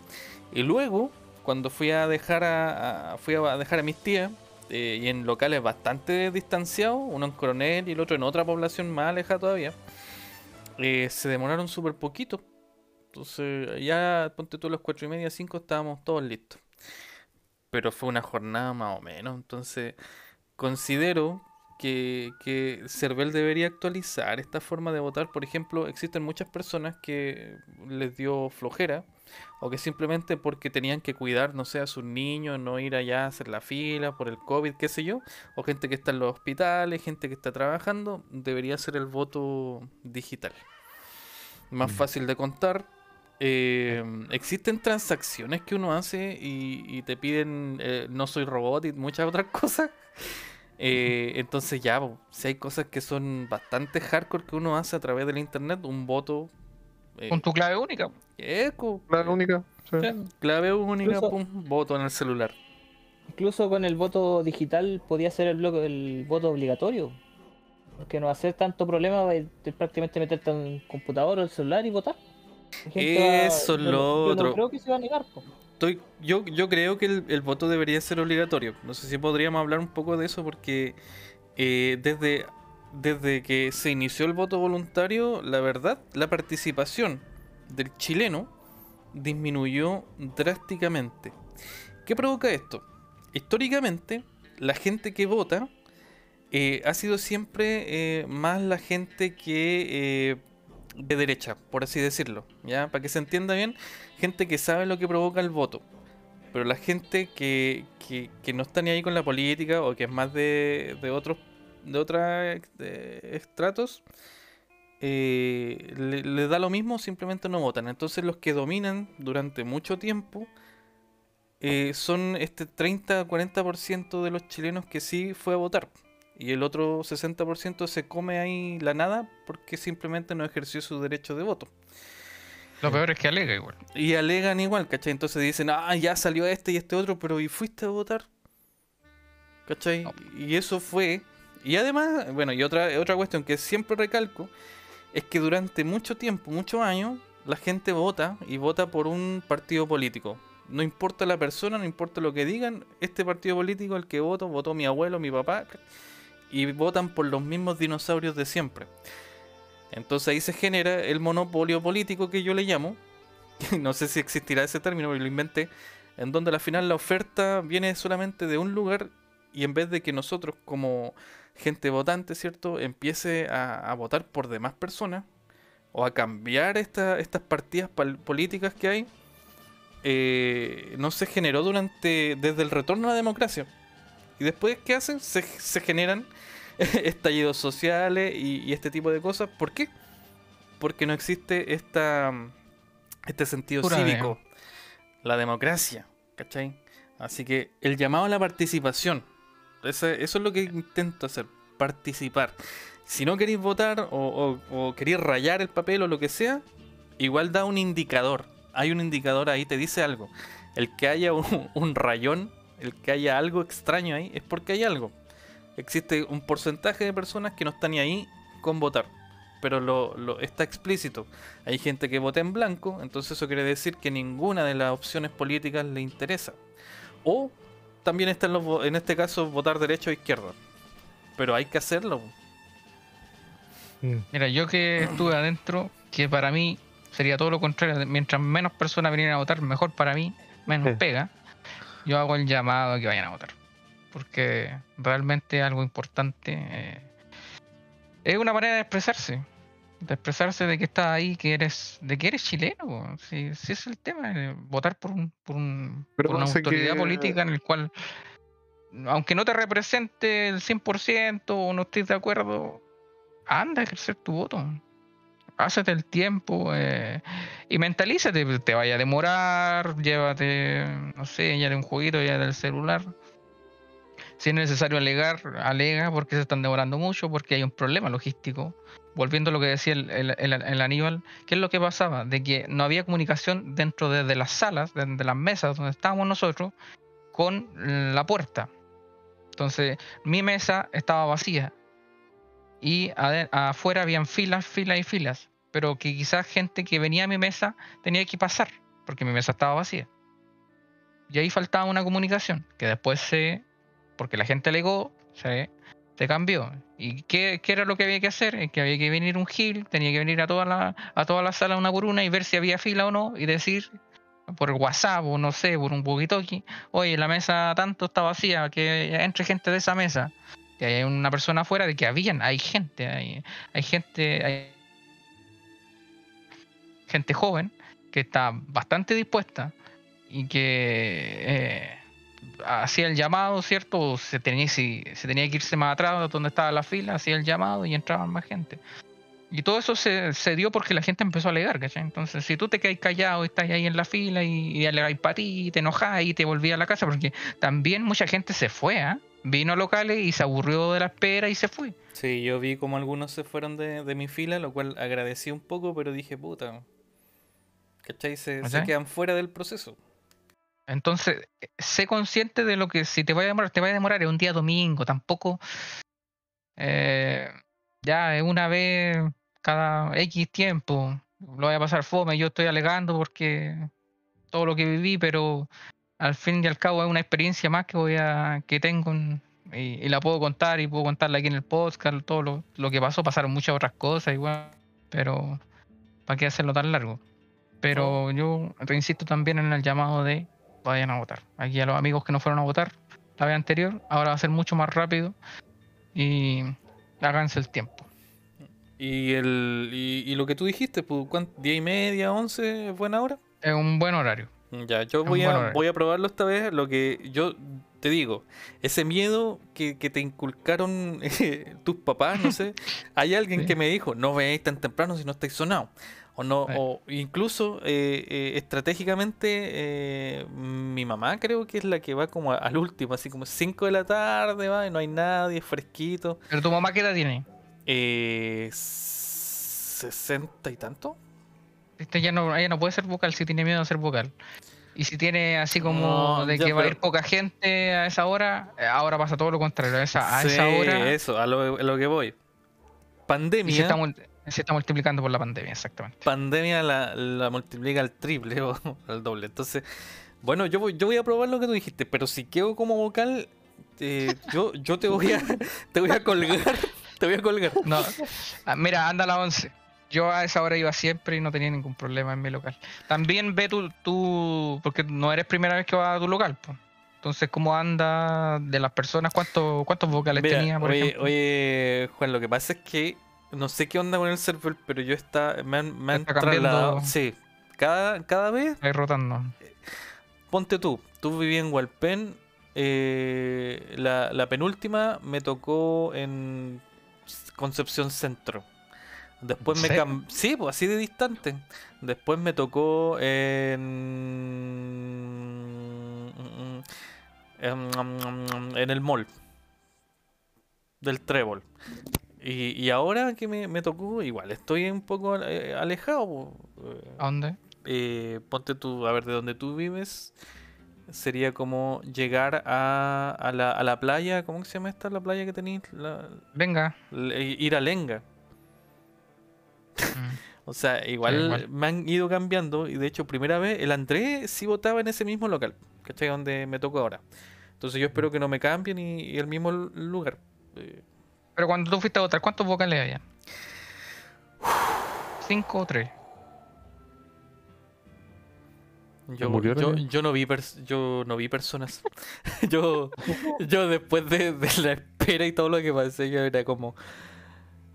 Y luego, cuando fui a dejar a, fui a dejar a mis tías, eh, y en locales bastante distanciados, uno en Coronel y el otro en otra población más alejada todavía, eh, se demoraron súper poquito. Entonces, ya ponte tú a las cuatro y media, cinco, estábamos todos listos. Pero fue una jornada más o menos. Entonces, considero que, que Cervel debería actualizar esta forma de votar. Por ejemplo, existen muchas personas que les dio flojera o que simplemente porque tenían que cuidar, no sé, a sus niños, no ir allá a hacer la fila por el COVID, qué sé yo, o gente que está en los hospitales, gente que está trabajando, debería ser el voto digital. Más Mm. fácil de contar. Eh, existen transacciones que uno hace y, y te piden eh, no soy robot y muchas otras cosas. Eh, entonces ya, si hay cosas que son bastante hardcore que uno hace a través del internet, un voto... eh, Con tu clave única. eco, La única. sí. clave única, Incluso- pum, voto en el celular. Incluso con el voto digital podía ser el, bloque, el voto obligatorio. Que no va a ser tanto problema ser prácticamente meterte en un computador o el celular y votar. Eso es lo yo otro. No creo que se va a negar. po. Estoy, yo, yo creo que el, el voto debería ser obligatorio. No sé si podríamos hablar un poco de eso porque eh, desde, desde que se inició el voto voluntario, la verdad, la participación del chileno disminuyó drásticamente. ¿Qué provoca esto? Históricamente, la gente que vota eh, ha sido siempre eh, más la gente que eh, de derecha, por así decirlo, ¿ya? Para que se entienda bien, gente que sabe lo que provoca el voto. Pero la gente que, que, que no está ni ahí con la política o que es más de, de otros de otros estratos, eh, le, le da lo mismo, simplemente no votan. Entonces los que dominan durante mucho tiempo eh, son este 30-40% de los chilenos que sí fue a votar. Y el otro 60% se come ahí la nada porque simplemente no ejerció su derecho de voto. Lo peor es que alega igual. Y alegan igual, ¿cachai? Entonces dicen, ah, ya salió este y este otro, pero ¿y fuiste a votar? ¿Cachai? No. Y eso fue. Y además, bueno, y otra, otra cuestión que siempre recalco, es que durante mucho tiempo, muchos años, la gente vota y vota por un partido político. No importa la persona, no importa lo que digan, este partido político, el que voto, votó mi abuelo, mi papá, y votan por los mismos dinosaurios de siempre. Entonces ahí se genera el monopolio político que yo le llamo, no sé si existirá ese término, pero lo inventé, en donde al final la oferta viene solamente de un lugar y en vez de que nosotros como gente votante, ¿cierto?, empiece a, a votar por demás personas o a cambiar esta- estas partidas políticas que hay, eh, no se generó durante desde el retorno a la democracia. Y después, ¿qué hacen? Se, se generan estallidos sociales y, y este tipo de cosas. ¿Por qué? Porque no existe esta, este sentido Pura cívico, la democracia, ¿cachai? Así que el llamado a la participación, ese- eso es lo que intento hacer, participar. Si no queréis votar o, queréis rayar el papel o lo que sea, igual da un indicador. Hay un indicador ahí, te dice algo. El que haya un, un rayón, el que haya algo extraño ahí, es porque hay algo. Existe un porcentaje de personas que no están ni ahí con votar. Pero lo, lo- está explícito. Hay gente que vota en blanco, entonces eso quiere decir que ninguna de las opciones políticas le interesa. O también está en, los vo- en este caso votar derecha o izquierda. Pero hay que hacerlo. Mm. Mira, yo que estuve adentro, que para mí sería todo lo contrario. Mientras menos personas vinieran a votar, mejor para mí, menos Sí. pega. Yo hago el llamado a que vayan a votar. Porque realmente es algo importante. eh, es una manera de expresarse. De expresarse de que estás ahí, que eres, de que eres chileno. Si, si es el tema, eh, votar por, un, por, un- por una autoridad que- política en el cual, aunque no te represente el 100% o no estés de acuerdo, anda a ejercer tu voto. Pásate el tiempo eh, y mentalízate, te vaya a demorar, llévate, no sé, ya de un jueguito, ya del celular. Si es necesario alegar, alega porque se están demorando mucho, porque hay un problema logístico. Volviendo a lo que decía el, el- el- el Aníbal, ¿qué es lo que pasaba? De que no había comunicación dentro de, las salas, de, de las mesas donde estábamos nosotros, con la puerta. Entonces, mi mesa estaba vacía y afuera habían filas, filas y filas, pero que quizás gente que venía a mi mesa tenía que pasar, porque mi mesa estaba vacía. Y ahí faltaba una comunicación, que después se, porque la gente alegó, se, se cambió. ¿Y qué, qué era lo que había que hacer? Es que había que venir un gil, tenía que venir a toda la, a toda la sala una por una y ver si había fila o no, y decir por WhatsApp o no sé, por un walkie oye, la mesa tanto está vacía, que entre gente de esa mesa que hay una persona afuera de que habían, hay gente, hay, hay gente, hay gente joven que está bastante dispuesta y que eh, hacía el llamado, ¿cierto? Se tenía, se tenía que irse más atrás donde estaba la fila, hacía el llamado y entraban más gente. Y todo eso se, se dio porque la gente empezó a alegar, ¿cachai? Entonces, si tú te quedas callado y estás ahí en la fila y, y alegáis para ti, y te enojás y te volvías a la casa, porque también mucha gente se fue, ¿ah? Vino a locales y se aburrió de la espera y se fue. Sí, yo vi como algunos se fueron de, de mi fila, lo cual agradecí un poco, pero dije, puta. ¿Cachai? Se, se ¿Cachai? quedan fuera del proceso. Entonces, sé consciente de lo que si te vaya a demorar, te va a demorar, es un día domingo, tampoco. eh, ya es una vez cada X tiempo. Lo voy a pasar fome, yo estoy alegando porque todo lo que viví, pero al fin y al cabo es una experiencia más que voy a, que tengo en- y, y la puedo contar y puedo contarla aquí en el podcast, todo lo, lo que pasó, pasaron muchas otras cosas igual, pero ¿para qué hacerlo tan largo? Pero yo insisto también en el llamado de vayan a votar. Aquí a los amigos que no fueron a votar la vez anterior, ahora va a ser mucho más rápido y háganse el tiempo. Y, el, y, y lo que tú dijiste, pues, ¿cuánto? ¿10 y media, 11 es buena hora? Es un buen horario. Ya, yo voy a, voy a probarlo esta vez. Lo que yo te digo, ese miedo que, que te inculcaron eh, tus papás, no sé. Hay alguien Sí. que me dijo, no veáis tan temprano si no estáis sonados. O no, Sí. o incluso eh, eh, estratégicamente, eh, mi mamá creo que es la que va como al último, así como 5 de la tarde, va, y no hay nadie, es fresquito. Pero tu mamá, ¿qué edad tiene? Eh, 60 y tanto. Este ya no, ella no puede ser vocal si tiene miedo a ser vocal. Y si tiene así como No, de que va a ir poca gente a esa hora, ahora pasa todo lo contrario. A esa, a Sí, esa hora eso, a lo, a lo que voy. Pandemia. Se está multiplicando por la pandemia, exactamente. pandemia la, la multiplica al triple o al doble. Entonces, bueno, yo voy, yo voy a probar lo que tú dijiste, pero si quedo como vocal, eh, yo, yo te voy a te voy a colgar. Te voy a colgar. No, ah, mira, anda a las 11. Yo a esa hora iba siempre y no tenía ningún problema en mi local. También ve tú, tú porque no eres primera vez que vas a tu local. po. Entonces, ¿cómo anda de las personas? ¿Cuántos, cuántos vocales Mira, tenía, por oye, ejemplo? oye, Juan, lo que pasa es que no sé qué onda con el server, pero yo está, me han, me han Está trasladado. Sí, cada, cada vez Ahí rotando. Ponte tú, tú vivías en Hualpén, eh, la, la penúltima me tocó en Concepción Centro. Después ¿En me cambié, sí, pues así de distante. Después me tocó en en, en el mall del Trébol. Y, y ahora que me, me tocó, igual estoy un poco eh, alejado. Eh, ¿A dónde? eh, ponte tú, a ver, de donde tú vives, sería como llegar a, a, la, a la playa, ¿cómo se llama esta? La playa que tenéis, La- Venga. le- ir a Lenga. Mm. O sea, igual, igual. me han ido cambiando y de hecho, primera vez, el Andrés sí votaba en ese mismo local, ¿cachai? Donde me toco ahora. Entonces yo espero que no me cambien y, y el mismo lu- lugar. Eh, Pero cuando tú fuiste a votar, ¿cuántos vocales había? ¿Cinco o tres? Yo, murió yo, yo no vi pers- yo no vi personas. yo, yo después de, de la espera y todo lo que pasé, yo era como,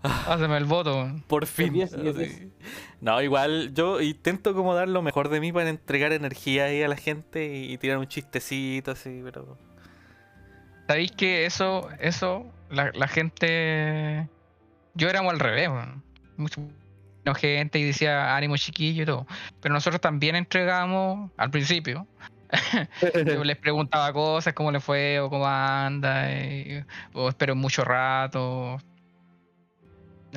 Hazme el voto. por fin. diez, diez, así. No, igual yo intento como dar lo mejor de mí para entregar energía ahí a la gente y, y tirar un chistecito así, pero ¿Sabéis que eso, eso, la, la gente. Yo éramos al revés, weón. Mucha no, gente y decía ánimo chiquillo y todo. Pero nosotros también entregamos al principio. Yo les preguntaba cosas, cómo le fue o cómo anda, o espero mucho rato.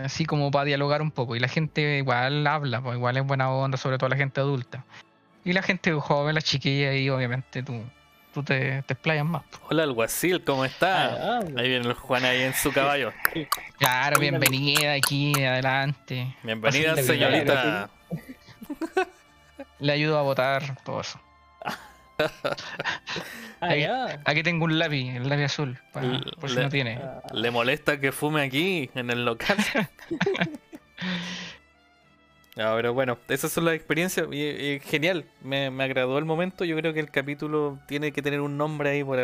Así como para dialogar un poco. Y la gente igual habla, pues igual es buena onda, sobre todo la gente adulta. Y la gente joven, las chiquillas, y obviamente tú, tú te, te explayas más. hola alguacil, ¿cómo está? Ah, Ahí viene el Juan ahí en su caballo. Claro, bienvenida aquí, adelante. Bienvenida señorita. Le ayudo a votar, todo eso. ah, ahí- ya. Aquí tengo un lápiz, el lápiz azul, por si le- no tiene. Ah, ¿Le molesta que fume aquí en el local? No, pero bueno, esas son las experiencias. Y, y genial, me, me agradó el momento. Yo creo que el capítulo tiene que tener un nombre ahí, por,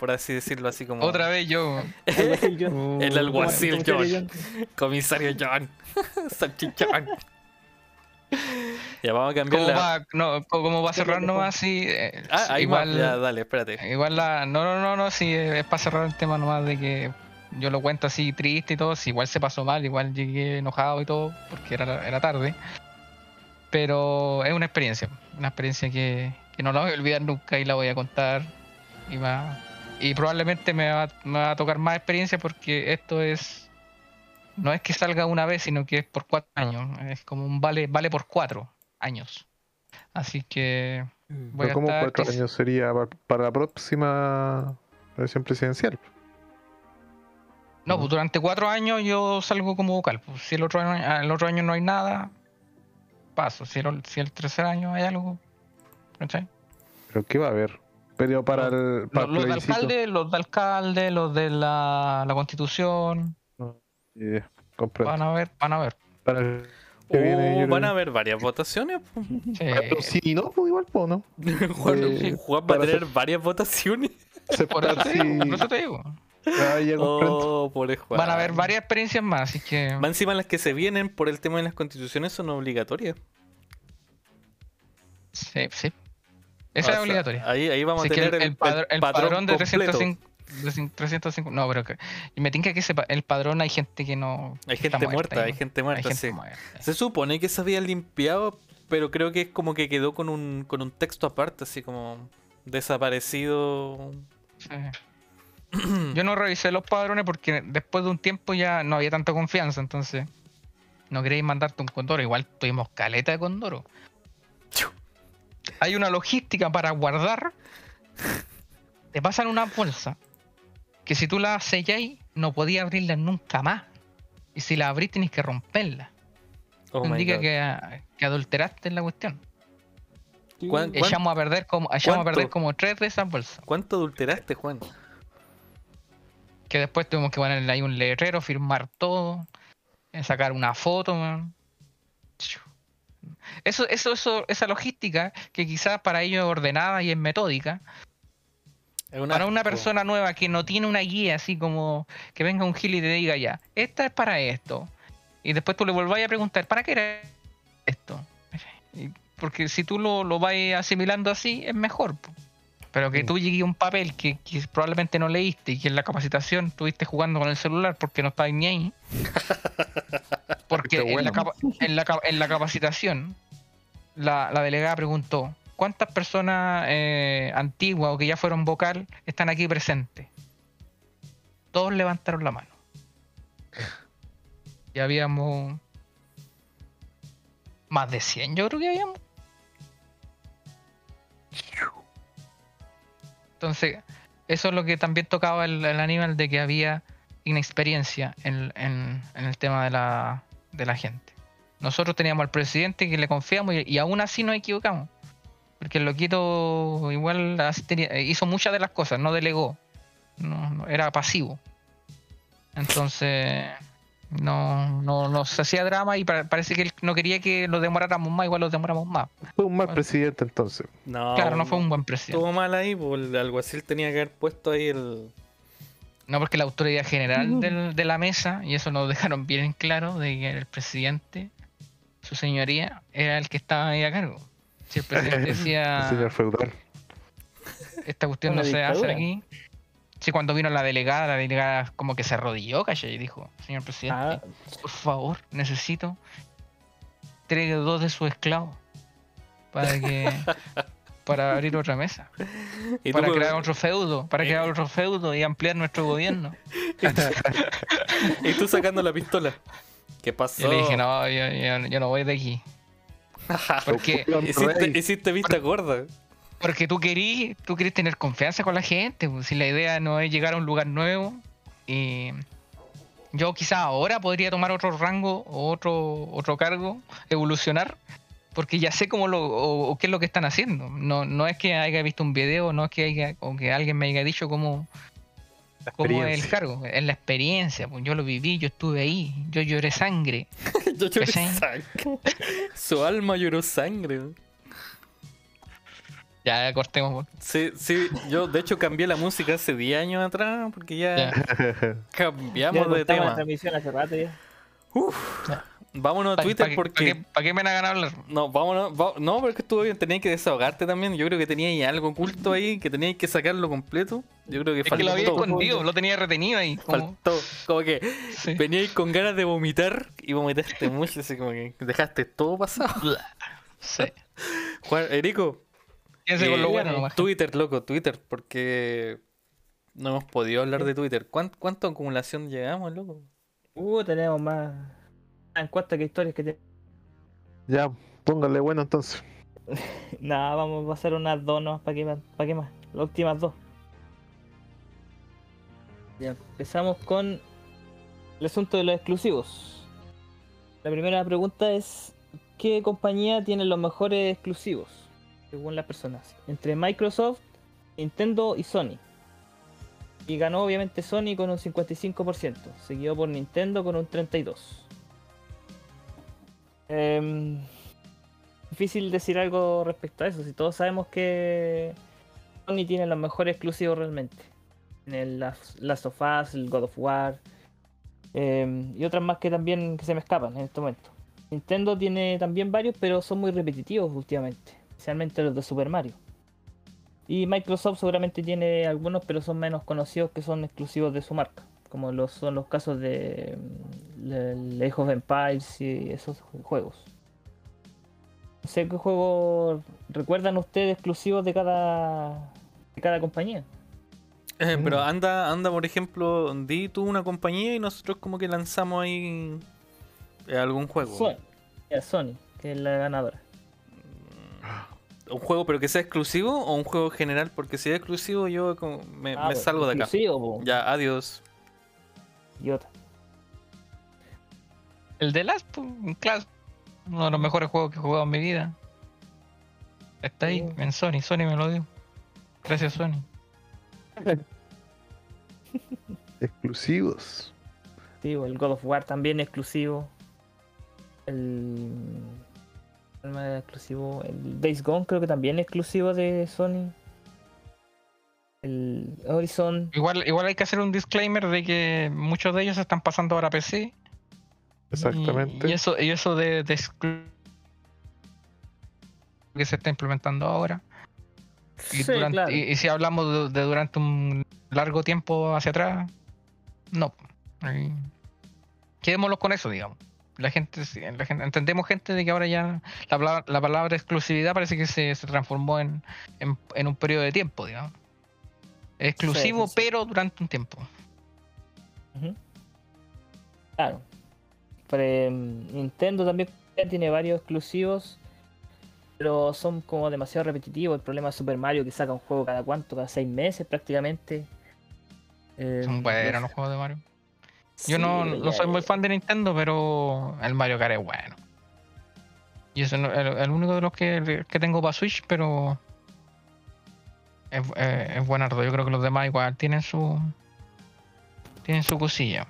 por así decirlo, así como Otra vez yo. el alguacil ¿Cómo John, comisario John, salchichón. ya vamos a cambiar ¿Cómo la. va, no, ¿Cómo va a cerrar nomás? Sí, eh, Ah, sí, igual, va. Ya, dale, espérate. igual la. No, no, no, no, sí, es para cerrar el tema nomás de que yo lo cuento así triste y todo. Si igual se pasó mal, igual llegué enojado y todo, porque era, era tarde. Pero es una experiencia, una experiencia que, que no la voy a olvidar nunca y la voy a contar. Y, va, y probablemente me va, me va a tocar más experiencia porque esto es. No es que salga una vez, sino que es por cuatro años. Es como un vale, vale por cuatro años. Así que voy a como estar. cuatro años sería pa- para la próxima elección presidencial. No, pues durante cuatro años yo salgo como vocal. Pues, si el otro año, el otro año no hay nada, paso. Si el, si el tercer año hay algo, ¿cachai? Pero ¿qué va a haber? Pero para el, para Los, el los de alcalde, los de alcalde, los de la, la constitución, comprendo. van a ver, van a ver. Para el viene, Oh, van a haber varias votaciones. Sí. Pero si no, pues igual, pues, ¿no? Juan, Eh, Juan va a para tener varias votaciones. Digo, por si, eso te digo. Oh, pobre Juan. Van a haber varias experiencias más, así que. Más encima las que se vienen por el tema de las constituciones son obligatorias. Sí, sí. O Esa sea, es obligatoria. Ahí, ahí vamos Así a tener el, el, el padr- el patrón padrón de completo. 305. de cin- 305 no, pero que, y me tinca que el padrón hay gente que no. Hay gente muerta, ahí, hay gente muerta, Hay gente sí. muerta. Se supone que se había limpiado, pero creo que es como que quedó con un, con un texto aparte, así como desaparecido. Sí. Yo no revisé los padrones porque después de un tiempo ya no había tanta confianza, entonces no queréis mandarte un condoro. Igual tuvimos caleta de condoro. Hay una logística para guardar. Te pasan una bolsa que si tú la selláis no podías abrirla nunca más. Y si la abrís tienes que romperla. Oh indica que, que adulteraste en la cuestión. ¿Cuán- cuán- Echamos a perder como, echamos a perder como tres de esas bolsas. ¿Cuánto adulteraste, Juan? Que después tuvimos que ponerle ahí un letrero, firmar todo, eh, sacar una foto, man. Eso, eso, eso, esa logística que quizás para ellos es ordenada y es metódica, Es para una persona nueva que no tiene una guía así como que venga un gil y te diga ya, esta es para esto, y después tú le volváis a preguntar, ¿para qué era esto? Porque si tú lo, lo vas asimilando así, es mejor. po. Pero que tú llegues a un papel que, que probablemente no leíste y que en la capacitación estuviste jugando con el celular porque no estabas ni ahí. Porque en, la bueno. capa- en, la, ca- en la capacitación, la, la delegada preguntó: ¿Cuántas personas eh, antiguas o que ya fueron vocal están aquí presentes? Todos levantaron la mano. Y habíamos más de 100, yo creo que habíamos. Entonces, eso es lo que también tocaba el, animal de que había inexperiencia en, el tema de la, gente. Nosotros teníamos al presidente que le confiamos y, aún así nos equivocamos. Porque el loquito igual tenía- hizo muchas de las cosas, no delegó. Era pasivo. Entonces, no, no, no se hacía drama y pa- parece que él no quería que lo demoráramos más, igual lo demoramos más. Fue un mal Bueno. presidente entonces. No, claro, no fue un buen presidente. Estuvo mal ahí, pues el alguacil tenía que haber puesto ahí el. No, porque la autoridad general del- de la mesa, y eso nos dejaron bien en claro, de que el presidente, su señoría, era el que estaba ahí a cargo. Si el presidente El decía, señor feudal. esta cuestión no se hace dictadura. aquí. Sí, cuando vino la delegada, la delegada como que se arrodilló, calle, y dijo, señor presidente, Ah, por favor, necesito entregue dos de sus esclavos para que para abrir otra mesa, Y para crear otro feudo, para Eh. crear otro feudo y ampliar nuestro gobierno. y tú sacando la pistola. ¿Qué pasó? Yo le dije, no, yo, yo- yo no voy de aquí. Porque, hiciste, hiciste vista gorda. Porque tú querís, tú querís tener confianza con la gente. pues, si la idea no es llegar a un lugar nuevo. Y yo quizás ahora podría tomar otro rango otro, otro cargo, evolucionar. Porque ya sé cómo lo, o, o qué es lo que están haciendo. No, no es que haya visto un video, no es que haya, o que alguien me haya dicho cómo, cómo es el cargo. Es la experiencia. Pues yo lo viví, yo estuve ahí, yo lloré sangre. Yo lloré sangre. Su alma lloró sangre. Ya cortemos. pues. Sí, sí, yo de hecho cambié la música hace 10 años atrás porque ya, Ya. cambiamos ya de cortamos la tema. transmisión hace rato ya. Uf, Ya. vámonos a ¿Para Twitter porque... pa' qué me van a ganar hablar? No, vámonos, va- no, pero es que estuvo bien, tenías que desahogarte también. Yo creo que tenía ahí algo oculto ahí, que tenías que sacarlo completo. Yo creo que Es que lo había faltó. escondido, lo tenía retenido ahí. Como, Faltó. Como que sí. veníais con ganas de vomitar y vomitaste mucho, así como que dejaste todo pasado. Sí. Juan, Erico, Piense con lo Eh, bueno nomás. Twitter, loco, Twitter, porque no hemos podido hablar de Twitter. ¿Cuán- ¿Cuánto acumulación llegamos, loco? Uh, tenemos más más encuestas que historias que te... Ya, póngale bueno entonces. Nada, vamos a hacer unas dos no, ¿para qué, más? ¿para qué más? Las últimas dos. Ya, empezamos con el asunto de los exclusivos. La primera pregunta es, ¿qué compañía tiene los mejores exclusivos? Según las personas. Entre Microsoft, Nintendo y Sony. Y ganó obviamente Sony con un 55%, seguido por Nintendo con un 32%. Em, difícil decir algo respecto a eso, si todos sabemos que Sony tiene los mejores exclusivos realmente. Tiene el Last of Us, el God of War. eh, y otras más que también que se me escapan en este momento. Nintendo tiene también varios, pero son muy repetitivos últimamente. Especialmente los de Super Mario. Y Microsoft seguramente tiene algunos, pero son menos conocidos que son exclusivos de su marca. Como los, son los casos de mm, de Age of Empires y esos juegos. No sé qué juego recuerdan ustedes exclusivos de cada, de cada compañía. Eh, Pero Mm. anda, anda, por ejemplo, di tú una compañía y nosotros como que lanzamos ahí eh, algún juego. Sony, ya, Sony, que es la ganadora. Un juego pero que sea exclusivo o un juego general, porque si es exclusivo yo como me, Ah, me pues, salgo de acá. po, Ya, adiós. idiota. El de Last, pues, un clásico. Uno de los mejores juegos que he jugado en mi vida. Está ahí, Sí. en Sony. Sony me lo dio. Gracias, Sony. Exclusivos. Sí, el God of War también es exclusivo. El. ¿Cuál más es exclusivo? El Days Gone creo que también es exclusivo de Sony. El Horizon. Igual, igual hay que hacer un disclaimer de que muchos de ellos están pasando ahora a PC. Exactamente. Y, eso, y eso de, de que se está implementando ahora. Y, Sí, durante- claro. y- y si hablamos de, de durante un largo tiempo hacia atrás, no. Quedémoslo con eso, digamos. La gente, la gente- entendemos gente de que ahora ya la palabra, la palabra exclusividad parece que se, se transformó en, en, en un periodo de tiempo, digamos. Exclusivo, sí, sí. pero durante un tiempo. Claro. Pero, em, Nintendo también tiene varios exclusivos, pero son como demasiado repetitivos. El problema de Super Mario que saca un juego cada cuánto, cada seis meses prácticamente. Em, Son buenos los juegos de Mario. Sí, Yo no, no soy muy fan de Nintendo, pero el Mario Kart es bueno. Y es el, el- único de los que, que tengo para Switch, pero es, eh, es buenardo. Yo creo que los demás igual tienen su tienen su cosilla.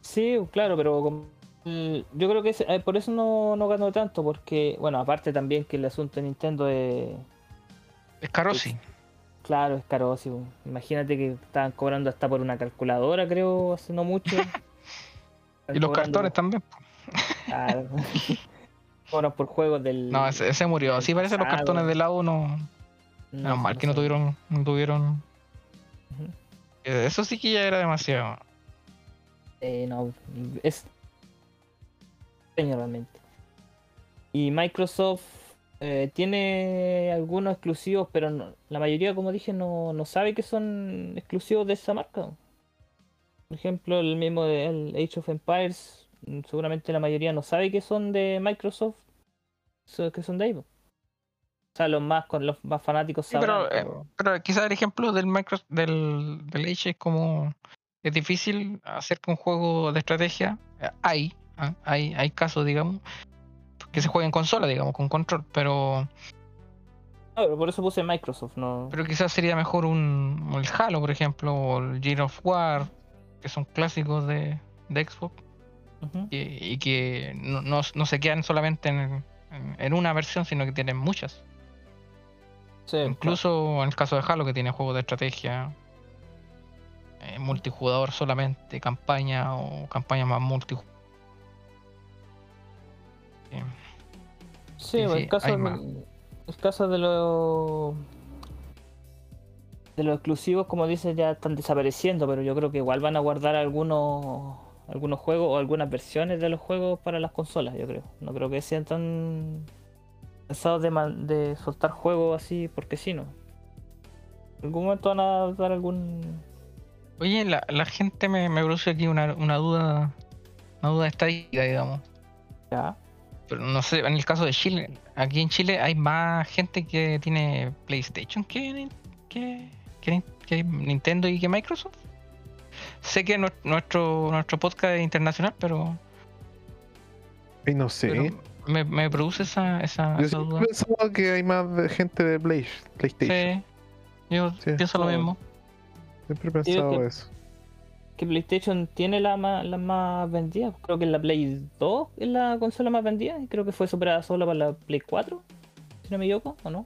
Sí, claro, pero yo creo que ese- eh, por eso no, no ganó tanto, porque, bueno, aparte también que el asunto de Nintendo es, Es caro, sí. Claro, es carísimo. Imagínate que estaban cobrando hasta por una calculadora, creo, hace no mucho. Y los cartones también. Claro. Cobran por juegos del. No, ese, ese murió. Así parece los cartones de lado no. Menos mal que no tuvieron. No tuvieron. Eh, Eso sí que ya era demasiado. Eh, no, es realmente. Y Microsoft eh, tiene algunos exclusivos, pero no- la mayoría, como dije, no, no sabe que son exclusivos de esa marca. Por ejemplo, el mismo de el Age of Empires, mm, seguramente la mayoría no sabe que son de Microsoft, so- que son de Xbox. O sea, los más con los más fanáticos Sí, pero, eh, pero- pero quizás el ejemplo del micro, del, del Age es como es difícil hacer que un juego de estrategia eh, hay, ah, hay, hay casos, digamos, que se jueguen en consola, digamos, con control, pero, No, pero por eso puse Microsoft, no. pero quizás sería mejor un el Halo, por ejemplo, o el Gear of War, que son clásicos de, de Xbox, y, y que no, no, no se quedan solamente en, en- en una versión, sino que tienen muchas. Sí, Incluso en el caso de Halo, que tiene juegos de estrategia eh, multijugador solamente, campaña o campaña más multijugador. Sí, Sí, sí, el caso, de, el caso de los de los exclusivos, como dices, ya están desapareciendo, pero yo creo que igual van a guardar algunos algunos juegos o algunas versiones de los juegos para las consolas, yo creo. No creo que sean tan pensados de, de soltar juegos así porque sí, ¿no? En algún momento van a dar algún... Oye, la, la gente me, me produce aquí una, una duda, una duda estadística, digamos. Ya. Pero no sé, en el caso de Chile, aquí en Chile hay más gente que tiene PlayStation que, que, que nin- que Nintendo y que Microsoft. Sé que nues- nuestro, nuestro podcast es internacional, pero, Y no sé. pero me, me produce esa, esa, Yo esa duda. he pensado que hay más gente de Play, PlayStation. Sí, yo Sí. pienso lo mismo. Siempre he pensado que- eso. Que PlayStation tiene la más, la más vendida. Creo que la Play 2 es la consola más vendida y creo que fue superada solo por la Play 4, si no me equivoco, ¿o no?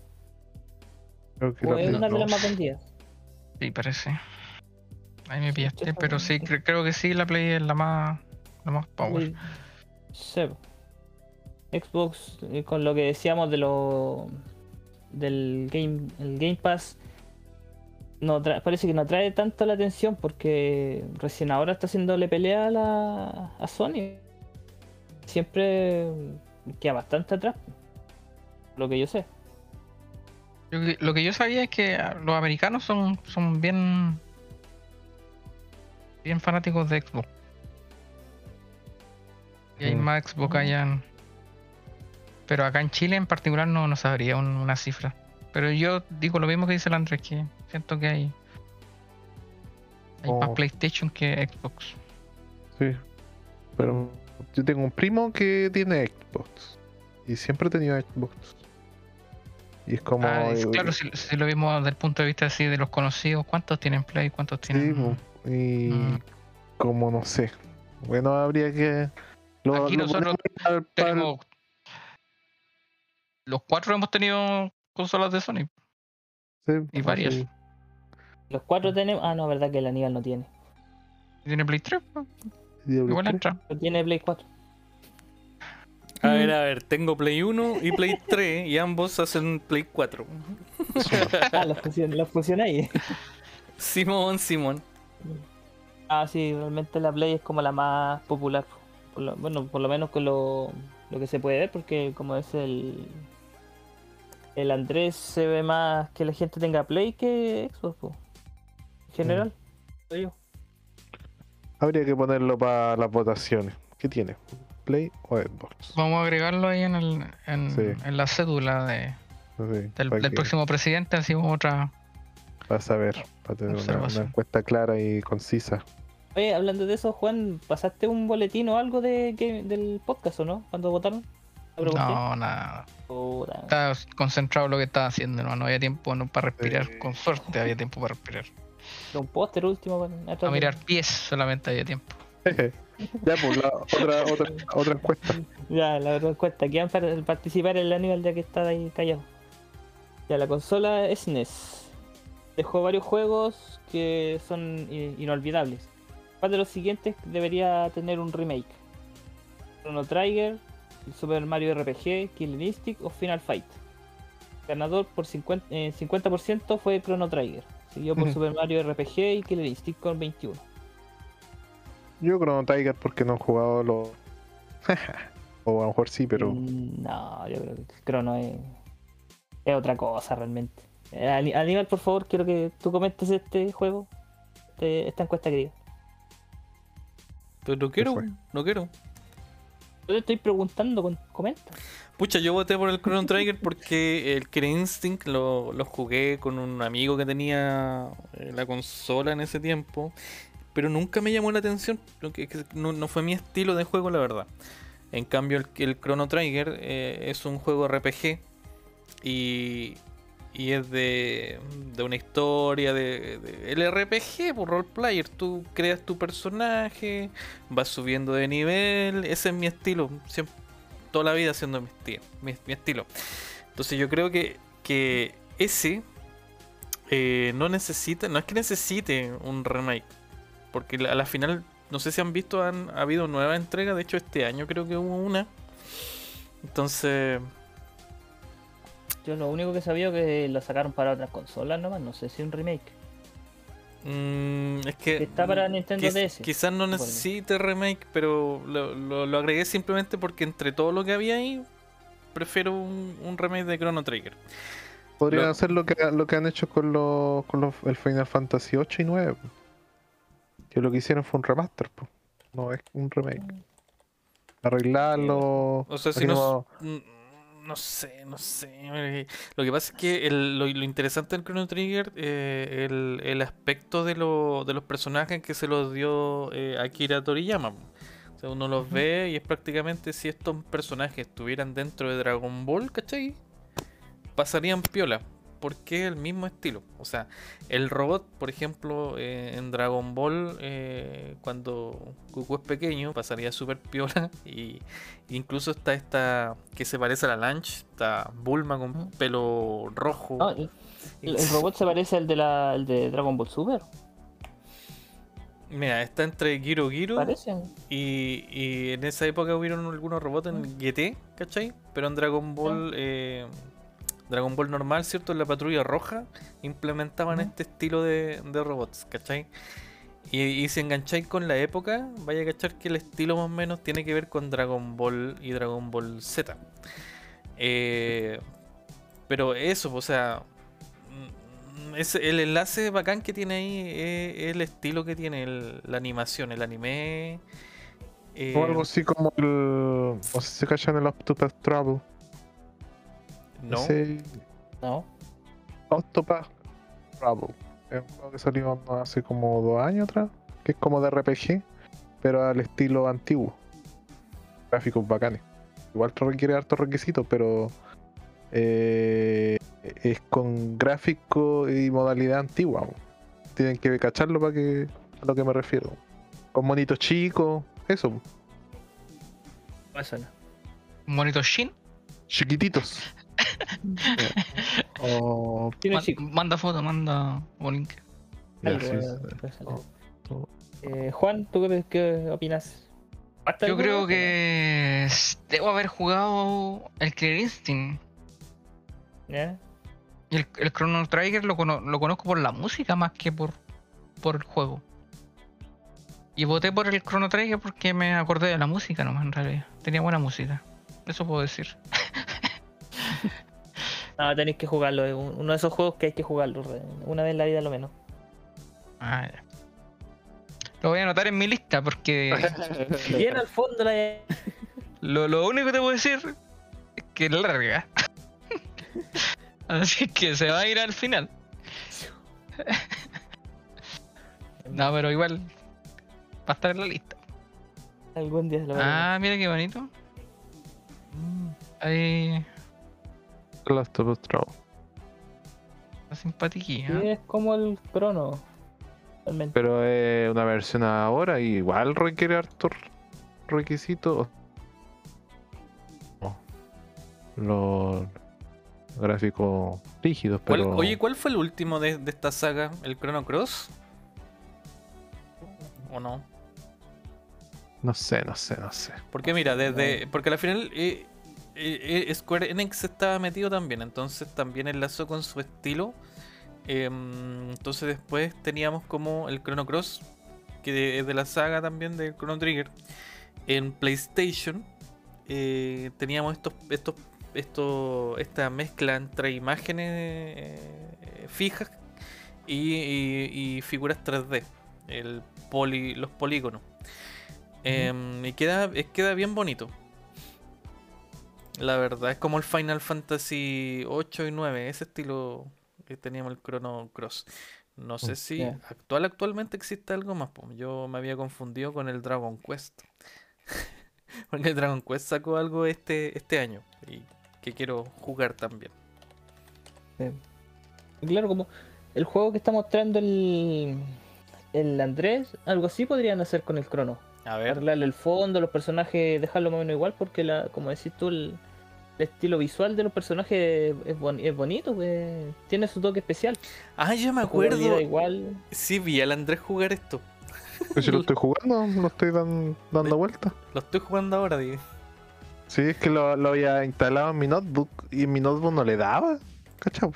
Creo que la Pues es Play una de las 2. más vendidas. Sí, parece. Ahí me pillaste, pero sí, cre- creo que sí, la Play es la más, la más power. Sí. Xbox, eh, con lo que decíamos de lo del Game, el Game Pass, no parece que no atrae tanto la atención porque recién ahora está haciéndole pelea a, la, a Sony. Siempre queda bastante atrás, lo que yo sé. Lo que, lo que yo sabía es que ah, los americanos son, son bien bien fanáticos de Xbox. Y hay Mm. más Xbox allá en- Pero acá en Chile en particular no, no sabría un- una cifra. Pero yo digo lo mismo que dice el Andrés, que siento que hay, hay más Oh. PlayStation que Xbox. Sí. Pero yo tengo un primo que tiene Xbox. Y siempre ha tenido Xbox. Y es como. Ah, es- eh, claro, si, si lo vimos desde el punto de vista así de los conocidos, ¿cuántos tienen Play? ¿Cuántos sí, tienen? po, y Mm. como no sé. Bueno, habría que. Lo, Aquí lo nosotros tenemos. Los cuatro hemos tenido consolas de Sony. sí, y varias. sí. Los cuatro tenemos. Ah, no, verdad que el Aníbal no tiene. Tiene Play 3, Diablo igual 3. entra. No tiene Play 4. A ver, a ver, tengo Play 1 y Play 3 y ambos hacen Play 4. Ah, los fusioné, los fusioné ahí. Simón, Simón. Ah, sí, realmente la Play es como la más popular. Por lo- bueno, por lo menos con lo, lo que se puede ver, porque como es el. El Andrés se ve más que la gente tenga Play que Xbox, po. En general. soy yo. Habría que ponerlo para las votaciones. ¿Qué tiene? ¿Play o Xbox? Vamos a agregarlo ahí en, el, en, Sí. en la cédula de, del, para, del que- próximo presidente. Así como otra. para saber, para tener una, una encuesta clara y concisa. Oye, hablando de eso, Juan, ¿pasaste un boletín o algo de, del podcast o no? Cuando votaron? No, nada. Puta. Estaba concentrado en lo que estaba haciendo. No, no había tiempo no, para respirar. Sí. Con suerte había tiempo para respirar. Un póster último. Para de- mirar pies solamente había tiempo. ya, pues la otra, otra, otra encuesta. Ya, la otra encuesta. ¿Quieren par- participar en el Aníbal ya que está ahí callado? Ya, la consola SNES dejó varios juegos que son inolvidables. ¿Cuál de los siguientes debería tener un remake? Chrono Trigger, Super Mario RPG, Killer Instinct o Final Fight. Ganador por 50%, eh, 50% fue Chrono Trigger, seguido por. Super Mario RPG y Killer Instinct con 21. Yo Chrono Tiger porque no he jugado los. o a lo mejor sí, pero. Mm, No, yo creo que Chrono es, es otra cosa realmente. Eh, Aníbal, por favor, quiero que tú comentes este juego, este- esta encuesta que diga. Pero no quiero, no quiero. Yo te estoy preguntando, con- comenta. Pucha, yo voté por el Chrono Trigger porque el Killer Instinct lo, lo jugué con un amigo que tenía eh, la consola en ese tiempo, pero nunca me llamó la atención, que- que no, no fue mi estilo de juego, la verdad. En cambio, el, el Chrono Trigger eh, es un juego RPG y, y es de, de una historia de, de- el RPG, por roleplayer. Tú creas tu personaje, vas subiendo de nivel, ese es mi estilo. Toda la vida haciendo mi, esti- mi, mi estilo. Entonces yo creo que, que ese eh, no necesita, no es que necesite un remake. Porque a la final, no sé si han visto, han ha habido nuevas entregas. De hecho, este año creo que hubo una. Entonces, Yo lo único que sabía es que lo sacaron para otras consolas nomás, no sé si un remake. mm, es que... Que está para Nintendo Quiz- DS. Quizás no necesite remake, pero lo, lo- lo agregué simplemente porque entre todo lo que había ahí, prefiero un, un remake de Chrono Trigger. Podrían Lo- hacer lo que, lo que han hecho con, los, con los, el Final Fantasy 8 y 9. po. Que lo que hicieron fue un remaster, po. no es un remake. Arreglarlo. O sea, si no, como- mm, no sé, no sé. Lo que pasa es que el- lo, lo interesante del Chrono Trigger, eh, el, el aspecto de, lo- de los personajes que se los dio eh, Akira Toriyama. O sea, uno los ve y es prácticamente si estos personajes estuvieran dentro de Dragon Ball, ¿cachai? Pasarían piola. Porque es el mismo estilo. O sea, el robot, por ejemplo, eh, en Dragon Ball, eh, cuando Goku es pequeño, pasaría súper piola. Y incluso está esta que se parece a la Lunch, está Bulma con pelo rojo. El, el robot se parece al de la el de Dragon Ball Super. Mira, está entre Giro Giro Parecen. y, y en esa época hubieron algunos robots en GT, ¿cachai? Pero en Dragon Ball, eh, Dragon Ball normal, ¿cierto? En la patrulla roja implementaban este estilo de, de robots, ¿cachai? Y, y si engancháis con la época, vaya a cachar que el estilo más o menos tiene que ver con Dragon Ball y Dragon Ball Z. Eh, pero eso, o sea, mm, es el enlace bacán que tiene ahí es el estilo que tiene el- la animación, el anime. eh, O algo así como el. Sé si se cachan el Octopath Travel. No, Ese No. Octopath Travel. Es un juego que salió hace como dos años atrás. Que es como de RPG, pero al estilo antiguo. Gráficos bacanes. Igual te requiere hartos requisitos, pero. eh, es con gráfico y modalidad antigua. Tienen que cacharlo para que. a lo que me refiero. Con monitos chicos, eso. Un bonito Shin. Chiquititos. O Man- manda foto, manda un link. Eh, Juan, ¿tú qué, qué opinas? ¿Basta Yo creo que debo haber jugado el Killer Instinct. Y el, el Chrono Trigger lo, cono- lo conozco por la música más que por, por el juego. Y voté por el Chrono Trigger porque me acordé de la música nomás en realidad. Tenía buena música. Eso puedo decir. No, tenéis que jugarlo. Es un- uno de esos juegos que hay que jugarlo. Una vez en la vida, lo menos. Ah, ya. Lo voy a anotar en mi lista porque Bien al fondo la. lo, lo único que te puedo decir es que es larga. Así que se va a ir al final. No, pero igual va a estar en la lista. Algún día lo veremos. Ah, mira qué bonito. Ahí The Last of Us Travel. está simpatiquilla. Sí, es como el crono. Realmente. Pero es una versión ahora y igual requiere hartos requisitos. No. Los gráficos rígidos, ¿Cuál- pero Oye, ¿cuál fue el último de, de esta saga? ¿El Chrono Cross? ¿O no? no sé, no sé, no sé. Porque mira, desde. Porque al final eh, eh, eh, Square Enix estaba metido también, entonces también enlazó con su estilo. Em, entonces después teníamos como el Chrono Cross, que de- es de la saga también del Chrono Trigger. En PlayStation eh, teníamos estos, estos, estos, esta mezcla entre imágenes fijas y, y- y figuras 3D, el poli, los polígonos. Em, y queda, queda bien bonito. La verdad, es como el Final Fantasy 8 y 9, ese estilo que teníamos el Chrono Cross. No sé Mm, si actual actualmente existe algo más. po. Yo me había confundido con el Dragon Quest. Porque el Dragon Quest sacó algo este, este año y que quiero jugar también. Claro, como el juego que está mostrando el, el Andrés, algo así podrían hacer con el crono. A ver, Arreglarle el fondo, los personajes, dejarlo más o menos igual, porque la, como decís tú, el, el estilo visual de los personajes es, bon- es bonito, pues, tiene su toque especial. ah, ya me acuerdo. igual. Sí, vi al Andrés jugar esto. Pero si lo estoy jugando, lo estoy dan- dando vuelta. Lo estoy jugando ahora, di. Sí, es que lo, lo había instalado en mi notebook y en mi notebook no le daba, ¿cachai?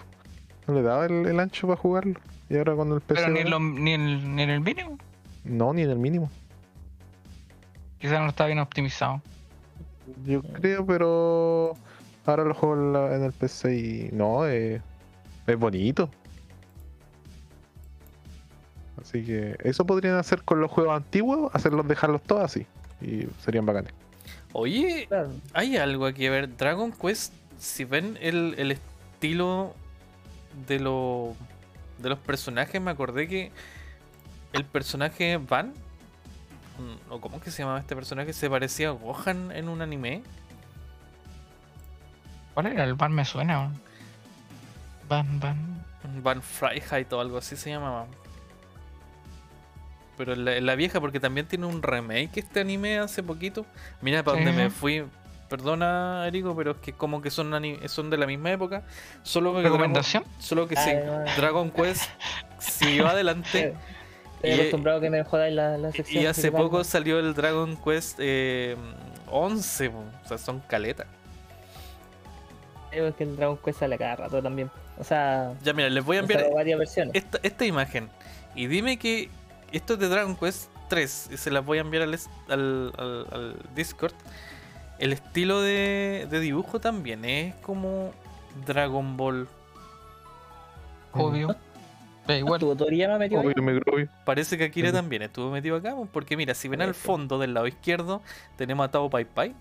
No le daba el, el ancho para jugarlo. Y ahora con el PC. Pero ni, lo- ni, en, ni en el mínimo. No, ni en el mínimo. Quizás no está bien optimizado. Yo creo, pero ahora lo juego en, la- en el PC y no, eh, es bonito. Así que eso podrían hacer con los juegos antiguos, hacerlos dejarlos todos así. Y serían bacanes. Oye, Claro. hay algo aquí. A ver, Dragon Quest, si ven el, el estilo de, lo, de los personajes, me acordé que el personaje Van, o cómo es que se llamaba este personaje, se parecía a Gohan en un anime. ¿Cuál era? El Van me suena. Van, Van. Van Freiheit o algo así se llamaba. Pero la, la vieja, porque también tiene un remake este anime hace poquito. Mira para Sí. donde me fui. perdona, Erico, pero es que como que son, son de la misma época. Solo que Dragon, ¿Recomendación? solo que Ah, sí, no. Dragon Quest siguió adelante. Estoy Y- acostumbrado a que me jodáis la, la sección. Y hace poco salió el Dragon Quest eh, 11, po. o sea, son caletas. Creo que el Dragon Quest sale cada rato también. O sea, Ya, mira, les voy a enviar varias versiones. esta, esta imagen. Y dime que esto es de Dragon Quest 3. Y se las voy a enviar al, es- al, al- al Discord. El estilo de, de dibujo también es como Dragon Ball. Obvio. Da igual. ¿Tu Toriyama metió ahí? Obvio. Parece que Akira también estuvo metido acá. po, Porque mira, si ven al fondo del lado izquierdo, tenemos a Tao Pai Pai.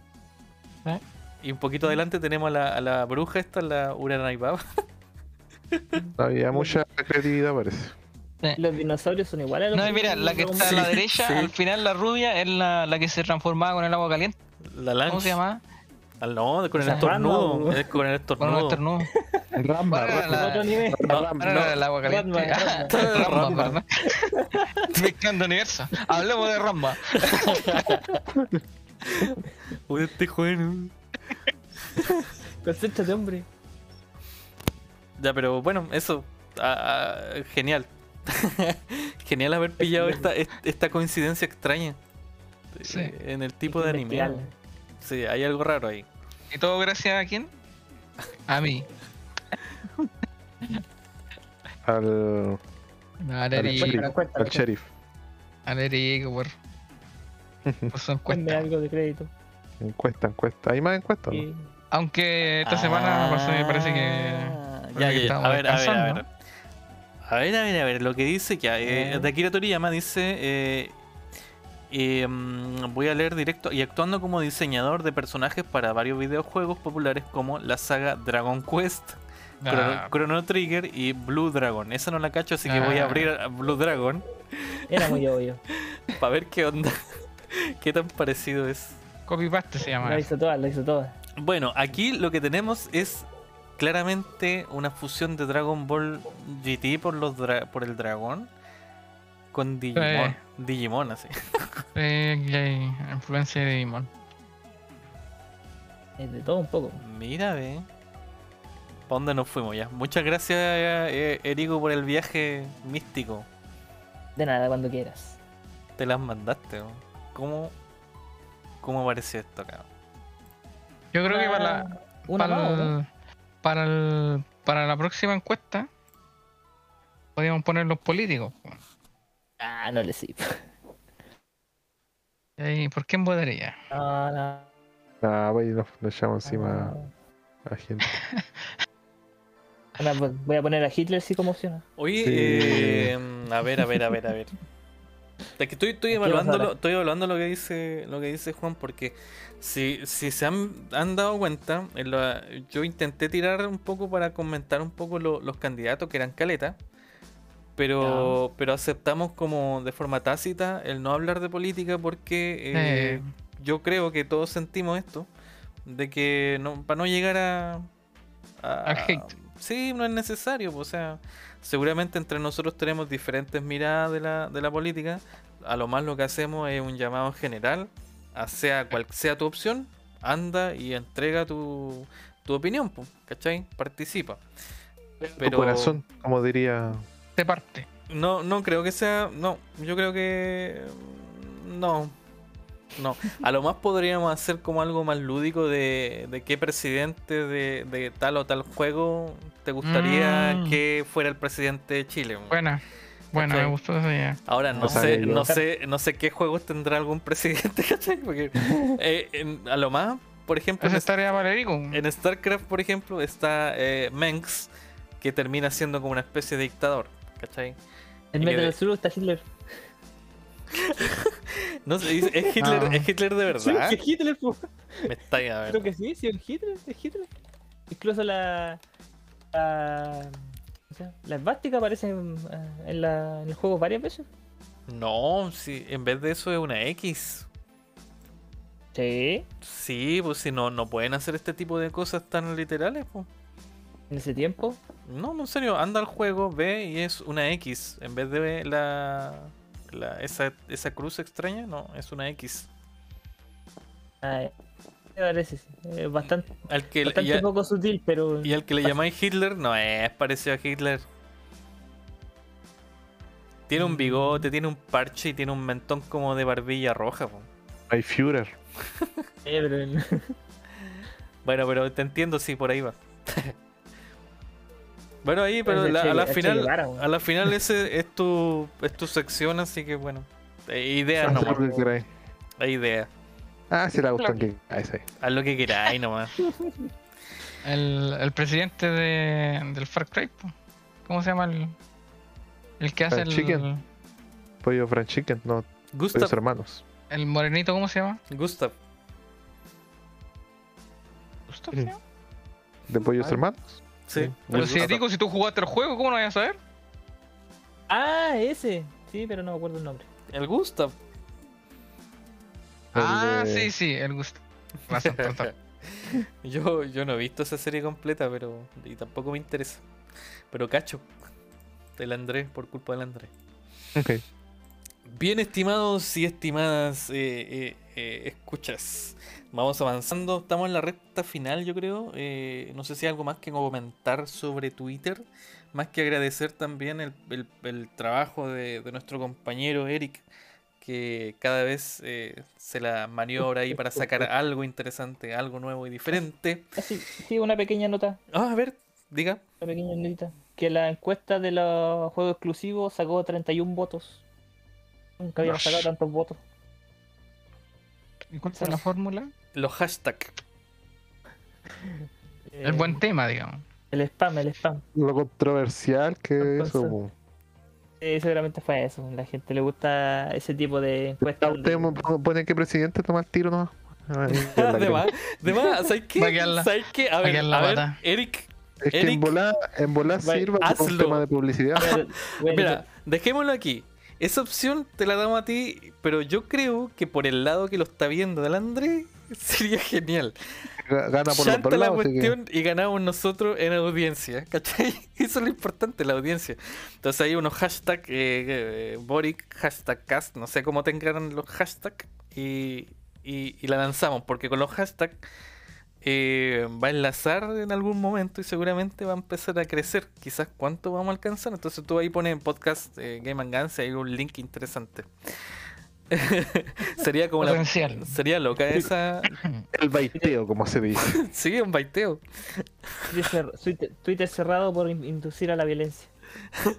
¿Eh? Y un poquito adelante tenemos a la, a la bruja esta, la Uranai Baba. Había mucha creatividad, parece. Los dinosaurios son iguales a los No, mira, la que está a la derecha, sí. al final la rubia, es la, la que se transformaba con el agua caliente. La Lance. ¿Cómo se llama? Ah, no, con el estornudo. rama, Es con el Con un estornudo. Ramba, ¿Cuál era Ramba. la- Otro nivel. No, ¿cuál no, era el agua caliente? ¿verdad? Mezclando universo. Hablemos de Ramba. Uy, este joven. Concéntrate, hombre. Ya, pero bueno, eso. ah, ah, genial. genial haber pillado esta, est- esta coincidencia extraña. Sí. En el tipo de anime. Sí, hay algo raro ahí. ¿Y todo gracias a quién? A mí. Al, Al al Erico. sheriff. cuenta, Al sheriff. Al Erico, por, por su Ponme encuesta. algo de crédito. Encuesta, encuesta. ¿Hay más encuestas? no? Aunque esta semana parece, parece que. Ah, parece Ya, que ya, A ver, a ver, a ver. A ver, a ver, a ver. Lo que dice que eh, Eh. de Akira Toriyama dice. eh, eh, mm, voy a leer directo. Y actuando como diseñador de personajes para varios videojuegos populares como la saga Dragon Quest, Chrono, Ah, Chrono Trigger y Blue Dragon. Esa no la cacho, así que voy a Ah. abrir a Blue Dragon Era muy obvio. para ver qué onda. qué tan parecido es. copy paste se llama. Lo hizo todas, lo hizo todas. Bueno, aquí lo que tenemos es claramente una fusión de Dragon Ball GT por los dra- por el dragón con Digimon. Digimon así. Eh, influencia de Digimon. Es de todo un poco. Mira, ve. ¿Para dónde nos fuimos ya? Muchas gracias, eh, Erico, por el viaje místico. De nada, cuando quieras. Te las mandaste, ¿no? ¿Cómo, cómo apareció esto acá? Yo creo que para la, Una para, más, ¿o el- ¿no? para, el- para la próxima encuesta podríamos poner los políticos. po. Ah, no le sirve. Y ¿Por quién votaría? No, no. Ah, pues, nos, nos echamos encima no. a gente. Pues, Voy a poner a Hitler si conmociona. Oye, Sí. eh, a ver, a ver, a ver, a ver. Es que estoy, estoy ¿Qué vas a evaluando lo, estoy evaluando lo que dice lo que dice Juan porque si, si se han, han dado cuenta, en la- yo intenté tirar un poco para comentar un poco lo- los candidatos que eran caleta, pero pero aceptamos como de forma tácita el no hablar de política porque eh, Eh. yo creo que todos sentimos esto de que no para no llegar a, a- Al hate. Sí no es necesario pues, o sea seguramente entre nosotros tenemos diferentes miradas de la, de la política a lo más lo que hacemos es un llamado general a sea cual sea tu opción anda y entrega tu, tu opinión pues, ¿cachai? participa Tu pero corazón, como diría. De parte. no, no creo que sea. No, yo creo que. No. No. A lo más podríamos hacer como algo más lúdico de, de qué presidente de, de tal o tal juego te gustaría Mm. que fuera el presidente de Chile. Buena. Buena, ¿Cachai? me gustó esa idea. Ahora no sé, yo- no sé, no sé qué juegos tendrá algún presidente, ¿cachai? Porque eh, en- a lo más, por ejemplo, Esa en, tarea StarCraft, por ejemplo, está eh, Mengs, que termina siendo como una especie de dictador, ¿cachai? En del sur está Hitler. No sé, es es Hitler, Ah. es Hitler de verdad. sí, es Hitler, po. Me está a ver. Creo que sí, sí, es Hitler, es Hitler. Incluso la. La, o sea, la esvástica aparece en, eh, en, la, en el juego varias veces. No, si en vez de eso es una X. Sí, Sí, pues si no, no pueden hacer este tipo de cosas tan literales, pues. en ese tiempo. No, no, en serio, anda al juego, ve y es una X. En vez de la, la esa, esa cruz extraña, no, es una X. Ay, Me parece, sí. Eh, bastante, Al que, bastante y, a- poco sutil, pero. y al que le llamáis Hitler, no es parecido a Hitler. Tiene un bigote, tiene un parche y tiene un mentón como de barbilla roja. po. My Führer. Eh, Bueno, pero te entiendo si por ahí va. bueno, ahí, pero la- Che- a la final, Guevara, a la final ese es tu, es tu sección, así que bueno. Eh, ideas Haz nomás, lo que queráis. hay ideas. Ah, si le gustan que ese. Haz lo que queráis nomás. El, el presidente de, del Far Cry. ¿cómo se llama el, el que hace el, chicken. Pollo Fried Chicken, no, pollos Gustav, hermanos. el morenito, ¿cómo se llama? Gustav. Gustav. ¿se llama? ¿De pollos hermanos? Sí. Pero el si digo, si tú jugaste el juego, ¿cómo no vas a saber? Ah, ese. Sí, pero no me acuerdo el nombre. El Gustav. El Ah, de- sí, sí, el Gustav. Razón. Yo, yo no he visto esa serie completa, pero. Y tampoco me interesa. Pero cacho. Del Andrés, por culpa del Andrés. Ok. Bien, estimados y estimadas eh, eh, eh, escuchas. Vamos avanzando. Estamos en la recta final, yo creo. Eh, no sé si hay algo más que comentar sobre Twitter. Más que agradecer también el, el- el trabajo de, de nuestro compañero Eric, que cada vez eh, se la maniobra ahí para sacar algo interesante, algo nuevo y diferente. Ah, sí, sí, una pequeña nota. Ah, a ver, diga. Una pequeña notita. Que la encuesta de los juegos exclusivos sacó 31 votos. Nunca habíamos sacado tantos votos. ¿Y cuál fue la fórmula? Los hashtags. El buen tema, digamos. El spam, el spam. Lo controversial que es eso. Sí, seguramente fue eso. La gente le gusta ese tipo de encuestas. Usted donde- mo- pone que presidente toma el tiro nomás. De más, de más, ¿sabes qué? ¿Sabes qué? A ver, a ver. Eric, Es que Eric, en volar, en volar sirva como un tema de publicidad. Bueno, bueno, Mira, dejémoslo aquí. Esa opción te la damos a ti, pero yo creo que por el lado que lo está viendo del André sería genial. Ga- Gana por los Chanta dos la lados. así que- cuestión y ganamos nosotros en audiencia, ¿cachai? Eso es lo importante, la audiencia. Entonces hay unos hashtags, eh, eh, Boric, hashtag cast, no sé cómo tengan los hashtags, y, y, y la lanzamos, porque con los hashtags eh, va a enlazar en algún momento y seguramente va a empezar a crecer. Quizás cuánto vamos a alcanzar. Entonces tú ahí pones en podcast eh, Game and Guns y hay un link interesante. sería como la, sería loca esa. El baiteo, como se dice. Sí, un baiteo. Twitter, cerrado por in- inducir a la violencia.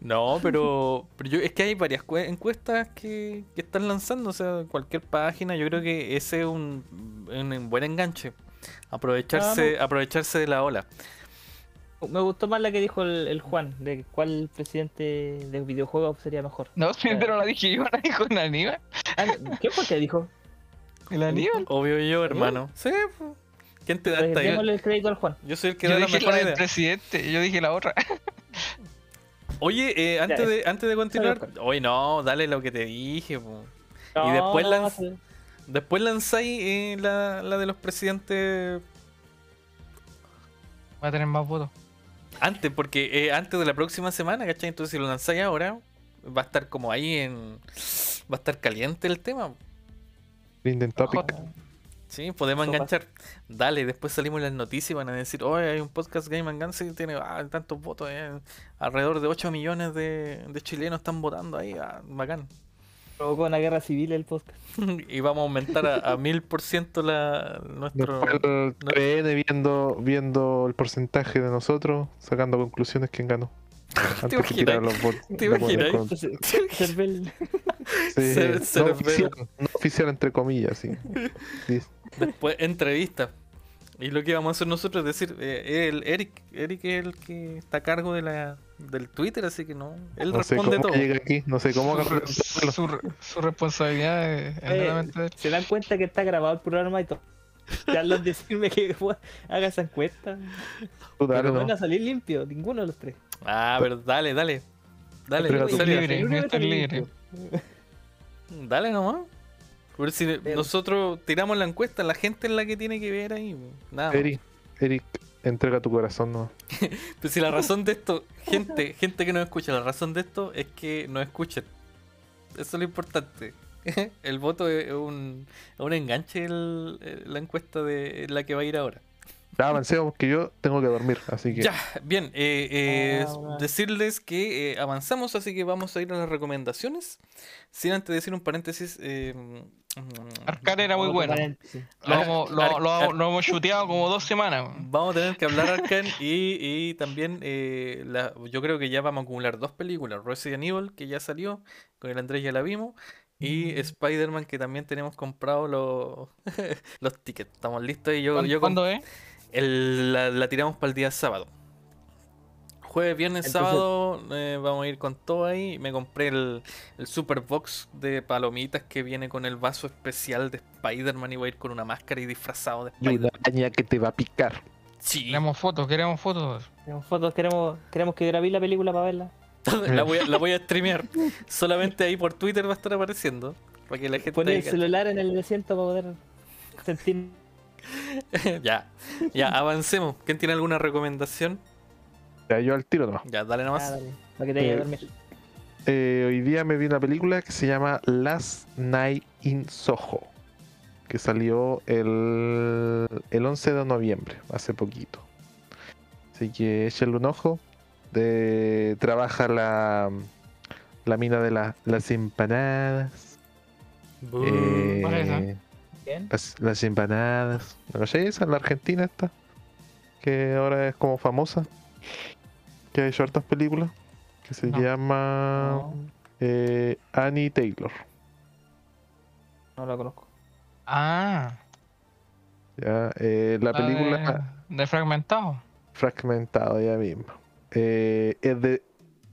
No, pero, pero yo, es que hay varias cue- encuestas que, que están lanzando, o sea, cualquier página, yo creo que ese es un, un buen enganche. Aprovecharse, aprovecharse de la ola. Me gustó más la que dijo el, el Juan, de cuál presidente de videojuegos sería mejor. No, pero lo dije yo, la dijo el Aníbal. Ah, ¿Qué fue que dijo? El Aníbal. Obvio yo, hermano. Sí, pues. ¿Quién te da Pues esta? Démosle el crédito al Juan. yo soy el que Yo da la dije mejor la del idea. presidente, yo dije la otra. Oye, eh, antes, Ya, de, antes de continuar, oye, no, dale lo que te dije. po. No, después no, lanz- sí. Después lanzáis eh, la, la de los presidentes Va a tener más votos. Antes, porque eh, antes de la próxima semana, ¿cachai? Entonces si lo lanzáis ahora, va a estar como ahí en... Va a estar caliente el tema. Linden Topic. Sí, podemos Sopa. enganchar. Dale, después salimos en las noticias y van a decir, oye, hay un podcast Game and Guns y tiene ah, tantos votos. eh, Alrededor de 8 millones de, de chilenos están votando ahí. ah, bacán. Provocó una guerra civil el podcast. y vamos a aumentar a, a 1000% la, nuestro... Después el 3N viendo, viendo el porcentaje de nosotros, sacando conclusiones quién ganó. Antes que imaginas? los. ¿Te imaginas? con- Sí, Ser- no, oficial, no oficial entre comillas, sí. Sí. Después, entrevista. Y lo que vamos a hacer nosotros es decir, eh, el Eric, Eric es el que está a cargo de la, del Twitter, así que no, él No sé responde cómo todo. llega aquí, no sé cómo Su, su- su responsabilidad es Eh, se dan cuenta que está grabado el programa y todo. Ya los decirme que haga esa encuesta. Pero ¿no? van a salir limpio, ninguno de los tres. Ah, pero dale, dale. Dale, tu serio. libre. Libre. Dale nomás. Pero si Pero- nosotros tiramos la encuesta, la gente es la que tiene que ver ahí. Nada. Eric, Eric, entrega tu corazón, ¿no? Pero si la razón de esto, gente, gente que nos escucha, la razón de esto es que nos escuchen. Eso es lo importante. el voto es un, un enganche el- la encuesta de la que va a ir ahora. Ya avancemos porque yo tengo que dormir, así que Ya, bien, eh, eh, Ah, decirles que eh, avanzamos, así que vamos a ir a las recomendaciones. Sin antes decir un paréntesis. Eh, mm, Arcane era muy bueno. Lo, hemos- lo- ar- lo- ar- lo hemos chuteado como dos semanas. Vamos a tener que hablar Arcane y, y también eh, la- yo creo que ya vamos a acumular dos películas. Resident Evil, que ya salió, con el Andrés ya la vimos. Y Mm. Spider-Man, que también tenemos comprado los, los tickets. Estamos listos y yo, ¿Cuándo, yo con- cuándo es? El- la, la tiramos para el día sábado. Jueves, viernes, Entonces- sábado, eh, vamos a ir con todo ahí. Me compré el, el Super Box de palomitas que viene con el vaso especial de Spider-Man y voy a ir con una máscara y disfrazado de Spider-Man. que te va a picar. Sí, Queremos fotos, queremos fotos. Queremos fotos, queremos, queremos que grabéis la película para verla. la, voy a, la voy a streamear. Solamente ahí por Twitter va a estar apareciendo. Para que la gente Poner ahí el celular en el asiento para poder sentir. ya, ya, avancemos. ¿Quién tiene alguna recomendación? Ya yo al tiro nomás. Ya, dale nomás. Ah, dale, para que te vayas Eh, a dormir. Eh, hoy día me vi una película que se llama Last Night in Soho, que salió el, el 11 de noviembre, hace poquito. Así que échenle un ojo. De, trabaja la, la mina de la- las empanadas. eh, las, las empanadas. ¿No sé esa? La argentina esta. Que ahora es como famosa. Que ha hecho hartas películas. Que se No. llama No. eh, Annie Taylor. No la conozco. Ah, Ya, eh, la la película de, de fragmentado. fragmentada ya mismo. Eh, es de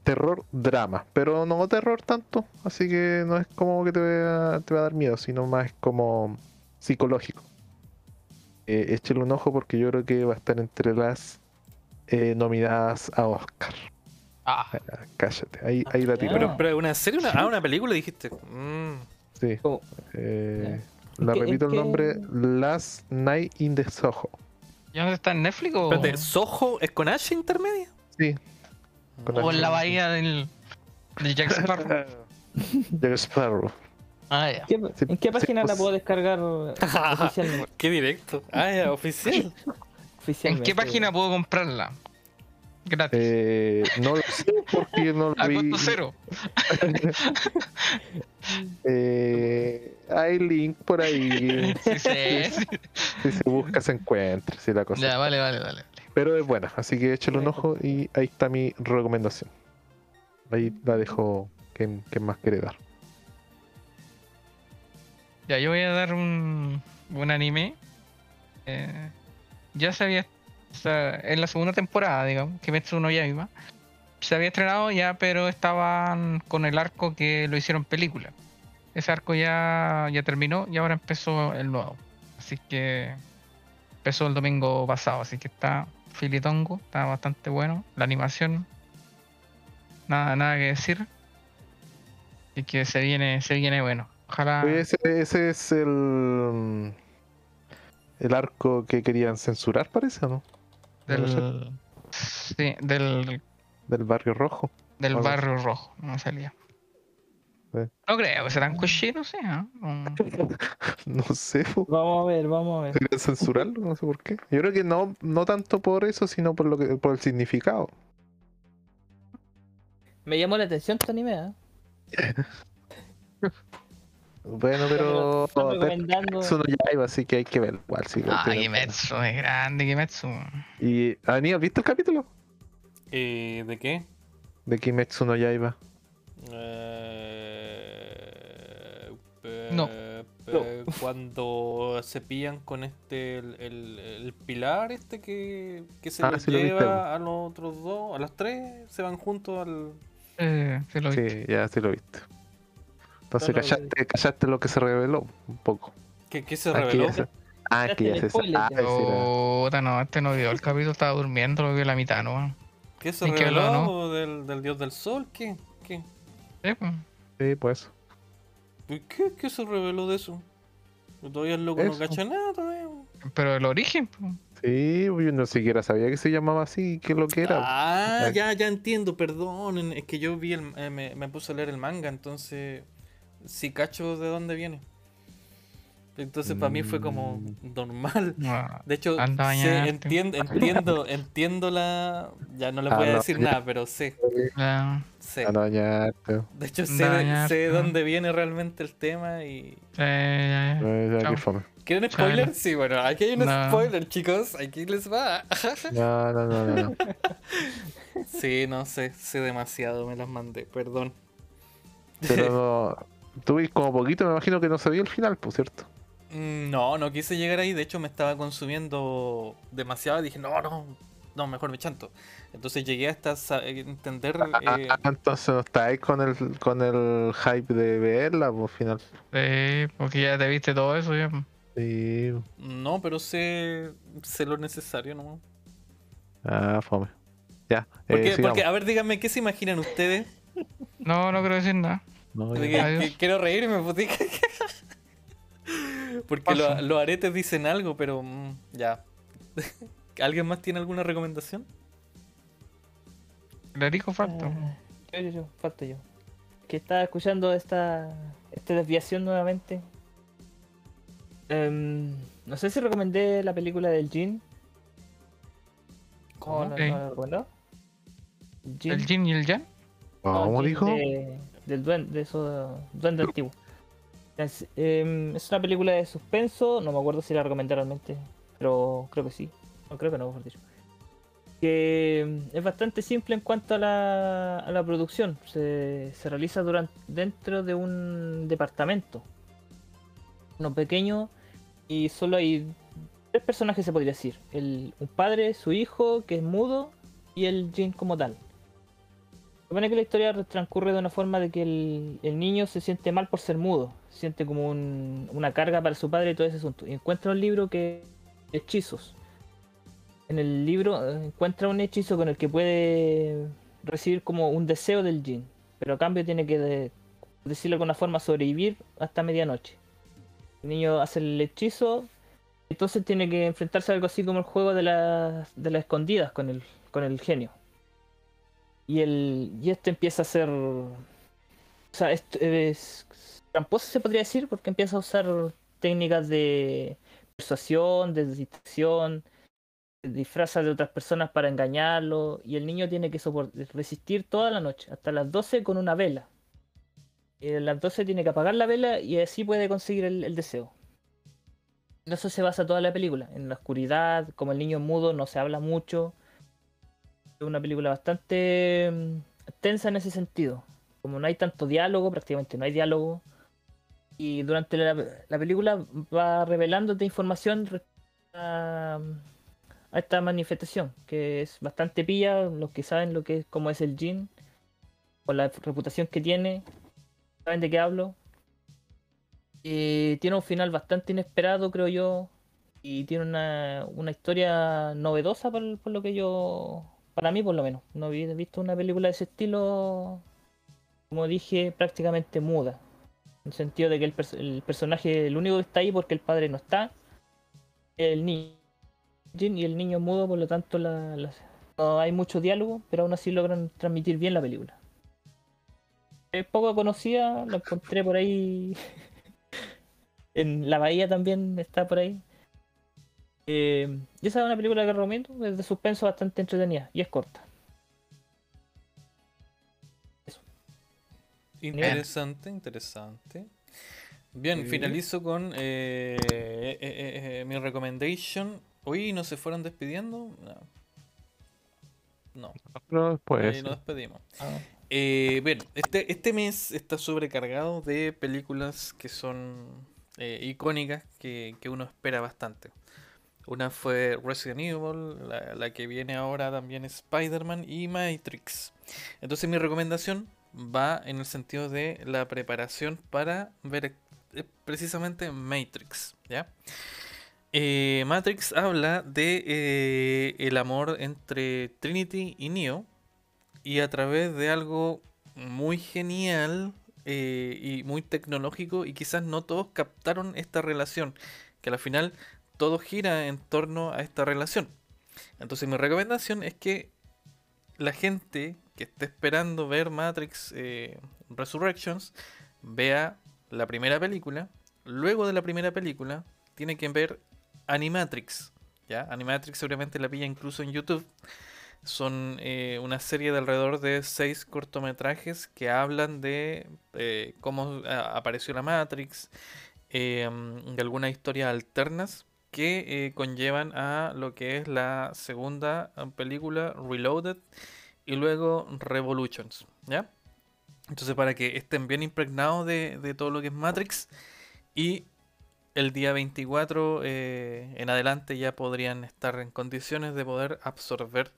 terror drama, pero no terror tanto, así que no es como que te va, te va a dar miedo, sino más como psicológico. Eh, échale un ojo porque yo creo que va a estar entre las eh, nominadas a Oscar. Ah, Ah, Cállate, ahí, ahí la tiro. ya. Pero, pero ¿una serie? Una, ah, una película dijiste. Mm. Sí, ¿Cómo? eh, ¿En la repito el qué- nombre, Last Night in the Soho. ¿y dónde está en Netflix o, Espérate, ¿Soho es con H intermedia? Sí, con o en la bahía del, del Jack Sparrow? Jack Sparrow. Ah, ya. ¿Qué- Sí, ¿En qué sí, página la puedo descargar oficialmente? Qué directo. Ah, ya, oficial. ¿En qué página puedo comprarla? Gratis. Eh, no lo sé porque no lo a vi. costo cero. Eh, hay link por ahí. Sí, sí, sí. Si se busca, se encuentra. Si la cosa. Ya, vale, vale, vale. Pero es buena, así que échale un ojo y ahí está mi recomendación. Ahí la dejo. ¿Quién, quién más quiere dar? Ya, yo voy a dar un, un anime. Eh, ya se había. en la segunda temporada, digamos, que Metsu no Yaiba. Se había estrenado ya, pero estaban con el arco que lo hicieron película. Ese arco ya, ya terminó y ahora empezó el nuevo. Así que empezó el domingo pasado, así que está filitongo, está bastante bueno. La animación, nada, nada que decir. Y que se viene, se viene bueno. Ojalá. Ese, ese es el. El arco que querían censurar, parece, ¿o no? Del, sí, del, Del barrio rojo. del barrio rojo, no salía. Sí. No creo que serán cochinos, sí. No. No sé, po. Vamos a ver, vamos a ver. querían censurarlo, no sé por qué. Yo creo que no, no tanto por eso, sino por lo que, por el significado. Me llamó la atención tu anime, ¿eh? Bueno, pero Están recomendando. no así que hay que verlo. Igual, sí, Ah, tiene- Kimetsu, es grande Kimetsu. Y Aníbal, ¿viste el capítulo? Eh, ¿De qué? De Kimetsu no Yaiba. Eh, No. eh, eh, Cuando se pillan con este, el, el- el pilar este que, que se Ah, los sí lo viste, lleva a los otros dos, a los tres, se van juntos al... Eh, sí lo. Sí, ya sí lo viste. Entonces No, no, callaste, callaste lo que se reveló un poco. ¿Qué, qué se que reveló? ya se- Ah, que ya se Spoiler, ah, ya. no, este no vio el capítulo, estaba durmiendo, lo vio la mitad, ¿no? ¿Qué se que reveló ¿no? del, del dios del sol? ¿Qué? ¿Qué? Sí, pues. Sí, pues. ¿Y ¿Qué, qué se reveló de eso? Todavía el loco no Eso. cacha nada todavía. Pero el origen, pues. Sí, yo no siquiera sabía que se llamaba así, que lo que era. Ah, ya, ya entiendo, perdón. Es que yo vi el, eh, me, me puse a leer el manga, entonces sí cacho de dónde viene. Entonces para mí fue como normal. No, De hecho, sé- entiendo, entiendo, entiendo la. Ya no les Ah, voy a decir nada, pero sé, ya, sé. A bañarte. De hecho, sé, de- sé bañarte. de dónde viene realmente el tema y. eh. ¿Quieren spoiler? Sí, bueno, aquí hay un No. spoiler, chicos. Aquí les va. No, no, no, no. no. Sí, no sé, sé demasiado, me las mandé, perdón. Pero viste como poquito, me imagino que no se vio el final, por cierto. Mm, No, no quise llegar ahí, de hecho me estaba consumiendo demasiado y dije, no, no, no, mejor me chanto. Entonces llegué hasta sa- entender... eh, Ah, entonces no estáis con el, con el hype de verla, por final. Sí, porque ya te viste todo eso ya. Sí. no, pero sé, sé lo necesario, ¿no? Ah, fome. Ya. Porque, eh, sigamos. porque, a ver, díganme, ¿qué se imaginan ustedes? No, no quiero decir nada. No, De ya. que- Adiós. que quiero reírme, putica. Porque lo- los aretes dicen algo, pero mm, ya. ¿Alguien más tiene alguna recomendación? El Erico falta. Ah, yo, yo, yo, falta yo. Que estaba escuchando esta, esta desviación nuevamente. Em, no sé si recomendé la película del Jin. ¿Cómo no, Ok. no recomendó? Jin. ¿El Jin y el Jan? No, ¿Cómo dijo? de- del duende, de eso, duende antiguo. Es, em, es una película de suspenso, no me acuerdo si la recomendé realmente, pero creo que sí. No creo que no, dicho. Que em, es bastante simple en cuanto a la, a la producción. Se, se realiza durante, dentro de un departamento. Uno pequeño y solo hay tres personajes se podría decir. El, un padre, su hijo, que es mudo, y el Jin como tal. Supone que la historia transcurre de una forma de que el, niño se siente mal por ser mudo, siente como un- una carga para su padre y todo ese asunto. Y encuentra un libro que hechizos. En el libro eh, encuentra un hechizo con el que puede recibir como un deseo del Jin, pero a cambio tiene que, de- decirlo de alguna forma, sobrevivir hasta medianoche. El niño hace el hechizo, entonces tiene que enfrentarse a algo así como el juego de las, de las escondidas con el, con el genio. Y el y este empieza a ser o sea, esto es tramposo se podría decir porque empieza a usar técnicas de persuasión, de distracción, disfraza de otras personas para engañarlo y el niño tiene que resistir toda la noche hasta las 12 con una vela. Y a las 12 tiene que apagar la vela y así puede conseguir el, el deseo. En eso se basa toda la película, en la oscuridad, como el niño es mudo no se habla mucho. Es una película bastante mm, tensa en ese sentido. Como no hay tanto diálogo, prácticamente no hay diálogo. Y durante la, la película va revelándote información a, a esta manifestación, que es bastante pilla, los que saben lo que es, cómo es el Jin, con la reputación que tiene, saben de qué hablo. Y tiene un final bastante inesperado, creo yo, y tiene una, una historia novedosa por lo que yo, para mí por lo menos. No había visto una película de ese estilo, como dije, prácticamente muda. En el sentido de que el, pers- el personaje, el único que está ahí porque el padre no está, es el niño. Y el niño es mudo, por lo tanto no hay mucho diálogo, pero aún así logran transmitir bien la película. Es poco conocida, la encontré por ahí. en la bahía también está por ahí. Eh, y esa es una película que recomiendo, es de suspenso bastante entretenida y es corta. Interesante, interesante. Bien, Sí. finalizo con eh, eh, eh, eh, mi recommendation. Hoy no se fueron despidiendo. No. No, Pero después. nos despedimos. Eh, bien, este, este mes está sobrecargado de películas que son eh, icónicas que, que uno espera bastante. Una fue Resident Evil, la, que viene ahora también Spider-Man y Matrix. Entonces mi recomendación va en el sentido de la preparación para ver eh, precisamente Matrix, ¿ya? Eh, Matrix habla de eh, el amor entre Trinity y Neo y a través de algo muy genial y muy tecnológico y quizás no todos captaron esta relación, que al final todo gira en torno a esta relación. Entonces mi recomendación es que la gente que esté esperando ver Matrix eh, Resurrections vea la primera película. Luego de la primera película, tiene que ver Animatrix. ¿ya? Animatrix seguramente la pilla incluso en YouTube. Son eh, una serie de alrededor de seis cortometrajes que hablan de eh, cómo apareció la Matrix, de algunas historias alternas que eh, conllevan a lo que es la segunda eh, película Reloaded y luego Revolutions, ¿ya? Entonces para que estén bien impregnados de, de todo lo que es Matrix y el día 24 eh, en adelante ya podrían estar en condiciones de poder absorber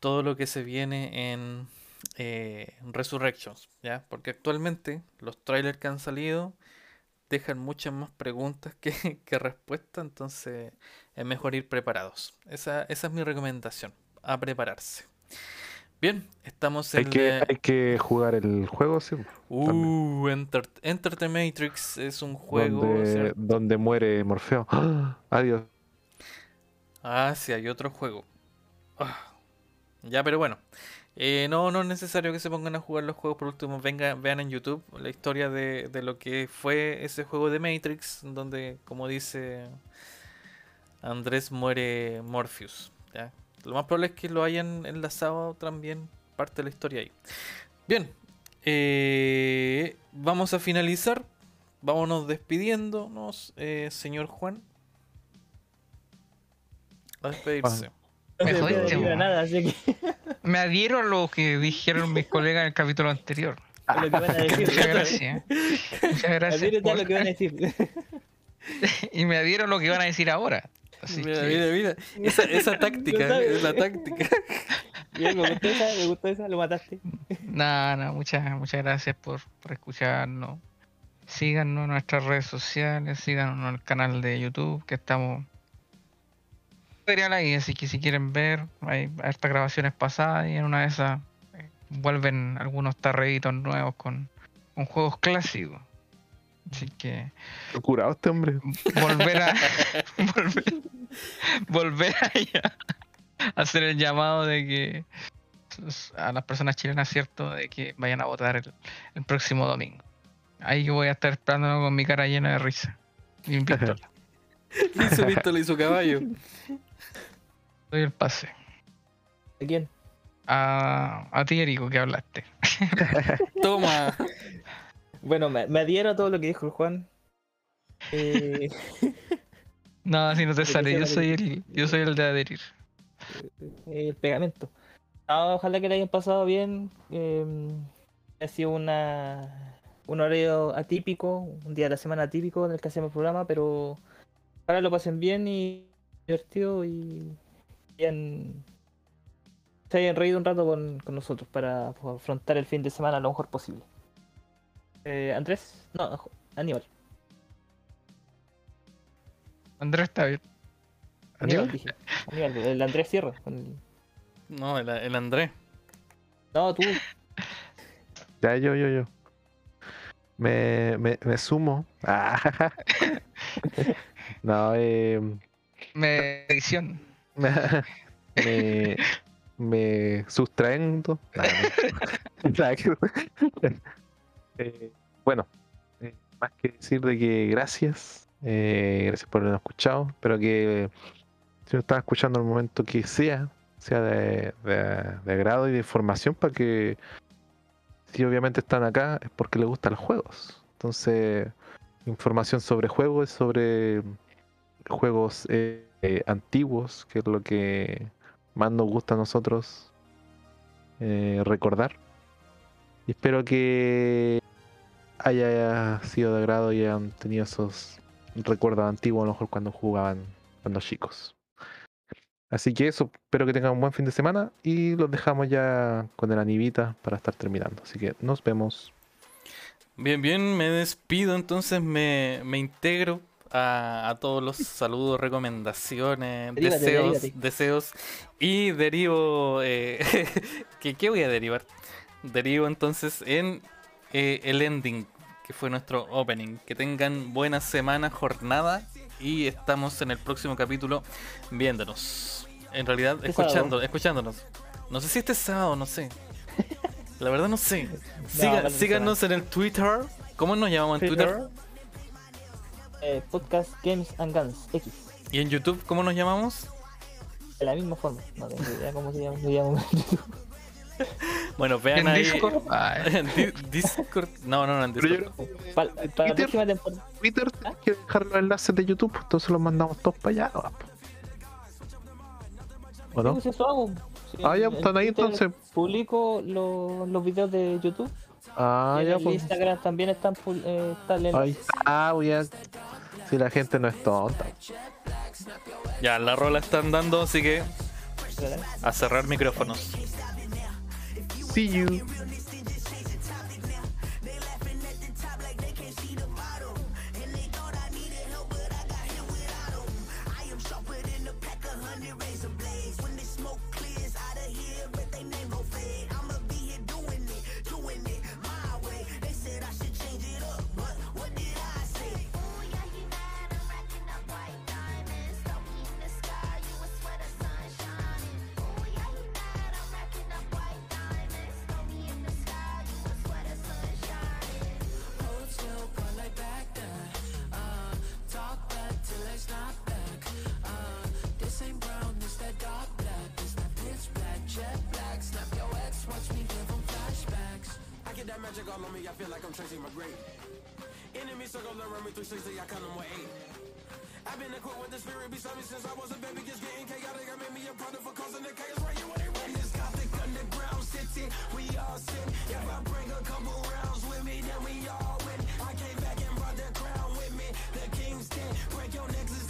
todo lo que se viene en eh, Resurrections, ¿ya? Porque actualmente los trailers que han salido dejan muchas más preguntas que, que respuestas, entonces es mejor ir preparados. Esa, esa es mi recomendación, a prepararse. Bien, estamos Hay en que, la- hay que jugar el juego, sí. Uh, Enter, Enter the Matrix es un juego. donde, donde muere Morfeo. ¡Ah! Adiós. Ah, sí, hay otro juego. Ah, Ya, pero bueno. Eh, no, no es necesario que se pongan a jugar los juegos. Por último, venga, vean en YouTube la historia de, lo que fue ese juego de Matrix, donde, como dice Andrés, muere Morpheus. ¿ya? Lo más probable es que lo hayan enlazado también parte de la historia ahí. Bien, eh, vamos a finalizar. Vámonos despidiéndonos, eh, señor Juan. A despedirse. Me jodiste, weón. nada, así que Me adhiero a lo que dijeron mis colegas en el capítulo anterior. a lo que van a decir. Muchas gracias. Muchas gracias. Adhiérete a lo que van a decir. Y me adhiero a lo que van a decir ahora. Así Mira, que- mira, mira. Esa, esa táctica, sabes. esa táctica. Bien, me gustó esa, me gustó esa, lo mataste. Nada, nada, muchas, muchas gracias por, por escucharnos. Síganos en nuestras redes sociales, síganos en el canal de YouTube, que estamos material ahí, así que si quieren ver, hay hartas grabaciones pasadas y en una de esas eh, vuelven algunos tarreitos nuevos con, con juegos clásicos. Así que curado este hombre. volver a volver, volver a, a hacer el llamado de que a las personas chilenas cierto de que vayan a votar el, el próximo domingo ahí yo voy a estar esperando con mi cara llena de risa y un pistola hizo pistola y su caballo. doy el pase ¿De quién? a, a ti Erico que hablaste Toma. Bueno, me, me adhiero a todo lo que dijo el Juan. Eh, no si no te sale yo soy el yo soy el de adherir el pegamento. No, ojalá que le hayan pasado bien. eh, ha sido una un horario atípico, un día de la semana atípico en el que hacemos el programa, pero ojalá lo pasen bien y divertido y hayan- se hayan reído un rato con, con nosotros para afrontar el fin de semana lo mejor posible. Eh, Andrés, no, Aníbal. Andrés está bien Aníbal, dije. Aníbal, el Andrés Sierra. con el- No, el, el Andrés. No, tú. Ya, yo, yo, yo. Me, me, me sumo. Ah. No, eh, me edición me, me, sustraendo. Nada Eh, bueno, eh, más que decir de que gracias. eh, gracias por habernos escuchado. Espero que si nos están escuchando en el momento que sea, sea de, de- de agrado y de información para que si obviamente están acá es porque les gustan los juegos. Entonces, información sobre juegos, sobre juegos eh, antiguos, que es lo que más nos gusta a nosotros eh, recordar. Y espero que haya sido de agrado y hayan tenido esos recuerdos antiguos, a lo mejor cuando jugaban cuando chicos. Así que eso, espero que tengan un buen fin de semana y los dejamos ya con el anivita para estar terminando. Así que nos vemos. Bien, bien, me despido, entonces me, me integro a, a todos los saludos, recomendaciones, Derívate, deseos, derívate. deseos y derivo. Eh, ¿qué, qué voy a derivar? Derivo entonces en eh, el ending, que fue nuestro opening. Que tengan buena semana, jornada y estamos en el próximo capítulo viéndonos. En realidad, Este escuchando, sábado. escuchándonos. No sé si este sábado, no sé. La verdad no sé. No, Siga- vale, síganos en el Twitter ¿Cómo nos llamamos en Twitter? Eh, podcast Games and Guns X. ¿Y en YouTube cómo nos llamamos? De la misma forma. No tengo idea cómo se llama. se llama en YouTube. Bueno, vean En ahí. Discord. En. No, no, no, en Discord. Para, la Twitter. próxima temporada. Twitter que dejar los enlaces de YouTube, entonces los mandamos todos para allá. ¿O no? Sí, pues eso hago. Sí, Ah, ya, están ahí Twitter entonces. Publico los, los videos de YouTube. Ah, y en ya, el pues. Instagram también están, eh. Ahí está, voy a... Si la gente no es tonta. Ya, la rola están dando, así que a cerrar micrófonos. See you. all on me, I feel like I'm chasing my grave. Enemy circle around me 360, I count them with eight. I've been equipped with the spirit beside me since I was a baby, just getting chaotic. I made me a product for causing the chaos right here when they ready. This gothic underground city, we all sin. If I bring a couple rounds with me, then we all win. I came back and brought the crown with me, the king's dead. Break your necklace.